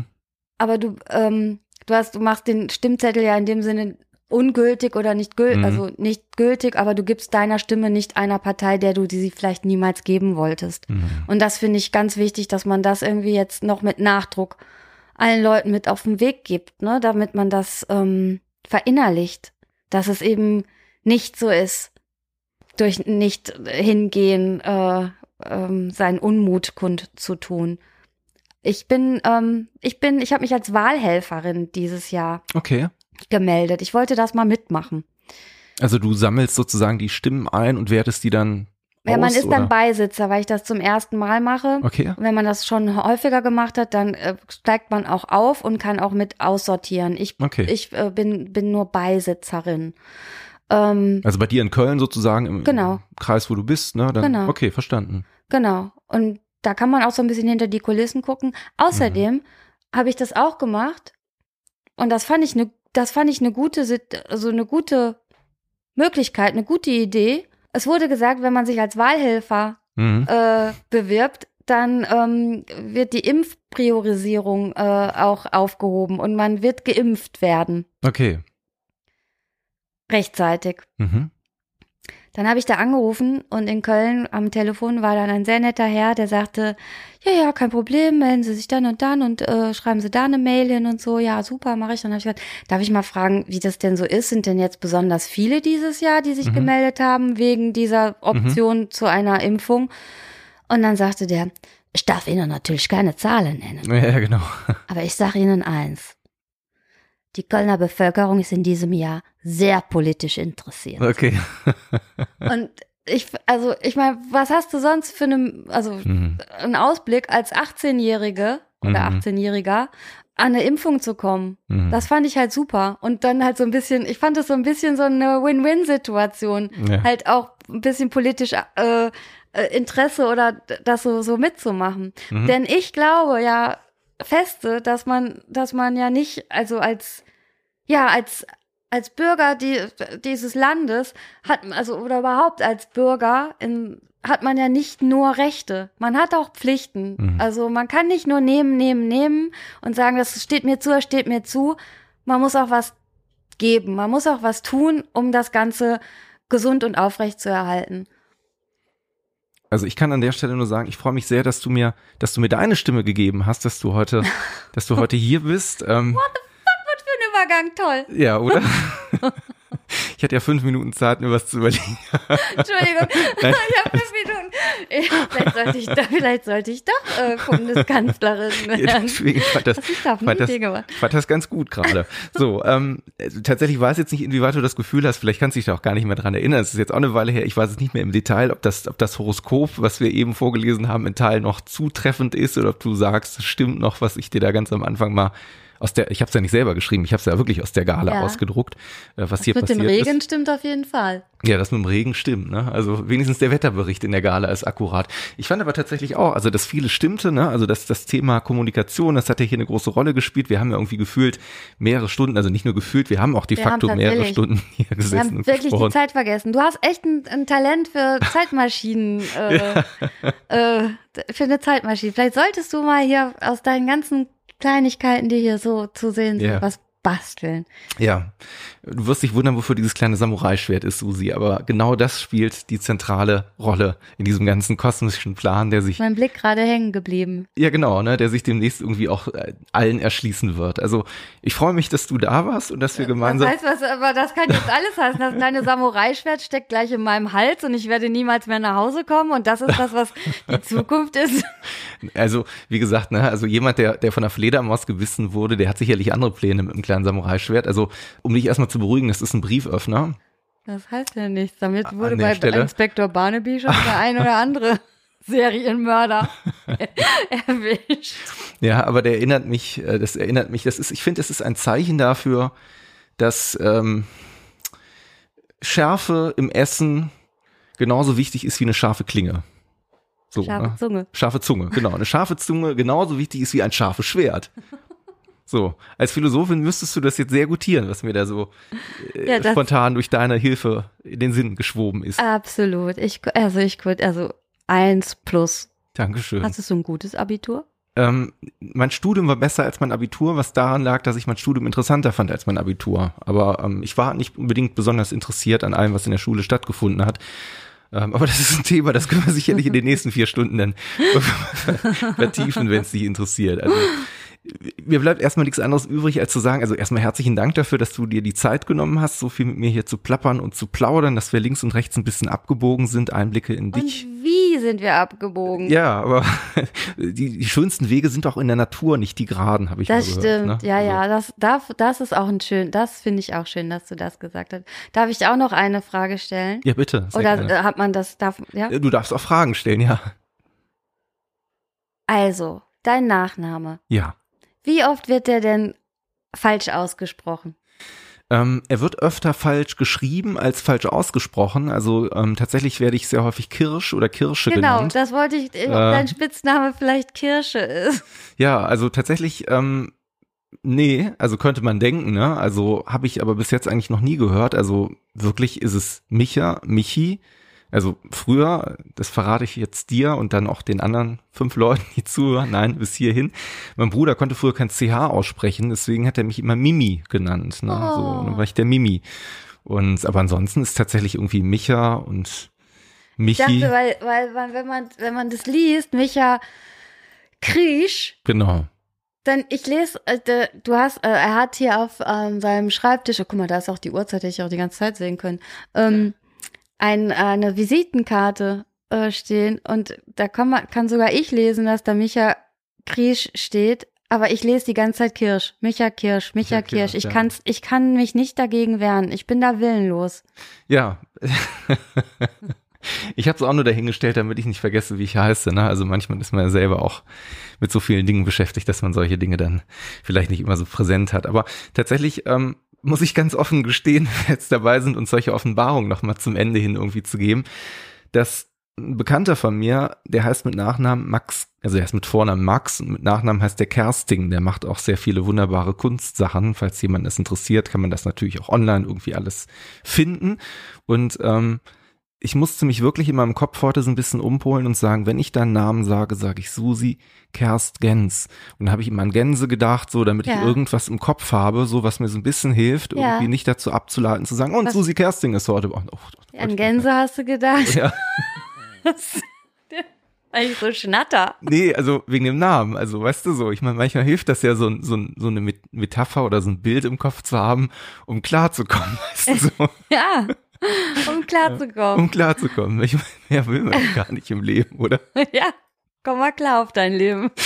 aber du, ähm, du hast, du machst den Stimmzettel ja in dem Sinne ungültig oder nicht gültig, mm. also nicht gültig, aber du gibst deiner Stimme nicht einer Partei, der du die sie vielleicht niemals geben wolltest. Mm. Und das finde ich ganz wichtig, dass man das irgendwie jetzt noch mit Nachdruck allen Leuten mit auf den Weg gibt, ne, damit man das ähm, verinnerlicht, dass es eben nicht so ist, durch nicht hingehen, äh, ähm, seinen Unmut kund zu tun. Ich bin, ähm, ich bin, ich habe mich als Wahlhelferin dieses Jahr Okay. gemeldet. Ich wollte das mal mitmachen. Also du sammelst sozusagen die Stimmen ein und wertest die dann Ja, man ist dann oder? Beisitzer, weil ich das zum ersten Mal mache. Okay. Und wenn man das schon häufiger gemacht hat, dann äh, steigt man auch auf und kann auch mit aussortieren. Ich, Okay. ich äh, bin, bin nur Beisitzerin. Ähm, Also bei dir in Köln sozusagen im Genau. Kreis, wo du bist, ne? Dann, Genau. Okay, verstanden. genau. Und da kann man auch so ein bisschen hinter die Kulissen gucken. Außerdem Mhm. habe ich das auch gemacht. Und das fand ich eine, das fand ich eine gute, also eine gute Möglichkeit, eine gute Idee. Es wurde gesagt, wenn man sich als Wahlhelfer Mhm. äh, bewirbt, dann ähm, wird die Impfpriorisierung äh, auch aufgehoben und man wird geimpft werden Okay. rechtzeitig. Mhm. Dann habe ich da angerufen und in Köln am Telefon war dann ein sehr netter Herr, der sagte, ja, ja, kein Problem, melden Sie sich dann und dann und äh, schreiben Sie da eine Mail hin und so. Ja, super, mache ich. Dann habe ich gesagt, darf ich mal fragen, wie das denn so ist? Sind denn jetzt besonders viele dieses Jahr, die sich Mhm. gemeldet haben wegen dieser Option zu einer Impfung? Und dann sagte der, ich darf Ihnen natürlich keine Zahlen nennen. Ja, genau. Aber ich sage Ihnen eins. Die Kölner Bevölkerung ist in diesem Jahr sehr politisch interessiert. Okay. Und ich, also, ich meine, was hast du sonst für eine, also, Mhm. einen Ausblick als 18-Jährige oder Mhm. 18-Jähriger an eine Impfung zu kommen? Mhm. Das fand ich halt super. Und dann halt so ein bisschen, ich fand das so ein bisschen so eine Win-Win-Situation. Ja. Halt auch ein bisschen politisch äh, äh, Interesse oder das so, so mitzumachen. Mhm. Denn ich glaube ja feste, dass man, dass man ja nicht, also als, ja, als, als Bürger die, dieses Landes hat, also, oder überhaupt als Bürger in, hat man ja nicht nur Rechte, man hat auch Pflichten. Mhm. Also man kann nicht nur nehmen, nehmen, nehmen und sagen, das steht mir zu, das steht mir zu. Man muss auch was geben, man muss auch was tun, um das Ganze gesund und aufrecht zu erhalten. Also ich kann an der Stelle nur sagen, ich freue mich sehr, dass du mir, dass du mir deine Stimme gegeben hast, dass du heute, dass du heute hier bist. Ähm, ein Übergang, toll. ja, oder? Ich hatte ja fünf Minuten Zeit, mir was zu überlegen. Entschuldigung, Nein. ich habe fünf Minuten. Ich- Vielleicht sollte ich doch, vielleicht sollte ich doch äh, Bundeskanzlerin Ja, werden. Deswegen fand das, fand das, fand das ganz gut gerade. So, ähm, also tatsächlich weiß jetzt nicht, inwieweit du das Gefühl hast, vielleicht kannst du dich da auch gar nicht mehr dran erinnern. Es ist jetzt auch eine Weile her, ich weiß es nicht mehr im Detail, ob das, ob das Horoskop, was wir eben vorgelesen haben, in Teil noch zutreffend ist oder ob du sagst, es stimmt noch, was ich dir da ganz am Anfang mal aus der, ich habe es ja nicht selber geschrieben, ich habe es ja wirklich aus der Gala Ja. ausgedruckt, äh, was hier Mit dem passiert Regen ist. stimmt auf jeden Fall. Ja, das mit dem Regen stimmt, ne? Also wenigstens der Wetterbericht in der Gala ist akkurat. Ich fand aber tatsächlich auch, also das viele stimmte, ne? Also das, das Thema Kommunikation, das hat ja hier eine große Rolle gespielt. Wir haben ja irgendwie gefühlt mehrere Stunden, also nicht nur gefühlt, wir haben auch de Wir facto mehrere Stunden hier Wir gesessen haben und wirklich die gesprochen. Zeit vergessen. Du hast echt ein, ein Talent für Zeitmaschinen, äh, äh, für eine Zeitmaschine. Vielleicht solltest du mal hier aus deinen ganzen Kleinigkeiten, die hier so zu sehen sind, Ja. was basteln. Ja, du wirst dich wundern, wofür dieses kleine Samurai-Schwert ist, Susi, aber genau das spielt die zentrale Rolle in diesem ganzen kosmischen Plan, der sich Mein Blick gerade hängen geblieben. Ja, genau, ne, der sich demnächst irgendwie auch äh, allen erschließen wird. Also ich freue mich, dass du da warst und dass wir gemeinsam. Das heißt, was, aber das kann jetzt alles heißen. Das kleine Samurai-Schwert steckt gleich in meinem Hals und ich werde niemals mehr nach Hause kommen und das ist das, was die Zukunft ist. Also, wie gesagt, ne, also jemand, der, der von der Fledermaus gebissen wurde, der hat sicherlich andere Pläne mit dem kleinen Samurai-Schwert. Also, um dich erstmal zu beruhigen, das ist ein Brieföffner. Das heißt ja nichts. Damit wurde bei Stelle? Inspektor Barnaby schon der ein oder andere Serienmörder erwischt. Ja, aber der erinnert mich, äh, das erinnert mich, das ist, ich finde, das ist ein Zeichen dafür, dass ähm, Schärfe im Essen genauso wichtig ist wie eine scharfe Klinge. So, Scharfe ne? Zunge. Scharfe Zunge, genau. Eine scharfe Zunge genauso wichtig ist wie ein scharfes Schwert. So, als Philosophin müsstest du das jetzt sehr gutieren, was mir da so äh, Ja, spontan durch deine Hilfe in den Sinn geschwoben ist. Absolut. Ich, also ich könnte, also eins plus. Dankeschön. Hast du so ein gutes Abitur? Ähm, mein Studium war besser als mein Abitur, was daran lag, dass ich mein Studium interessanter fand als mein Abitur. Aber ähm, ich war nicht unbedingt besonders interessiert an allem, was in der Schule stattgefunden hat. Ähm, aber das ist ein Thema, das können wir sicherlich in den nächsten vier Stunden dann vertiefen, wenn es dich interessiert. Also mir bleibt erstmal nichts anderes übrig, als zu sagen, also erstmal herzlichen Dank dafür, dass du dir die Zeit genommen hast, so viel mit mir hier zu plappern und zu plaudern, dass wir links und rechts ein bisschen abgebogen sind, Einblicke in dich. Und wie sind wir abgebogen. Ja, aber die, die schönsten Wege sind auch in der Natur, nicht die geraden, habe ich Das mal stimmt, gehört. ne? ja, Also, ja, das, darf, das ist auch ein schön, das finde ich auch schön, dass du das gesagt hast. Darf ich auch noch eine Frage stellen? Ja, bitte. Oder gerne. hat man das, darf, ja? Du darfst auch Fragen stellen, ja. Also, dein Nachname. Ja. Wie oft wird der denn falsch ausgesprochen? Ähm, er wird öfter falsch geschrieben als falsch ausgesprochen. Also ähm, tatsächlich werde ich sehr häufig Kirsch oder Kirsche Genau, genannt. das wollte ich, ob dein Spitzname vielleicht Kirsche ist. Ja, also tatsächlich, ähm, nee, also könnte man denken, ne? Also habe ich aber bis jetzt eigentlich noch nie gehört. Also wirklich ist es Micha, Michi. Also früher, das verrate ich jetzt dir und dann auch den anderen fünf Leuten, die zuhören, nein, bis hierhin. Mein Bruder konnte früher kein CH aussprechen, deswegen hat er mich immer Mimi genannt. Ne? Oh. So, dann war ich der Mimi. Und aber ansonsten ist tatsächlich irgendwie Micha und Ich Michi. dachte, weil, weil man, wenn man, wenn man das liest, Micha Kriesch, genau. dann ich lese, äh, du hast, äh, er hat hier auf ähm, seinem Schreibtisch, oh, guck mal, da ist auch die Uhrzeit, hätte ich auch die ganze Zeit sehen können, ähm, ein, eine Visitenkarte äh, stehen und da kann man, kann sogar ich lesen, dass da Micha Kriesch steht, aber ich lese die ganze Zeit Kirsch, Micha Kirsch, Micha Kirsch. Kirsch, Ich ja. kann's, ich kann mich nicht dagegen wehren. Ich bin da willenlos. Ja. Ich habe es auch nur dahingestellt, damit ich nicht vergesse, wie ich heiße. Ne? Also manchmal ist man ja selber auch mit so vielen Dingen beschäftigt, dass man solche Dinge dann vielleicht nicht immer so präsent hat. Aber tatsächlich ähm, muss ich ganz offen gestehen, wenn wir jetzt dabei sind, uns solche Offenbarungen nochmal zum Ende hin irgendwie zu geben, dass ein Bekannter von mir, der heißt mit Nachnamen Max, also er heißt mit Vornamen Max und mit Nachnamen heißt der Kersting, der macht auch sehr viele wunderbare Kunstsachen. Falls jemand es interessiert, kann man das natürlich auch online irgendwie alles finden. Und ähm, ich musste mich wirklich in meinem Kopf heute so ein bisschen umpolen und sagen, wenn ich deinen Namen sage, sage ich Susi Kerst Gens. Und dann habe ich immer an Gänse gedacht, so damit ich Ja. irgendwas im Kopf habe, so was mir so ein bisschen hilft, Ja. irgendwie nicht dazu abzuleiten, zu sagen, und Was- Susi Kersting ist heute. Oh, oh, oh, An Gänse hast du gedacht? Ja. Eigentlich so Schnatter. Nee, also wegen dem Namen. Also weißt du so, ich meine, manchmal hilft das ja so, so, so eine Met- Metapher oder so ein Bild im Kopf zu haben, um klarzukommen, weißt du so, Ja, um klarzukommen. um klarzukommen. Ich meine, mehr will man gar nicht im Leben, oder? Ja, komm mal klar auf dein Leben.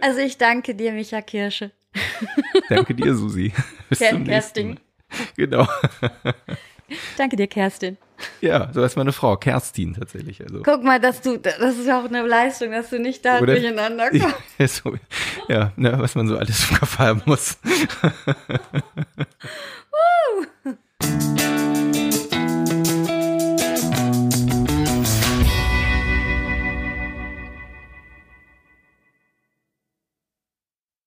Also ich danke dir, Micha Kirsche. Danke dir, Susi. Bis Ker- zum nächsten Kersting. Mal. Genau. Danke dir, Kerstin. Ja, so heißt meine Frau, Kerstin tatsächlich. Also. Guck mal, dass du, das ist ja auch eine Leistung, dass du nicht da Oder, durcheinander kommst. Ja, so, ja ne, was man so alles im Kopf haben muss. uh.